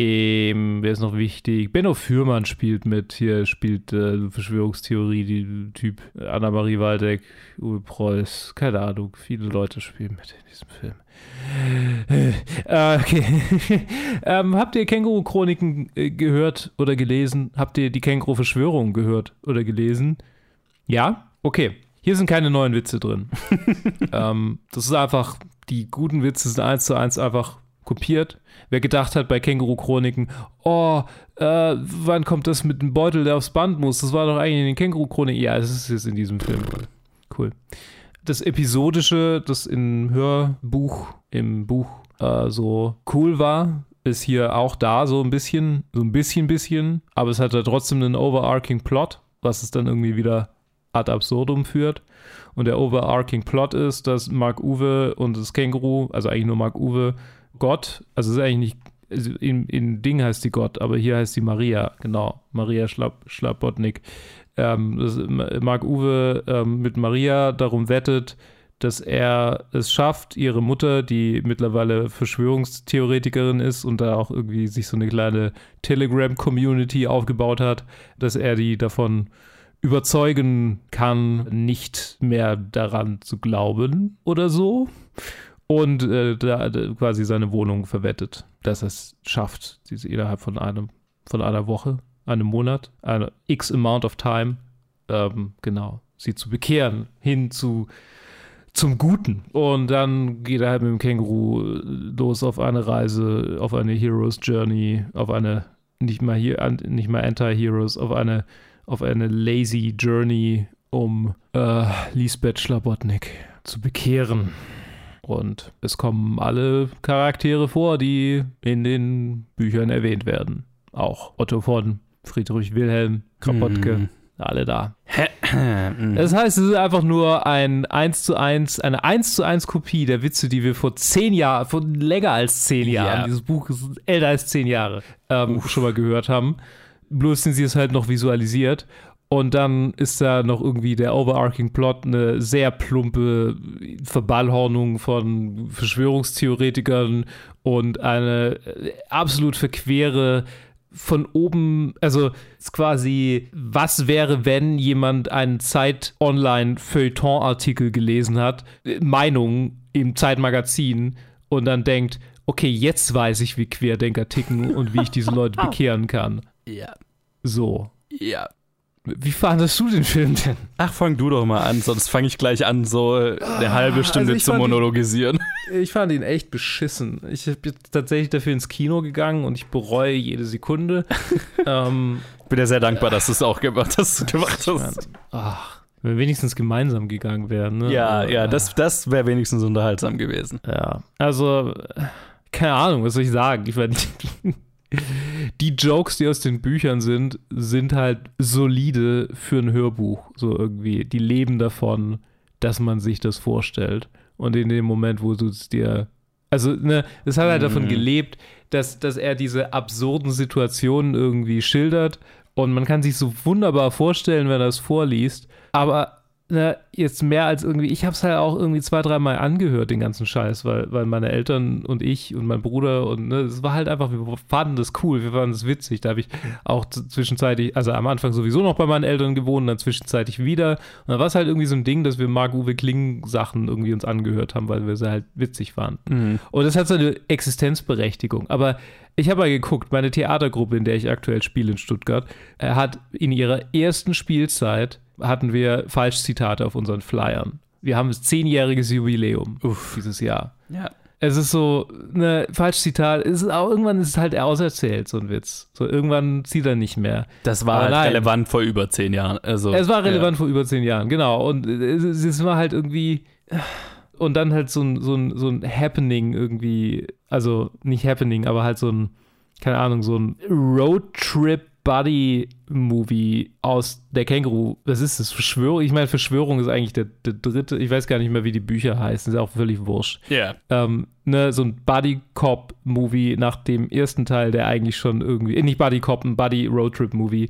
ähm, wer ist noch wichtig? Benno Fürmann spielt mit, hier spielt äh, Verschwörungstheorie, die Typ Anna-Marie Waldeck, Uwe Preuß, keine Ahnung, viele Leute spielen mit in diesem Film. Äh, okay. *laughs* ähm, habt ihr Känguru-Chroniken äh, gehört oder gelesen? Habt ihr die Känguru-Verschwörung gehört oder gelesen? Ja? Okay. Hier sind keine neuen Witze drin. *laughs* ähm, das ist einfach, die guten Witze sind eins zu eins einfach kopiert. Wer gedacht hat bei Känguru-Chroniken, oh, äh, wann kommt das mit dem Beutel, der aufs Band muss? Das war doch eigentlich in den Känguru-Chroniken. Ja, es ist jetzt in diesem Film. Cool. Das Episodische, das im Hörbuch, im Buch äh, so cool war, ist hier auch da so ein bisschen, so ein bisschen, bisschen, aber es hat ja trotzdem einen overarching Plot, was es dann irgendwie wieder ad absurdum führt. Und der overarching Plot ist, dass Mark Uwe und das Känguru, also eigentlich nur Mark Uwe, Gott, also es ist eigentlich nicht, in, in Ding heißt sie Gott, aber hier heißt sie Maria, genau, Maria Schlapp, Schlappotnik. Ähm, das, Mark Uwe ähm, mit Maria darum wettet, dass er es schafft, ihre Mutter, die mittlerweile Verschwörungstheoretikerin ist und da auch irgendwie sich so eine kleine Telegram-Community aufgebaut hat, dass er die davon überzeugen kann, nicht mehr daran zu glauben oder so. Und äh, da, quasi seine Wohnung verwettet, dass er es schafft, diese innerhalb von einem, von einer Woche, einem Monat, eine X amount of time, ähm, genau, sie zu bekehren, hin zu zum Guten. Und dann geht er halt mit dem Känguru los auf eine Reise, auf eine Heroes Journey, auf eine nicht mal hier, nicht mal Anti-Heroes, auf eine, auf eine lazy Journey, um äh, Lisbeth Schlabotnik zu bekehren. Und es kommen alle Charaktere vor, die in den Büchern erwähnt werden. Auch Otto von Friedrich Wilhelm Krapotke. Mm alle da. *clears throat* Das heißt, es ist einfach nur ein 1 zu 1, eine 1 zu 1 Kopie der Witze, die wir vor zehn Jahren, vor länger als zehn Jahren, ja. dieses Buch ist älter als zehn Jahre, ähm, schon mal gehört haben. Bloß sind sie es halt noch visualisiert. Und dann ist da noch irgendwie der overarching Plot eine sehr plumpe Verballhornung von Verschwörungstheoretikern und eine absolut verquere von oben, also ist quasi, was wäre, wenn jemand einen Zeit-Online-Feuilleton-Artikel gelesen hat, Meinung im Zeitmagazin und dann denkt, okay, jetzt weiß ich, wie Querdenker ticken und wie ich diese Leute *laughs* bekehren kann. Ja. So. Ja. Wie fandest du den Film denn? Ach, fang du doch mal an, sonst fange ich gleich an, so eine halbe Stunde also zu monologisieren. Ihn, ich fand ihn echt beschissen. Ich bin tatsächlich dafür ins Kino gegangen und ich bereue jede Sekunde. *laughs* ähm, ich bin ja sehr dankbar, dass du es auch gemacht hast. Gemacht hast. Ach, wenn wir wenigstens gemeinsam gegangen wären. Ne? Ja, ja, das, das wäre wenigstens unterhaltsam gewesen. Ja, also, keine Ahnung, was soll ich sagen? Ich meine, die Jokes, die aus den Büchern sind, sind halt solide für ein Hörbuch. So irgendwie. Die leben davon, dass man sich das vorstellt. Und in dem Moment, wo du es dir. Also, ne, es hat halt mhm. davon gelebt, dass, dass er diese absurden Situationen irgendwie schildert. Und man kann sich so wunderbar vorstellen, wenn er es vorliest. Aber ne, jetzt mehr als irgendwie, ich habe es halt auch irgendwie zwei, dreimal angehört, den ganzen Scheiß, weil, weil meine Eltern und ich und mein Bruder und ne, es war halt einfach, wir fanden das cool, wir fanden das witzig. Da habe ich auch zwischenzeitlich, also am Anfang sowieso noch bei meinen Eltern gewohnt, dann zwischenzeitlich wieder. Und dann war es halt irgendwie so ein Ding, dass wir Marc-Uwe Kling-Sachen irgendwie uns angehört haben, weil wir sie halt witzig fanden. Mhm. Und das hat so eine Existenzberechtigung. Aber ich habe mal geguckt, meine Theatergruppe, in der ich aktuell spiele in Stuttgart, hat in ihrer ersten Spielzeit hatten wir Falschzitate auf unseren Flyern. Wir haben das zehnjähriges Jubiläum Uff. dieses Jahr. Ja. Es ist so, ne, Falschzitat, es ist auch, irgendwann ist es halt auserzählt, so ein Witz. So, irgendwann zieht er nicht mehr. Das war halt relevant vor über zehn Jahren. Also, es war relevant ja. vor über zehn Jahren, genau. Und es, es war halt irgendwie und dann halt so ein, so ein, so ein Happening irgendwie, also nicht Happening, aber halt so ein, keine Ahnung, so ein Roadtrip Buddy-Movie aus der Känguru. Was ist das? Verschwörung? Ich meine, Verschwörung ist eigentlich der, der, dritte. Ich weiß gar nicht mehr, wie die Bücher heißen. Ist auch völlig wurscht. Ja. Yeah. Ähm, ne, so ein Buddy-Cop-Movie nach dem ersten Teil, der eigentlich schon irgendwie, äh, nicht Buddy-Cop, ein Buddy-Roadtrip-Movie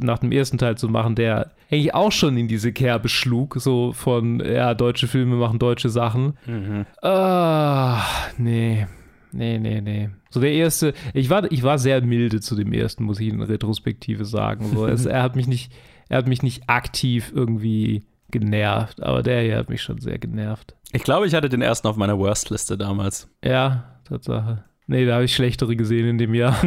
nach dem ersten Teil zu machen, der eigentlich auch schon in diese Kerbe schlug. So von, ja, deutsche Filme machen deutsche Sachen. Mhm. Ah, nee. Nee, nee, nee. So der erste, ich war, ich war sehr milde zu dem ersten, muss ich in Retrospektive sagen. So, es, *laughs* er hat mich nicht, er hat mich nicht aktiv irgendwie genervt, aber der hier hat mich schon sehr genervt. Ich glaube, ich hatte den ersten auf meiner Worst-Liste damals. Ja, Tatsache. Nee, da habe ich schlechtere gesehen in dem Jahr. *laughs*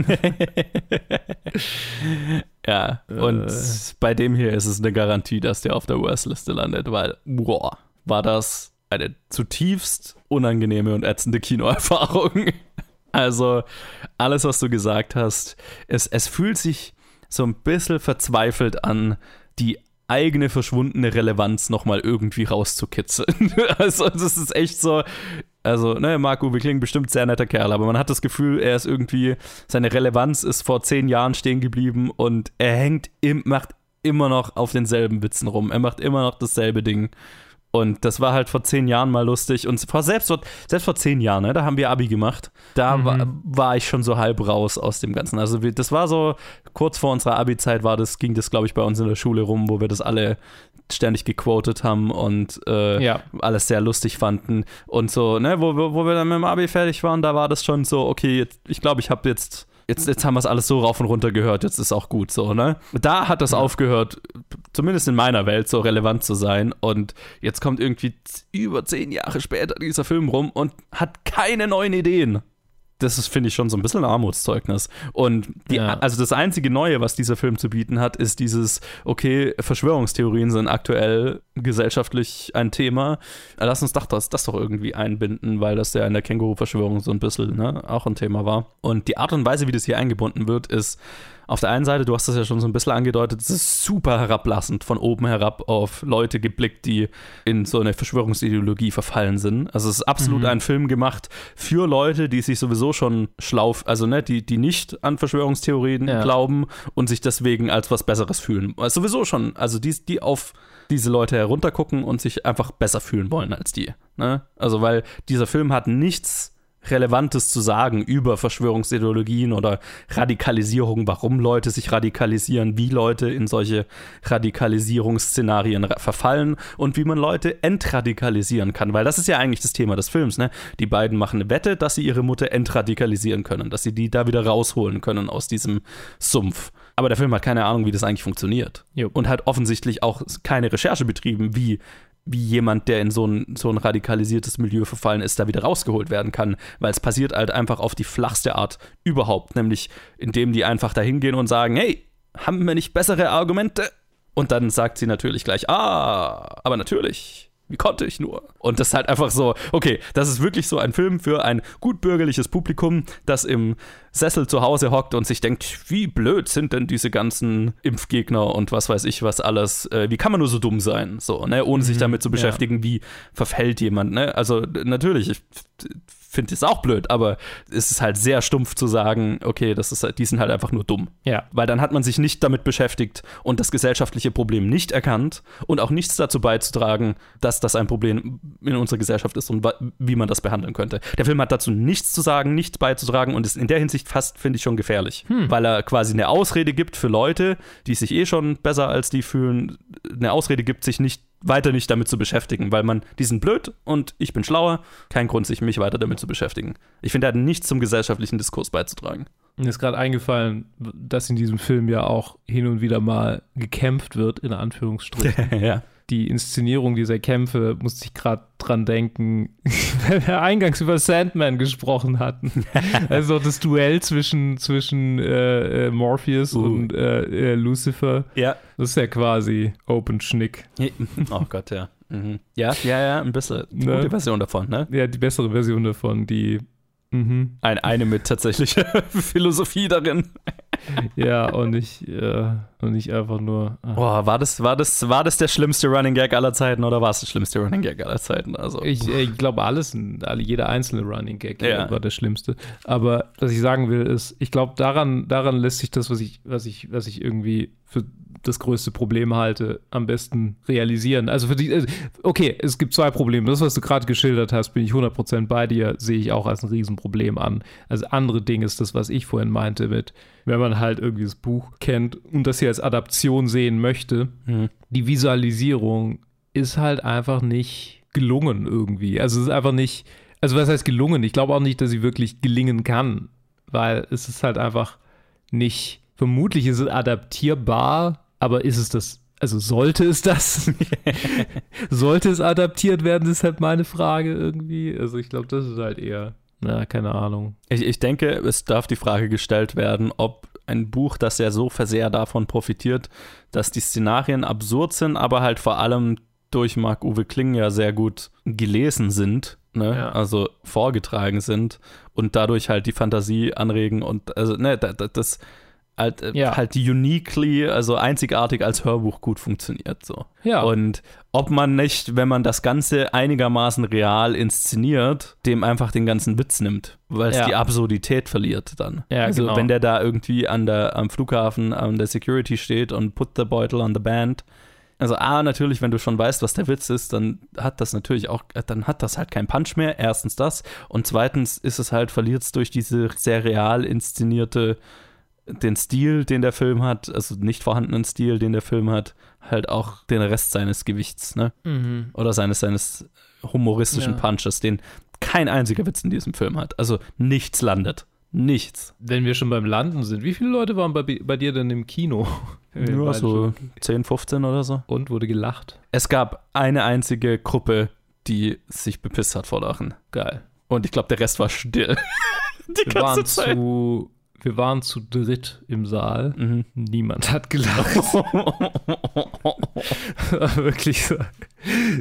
ja, und äh. bei dem hier ist es eine Garantie, dass der auf der Worst-Liste landet, weil, boah, war das eine zutiefst unangenehme und ätzende Kinoerfahrung. *laughs* Also, alles, was du gesagt hast, es, es fühlt sich so ein bisschen verzweifelt an, die eigene verschwundene Relevanz nochmal irgendwie rauszukitzeln. *laughs* also, es ist echt so. Also, ne, Marco, wir klingen bestimmt sehr netter Kerl, aber man hat das Gefühl, er ist irgendwie, seine Relevanz ist vor zehn Jahren stehen geblieben und er hängt, im, macht immer noch auf denselben Witzen rum. Er macht immer noch dasselbe Ding. Und das war halt vor zehn Jahren mal lustig. Und vor, selbst, selbst vor zehn Jahren, ne, da haben wir Abi gemacht. Da mhm. war, war, ich schon so halb raus aus dem Ganzen. Also wir, das war so, kurz vor unserer Abi-Zeit war das, ging das, glaube ich, bei uns in der Schule rum, wo wir das alle ständig gequotet haben und äh, ja. alles sehr lustig fanden. Und so, ne, wo, wo wir dann mit dem Abi fertig waren, da war das schon so, okay, jetzt, ich glaube, ich habe jetzt jetzt, jetzt haben wir es alles so rauf und runter gehört, jetzt ist auch gut so, ne? Da hat das ja. aufgehört, zumindest in meiner Welt, so relevant zu sein. Und jetzt kommt irgendwie über zehn Jahre später dieser Film rum und hat keine neuen Ideen das ist, finde ich, schon so ein bisschen ein Armutszeugnis. Und die, ja. also das einzige Neue, was dieser Film zu bieten hat, ist dieses, okay, Verschwörungstheorien sind aktuell gesellschaftlich ein Thema. Lass uns doch das, das doch irgendwie einbinden, weil das ja in der Känguru-Verschwörung so ein bisschen ne, auch ein Thema war. Und die Art und Weise, wie das hier eingebunden wird, ist auf der einen Seite, du hast das ja schon so ein bisschen angedeutet, es ist super herablassend von oben herab auf Leute geblickt, die in so eine Verschwörungsideologie verfallen sind. Also es ist absolut mhm. ein Film gemacht für Leute, die sich sowieso schon schlau, also ne, die, die nicht an Verschwörungstheorien ja. glauben und sich deswegen als was Besseres fühlen. Also sowieso schon, also die, die auf diese Leute heruntergucken und sich einfach besser fühlen wollen als die. Ne? Also weil dieser Film hat nichts Relevantes zu sagen über Verschwörungsideologien oder Radikalisierung, warum Leute sich radikalisieren, wie Leute in solche Radikalisierungsszenarien verfallen und wie man Leute entradikalisieren kann, weil das ist ja eigentlich das Thema des Films, ne? Die beiden machen eine Wette, dass sie ihre Mutter entradikalisieren können, dass sie die da wieder rausholen können aus diesem Sumpf. Aber der Film hat keine Ahnung, wie das eigentlich funktioniert. Jo. Und hat offensichtlich auch keine Recherche betrieben, wie wie jemand, der in so ein, so ein radikalisiertes Milieu verfallen ist, da wieder rausgeholt werden kann, weil es passiert halt einfach auf die flachste Art überhaupt, nämlich indem die einfach da hingehen und sagen, hey, haben wir nicht bessere Argumente? Und dann sagt sie natürlich gleich, ah, aber natürlich. Wie konnte ich nur? Und das ist halt einfach so, okay, das ist wirklich so ein Film für ein gutbürgerliches Publikum, das im Sessel zu Hause hockt und sich denkt, wie blöd sind denn diese ganzen Impfgegner und was weiß ich was alles, äh, wie kann man nur so dumm sein, so, ne, ohne sich mhm, damit zu beschäftigen, ja. wie verfällt jemand, ne? Also natürlich, ich finde es auch blöd, aber es ist halt sehr stumpf zu sagen, okay, das ist, die sind halt einfach nur dumm. Ja. Weil dann hat man sich nicht damit beschäftigt und das gesellschaftliche Problem nicht erkannt und auch nichts dazu beizutragen, dass das ein Problem in unserer Gesellschaft ist und wie man das behandeln könnte. Der Film hat dazu nichts zu sagen, nichts beizutragen und ist in der Hinsicht fast, finde ich, schon gefährlich, hm. weil er quasi eine Ausrede gibt für Leute, die sich eh schon besser als die fühlen, eine Ausrede gibt, sich nicht weiter nicht damit zu beschäftigen, weil man, die sind blöd und ich bin schlauer, kein Grund, sich mich weiter damit zu beschäftigen. Ich finde, er hat nichts zum gesellschaftlichen Diskurs beizutragen. Mir ist gerade eingefallen, dass in diesem Film ja auch hin und wieder mal gekämpft wird, in Anführungsstrichen. *laughs* ja die Inszenierung dieser Kämpfe musste ich gerade dran denken, *laughs* wenn wir eingangs über Sandman gesprochen hatten. *laughs* also das Duell zwischen, zwischen äh, äh, Morpheus uh. und äh, äh, Lucifer. Ja. Das ist ja quasi Open Schnick. Oh Gott, ja. Mhm. Ja, ja, ja, ein bisschen. Die ne? gute Version davon, ne? Ja, die bessere Version davon, die Mhm. Ein, eine mit tatsächlicher *laughs* Philosophie darin. ja, und nicht, äh, und nicht einfach nur. Ach. Boah, war das, war, das, war das der schlimmste Running Gag aller Zeiten oder war es der schlimmste Running Gag aller Zeiten? Also, ich, ich glaube, alles, jeder einzelne Running Gag ja. war der schlimmste. Aber was ich sagen will, ist, ich glaube, daran, daran lässt sich das, was ich, was ich, was ich irgendwie für das größte Problem halte, am besten realisieren. Also für die, äh, okay, es gibt zwei Probleme. Das, was du gerade geschildert hast, bin ich 100% bei dir, sehe ich auch als ein Riesenproblem an. Also andere Ding ist das, was ich vorhin meinte mit, wenn man halt irgendwie das Buch kennt und das hier als Adaption sehen möchte, mhm. die Visualisierung ist halt einfach nicht gelungen irgendwie. Also es ist einfach nicht, also was heißt gelungen? Ich glaube auch nicht, dass sie wirklich gelingen kann, weil es ist halt einfach nicht, vermutlich ist es adaptierbar aber ist es das, also sollte es das? *laughs* sollte es adaptiert werden, ist halt meine Frage irgendwie. Also ich glaube, das ist halt eher, na, keine Ahnung. Ich, ich denke, es darf die Frage gestellt werden, ob ein Buch, das ja so sehr davon profitiert, dass die Szenarien absurd sind, aber halt vor allem durch Marc-Uwe Kling ja sehr gut gelesen sind, ne? Ja. also vorgetragen sind und dadurch halt die Fantasie anregen und also ne, das, das halt, äh, ja. halt uniquely, also einzigartig als Hörbuch gut funktioniert. So. Ja. Und ob man nicht, wenn man das Ganze einigermaßen real inszeniert, dem einfach den ganzen Witz nimmt, weil es ja. die Absurdität verliert dann. Ja, also genau. wenn der da irgendwie an der, am Flughafen an der Security steht und put the beutel on the band. Also A, natürlich, wenn du schon weißt, was der Witz ist, dann hat das natürlich auch, dann hat das halt keinen Punch mehr. Erstens das. Und zweitens ist es halt, verliert es durch diese sehr real inszenierte den Stil, den der Film hat, also nicht vorhandenen Stil, den der Film hat, halt auch den Rest seines Gewichts, ne? Mhm. Oder seines, seines humoristischen ja. Punches, den kein einziger Witz in diesem Film hat. Also nichts landet. Nichts. Wenn wir schon beim Landen sind, wie viele Leute waren bei, bei dir denn im Kino? *laughs* Nur so 10, 15 oder so. Und wurde gelacht. Es gab eine einzige Gruppe, die sich bepisst hat vor Lachen. Geil. Und ich glaube, der Rest war still. *laughs* Die wir, waren Zeit. Zu, wir waren zu dritt im Saal. Mhm. Niemand hat gelacht. *laughs* Wirklich so.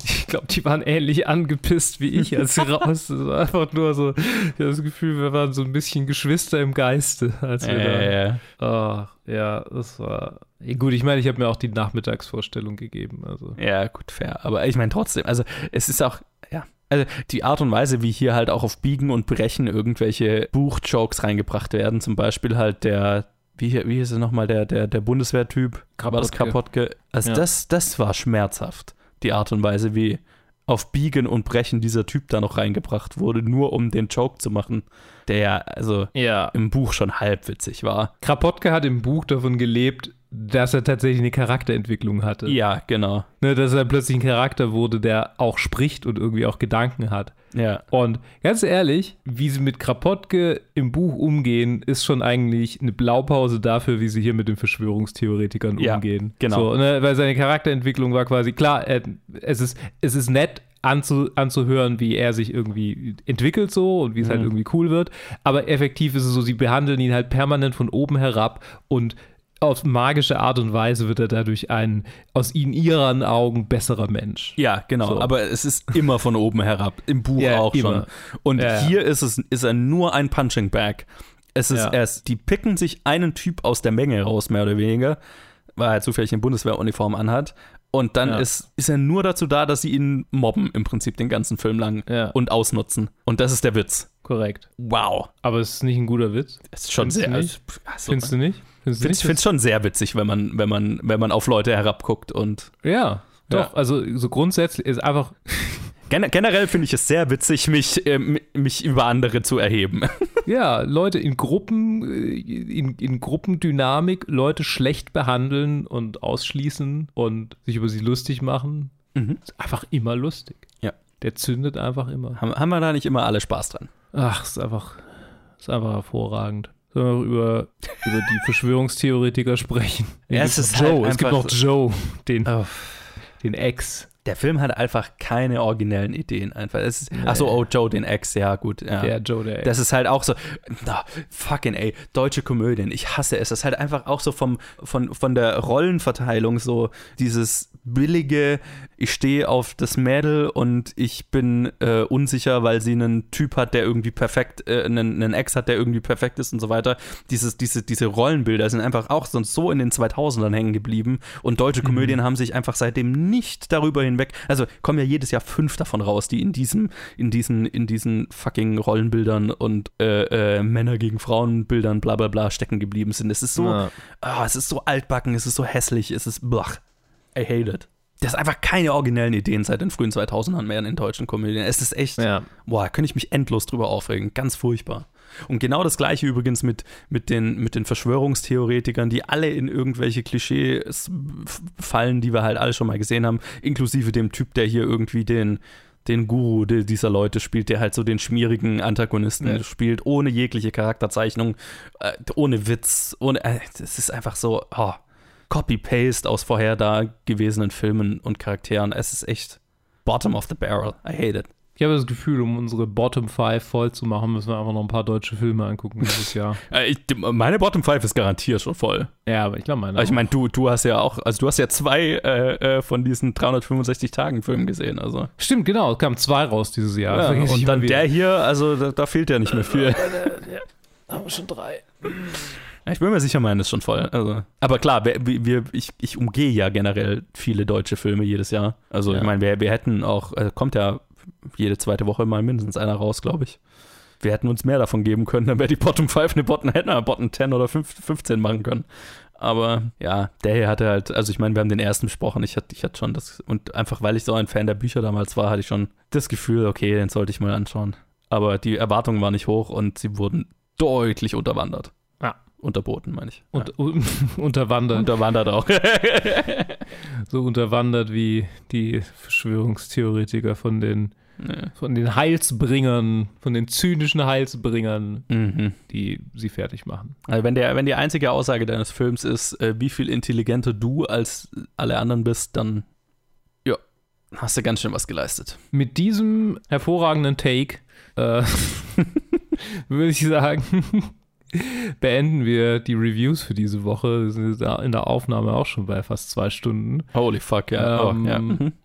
Ich glaube, die waren ähnlich angepisst wie ich, als sie *laughs* raus. Das war einfach nur so, ich habe das Gefühl, wir waren so ein bisschen Geschwister im Geiste, als wir äh, da. Ja. Oh, ja, das war. Gut, ich meine, ich habe mir auch die Nachmittagsvorstellung gegeben. Also. Ja, gut, fair. Aber ich meine trotzdem, also es ist auch, also die Art und Weise, wie hier halt auch auf Biegen und Brechen irgendwelche Buchjokes reingebracht werden, zum Beispiel halt der, wie, wie hieß es nochmal, der, der, der Bundeswehrtyp, war das Kapottke. Also ja. das, das war schmerzhaft, die Art und Weise, wie auf Biegen und Brechen dieser Typ da noch reingebracht wurde, nur um den Joke zu machen, der ja also ja. im Buch schon halbwitzig war. Krapotke hat im Buch davon gelebt, dass er tatsächlich eine Charakterentwicklung hatte. Ja, genau. Ne, dass er plötzlich ein Charakter wurde, der auch spricht und irgendwie auch Gedanken hat. Ja. Und ganz ehrlich, wie sie mit Krapotke im Buch umgehen, ist schon eigentlich eine Blaupause dafür, wie sie hier mit den Verschwörungstheoretikern ja, umgehen. Genau. So, ne, weil seine Charakterentwicklung war quasi, klar, er, es, ist, es ist nett, anzu, anzuhören, wie er sich irgendwie entwickelt so und wie es halt Mhm. halt irgendwie cool wird. Aber effektiv ist es so, sie behandeln ihn halt permanent von oben herab und auf magische Art und Weise wird er dadurch ein aus ihnen ihren Augen besserer Mensch. Ja, genau. So. Aber es ist immer von oben herab. Im Buch Ja, auch immer. schon. Und Ja, ja. hier ist es ist er nur ein Punching Bag. Es ist Ja. erst, die picken sich einen Typ aus der Menge raus, mehr oder weniger, weil er zufällig eine Bundeswehruniform anhat. Und dann Ja. ist, ist er nur dazu da, dass sie ihn mobben, im Prinzip den ganzen Film lang Ja. und ausnutzen. Und das ist der Witz. Korrekt. Wow. Aber es ist nicht ein guter Witz. Es ist schon Findest sehr. du? Also, Findest du nicht? Ich finde es schon sehr witzig, wenn man, wenn man, wenn man auf Leute herabguckt und Ja, doch. Ja. Also so grundsätzlich ist einfach. *laughs* Gen generell finde ich es sehr witzig, mich, ähm, mich über andere zu erheben. *laughs* Ja, Leute in Gruppen, äh, in, in Gruppendynamik, Leute schlecht behandeln und ausschließen und sich über sie lustig machen. Mhm. Ist einfach immer lustig. Ja. Der zündet einfach immer. Haben, haben wir da nicht immer alle Spaß dran? Ach, ist einfach, ist einfach hervorragend. Sollen wir über, über die *laughs* Verschwörungstheoretiker sprechen? Ja, Es ist halt Joe. Es gibt noch Joe, den, Oh. den Ex. Der Film hat einfach keine originellen Ideen einfach. Es ist, Ach so, oh, Joe, den Ex, ja, gut. Ja. Der Joe, der Ex. Das ist halt auch so, na, fucking ey, deutsche Komödien, ich hasse es. Das ist halt einfach auch so vom, von, von der Rollenverteilung so dieses billige, ich stehe auf das Mädel und ich bin äh, unsicher, weil sie einen Typ hat, der irgendwie perfekt, äh, einen, einen Ex hat, der irgendwie perfekt ist und so weiter. Dieses, diese, diese Rollenbilder sind einfach auch sonst so in den 2000ern hängen geblieben und deutsche Komödien haben sich einfach seitdem nicht darüber hinweg, also kommen ja jedes Jahr fünf davon raus, die in diesem, in diesen, in diesen fucking Rollenbildern und äh, äh, Männer gegen Frauen Bildern bla bla bla stecken geblieben sind. Es ist so, Ja. ah, es ist so altbacken, es ist so hässlich, es ist blach. I hate it. Das ist einfach keine originellen Ideen seit den frühen 2000ern mehr in den deutschen Komödien. Es ist echt, Ja. boah, könnte ich mich endlos drüber aufregen. Ganz furchtbar. Und genau das gleiche übrigens mit, mit, den, mit den Verschwörungstheoretikern, die alle in irgendwelche Klischees fallen, die wir halt alle schon mal gesehen haben, inklusive dem Typ, der hier irgendwie den, den Guru dieser Leute spielt, der halt so den schmierigen Antagonisten Ja. spielt, ohne jegliche Charakterzeichnung, äh, ohne Witz, ohne, äh, das ist einfach so, oh, Copy-Paste aus vorher da gewesenen Filmen und Charakteren. Es ist echt bottom of the barrel. I hate it. Ich habe das Gefühl, um unsere Bottom 5 voll zu machen, müssen wir einfach noch ein paar deutsche Filme angucken dieses *laughs* Jahr. Äh, ich, meine Bottom 5 ist garantiert schon voll. ja, aber ich glaube, meine. Aber ich meine, du, du hast ja auch, also du hast ja zwei äh, äh, von diesen 365 Tagen Filmen gesehen, also. Stimmt, genau. Es kamen zwei raus dieses Jahr. Ja, und dann wieder. der hier, also da, da fehlt ja nicht mehr viel. haben wir schon drei. Ich bin mir sicher, meine ist schon voll. Also. Aber klar, wir, wir, ich, ich umgehe ja generell viele deutsche Filme jedes Jahr. Also Ja. ich meine, wir, wir hätten auch, äh, kommt ja jede zweite Woche mal mindestens einer raus, glaube ich. Wir hätten uns mehr davon geben können, dann wäre die Bottom 5 eine Bottom, *laughs* hätten eine Bottom 10 oder 5, 15 machen können. Aber ja, der hier hatte halt, also ich meine, wir haben den ersten besprochen. Ich hatte, ich hatte schon das, und einfach weil ich so ein Fan der Bücher damals war, hatte ich schon das Gefühl, okay, den sollte ich mal anschauen. Aber die Erwartungen waren nicht hoch und sie wurden deutlich unterwandert. Ja. Unterboten, meine ich. Und, un- *laughs* unterwandert. Unterwandert auch. *laughs* *laughs* so unterwandert wie die Verschwörungstheoretiker von den von den Heilsbringern, von den zynischen Heilsbringern, Mhm. die sie fertig machen. Also wenn, der, wenn die einzige Aussage deines Films ist, äh, wie viel intelligenter du als alle anderen bist, dann ja, hast du ganz schön was geleistet. Mit diesem hervorragenden Take äh, würde ich sagen, beenden wir die Reviews für diese Woche. Wir sind in der Aufnahme auch schon bei fast zwei Stunden. Holy fuck, ja. Ähm, oh, ja. Mhm. *laughs*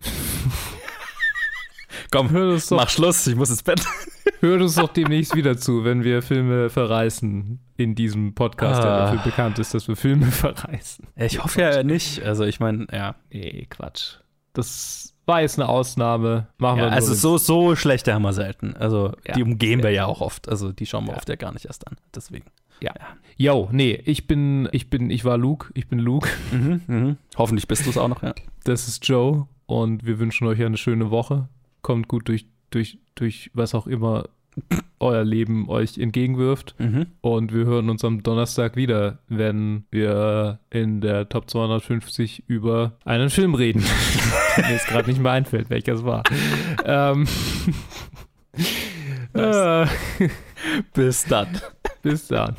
Komm, hör das doch, mach Schluss, ich muss ins Bett. *laughs* hört uns doch demnächst wieder zu, wenn wir Filme verreißen in diesem Podcast, der Ah. dafür bekannt ist, dass wir Filme *laughs* verreißen. Ich hoffe ja nicht. Also ich meine, ja. Nee, Quatsch. Das war jetzt eine Ausnahme. Machen ja wir also so, so schlechte haben wir selten. Also Ja. die umgehen wir ja auch oft. Also die schauen wir oft ja gar nicht erst an. Deswegen. Ja. Yo, nee, ich bin, ich bin, ich war Luke, ich bin Luke. *laughs* Mhm, mhm. Hoffentlich bist du es auch noch, ja. Das ist Joe und wir wünschen euch eine schöne Woche. Kommt gut durch, durch, durch was auch immer euer Leben euch entgegenwirft. Mhm. Und wir hören uns am Donnerstag wieder, wenn wir in der Top 250 über einen Film reden. *laughs* Mir jetzt gerade nicht mehr einfällt, welcher es war. ähm, *laughs* äh, *laughs* Bis dann. bis dann.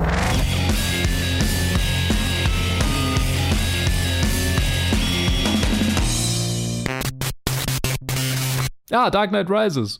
Ja, Dark Knight Rises.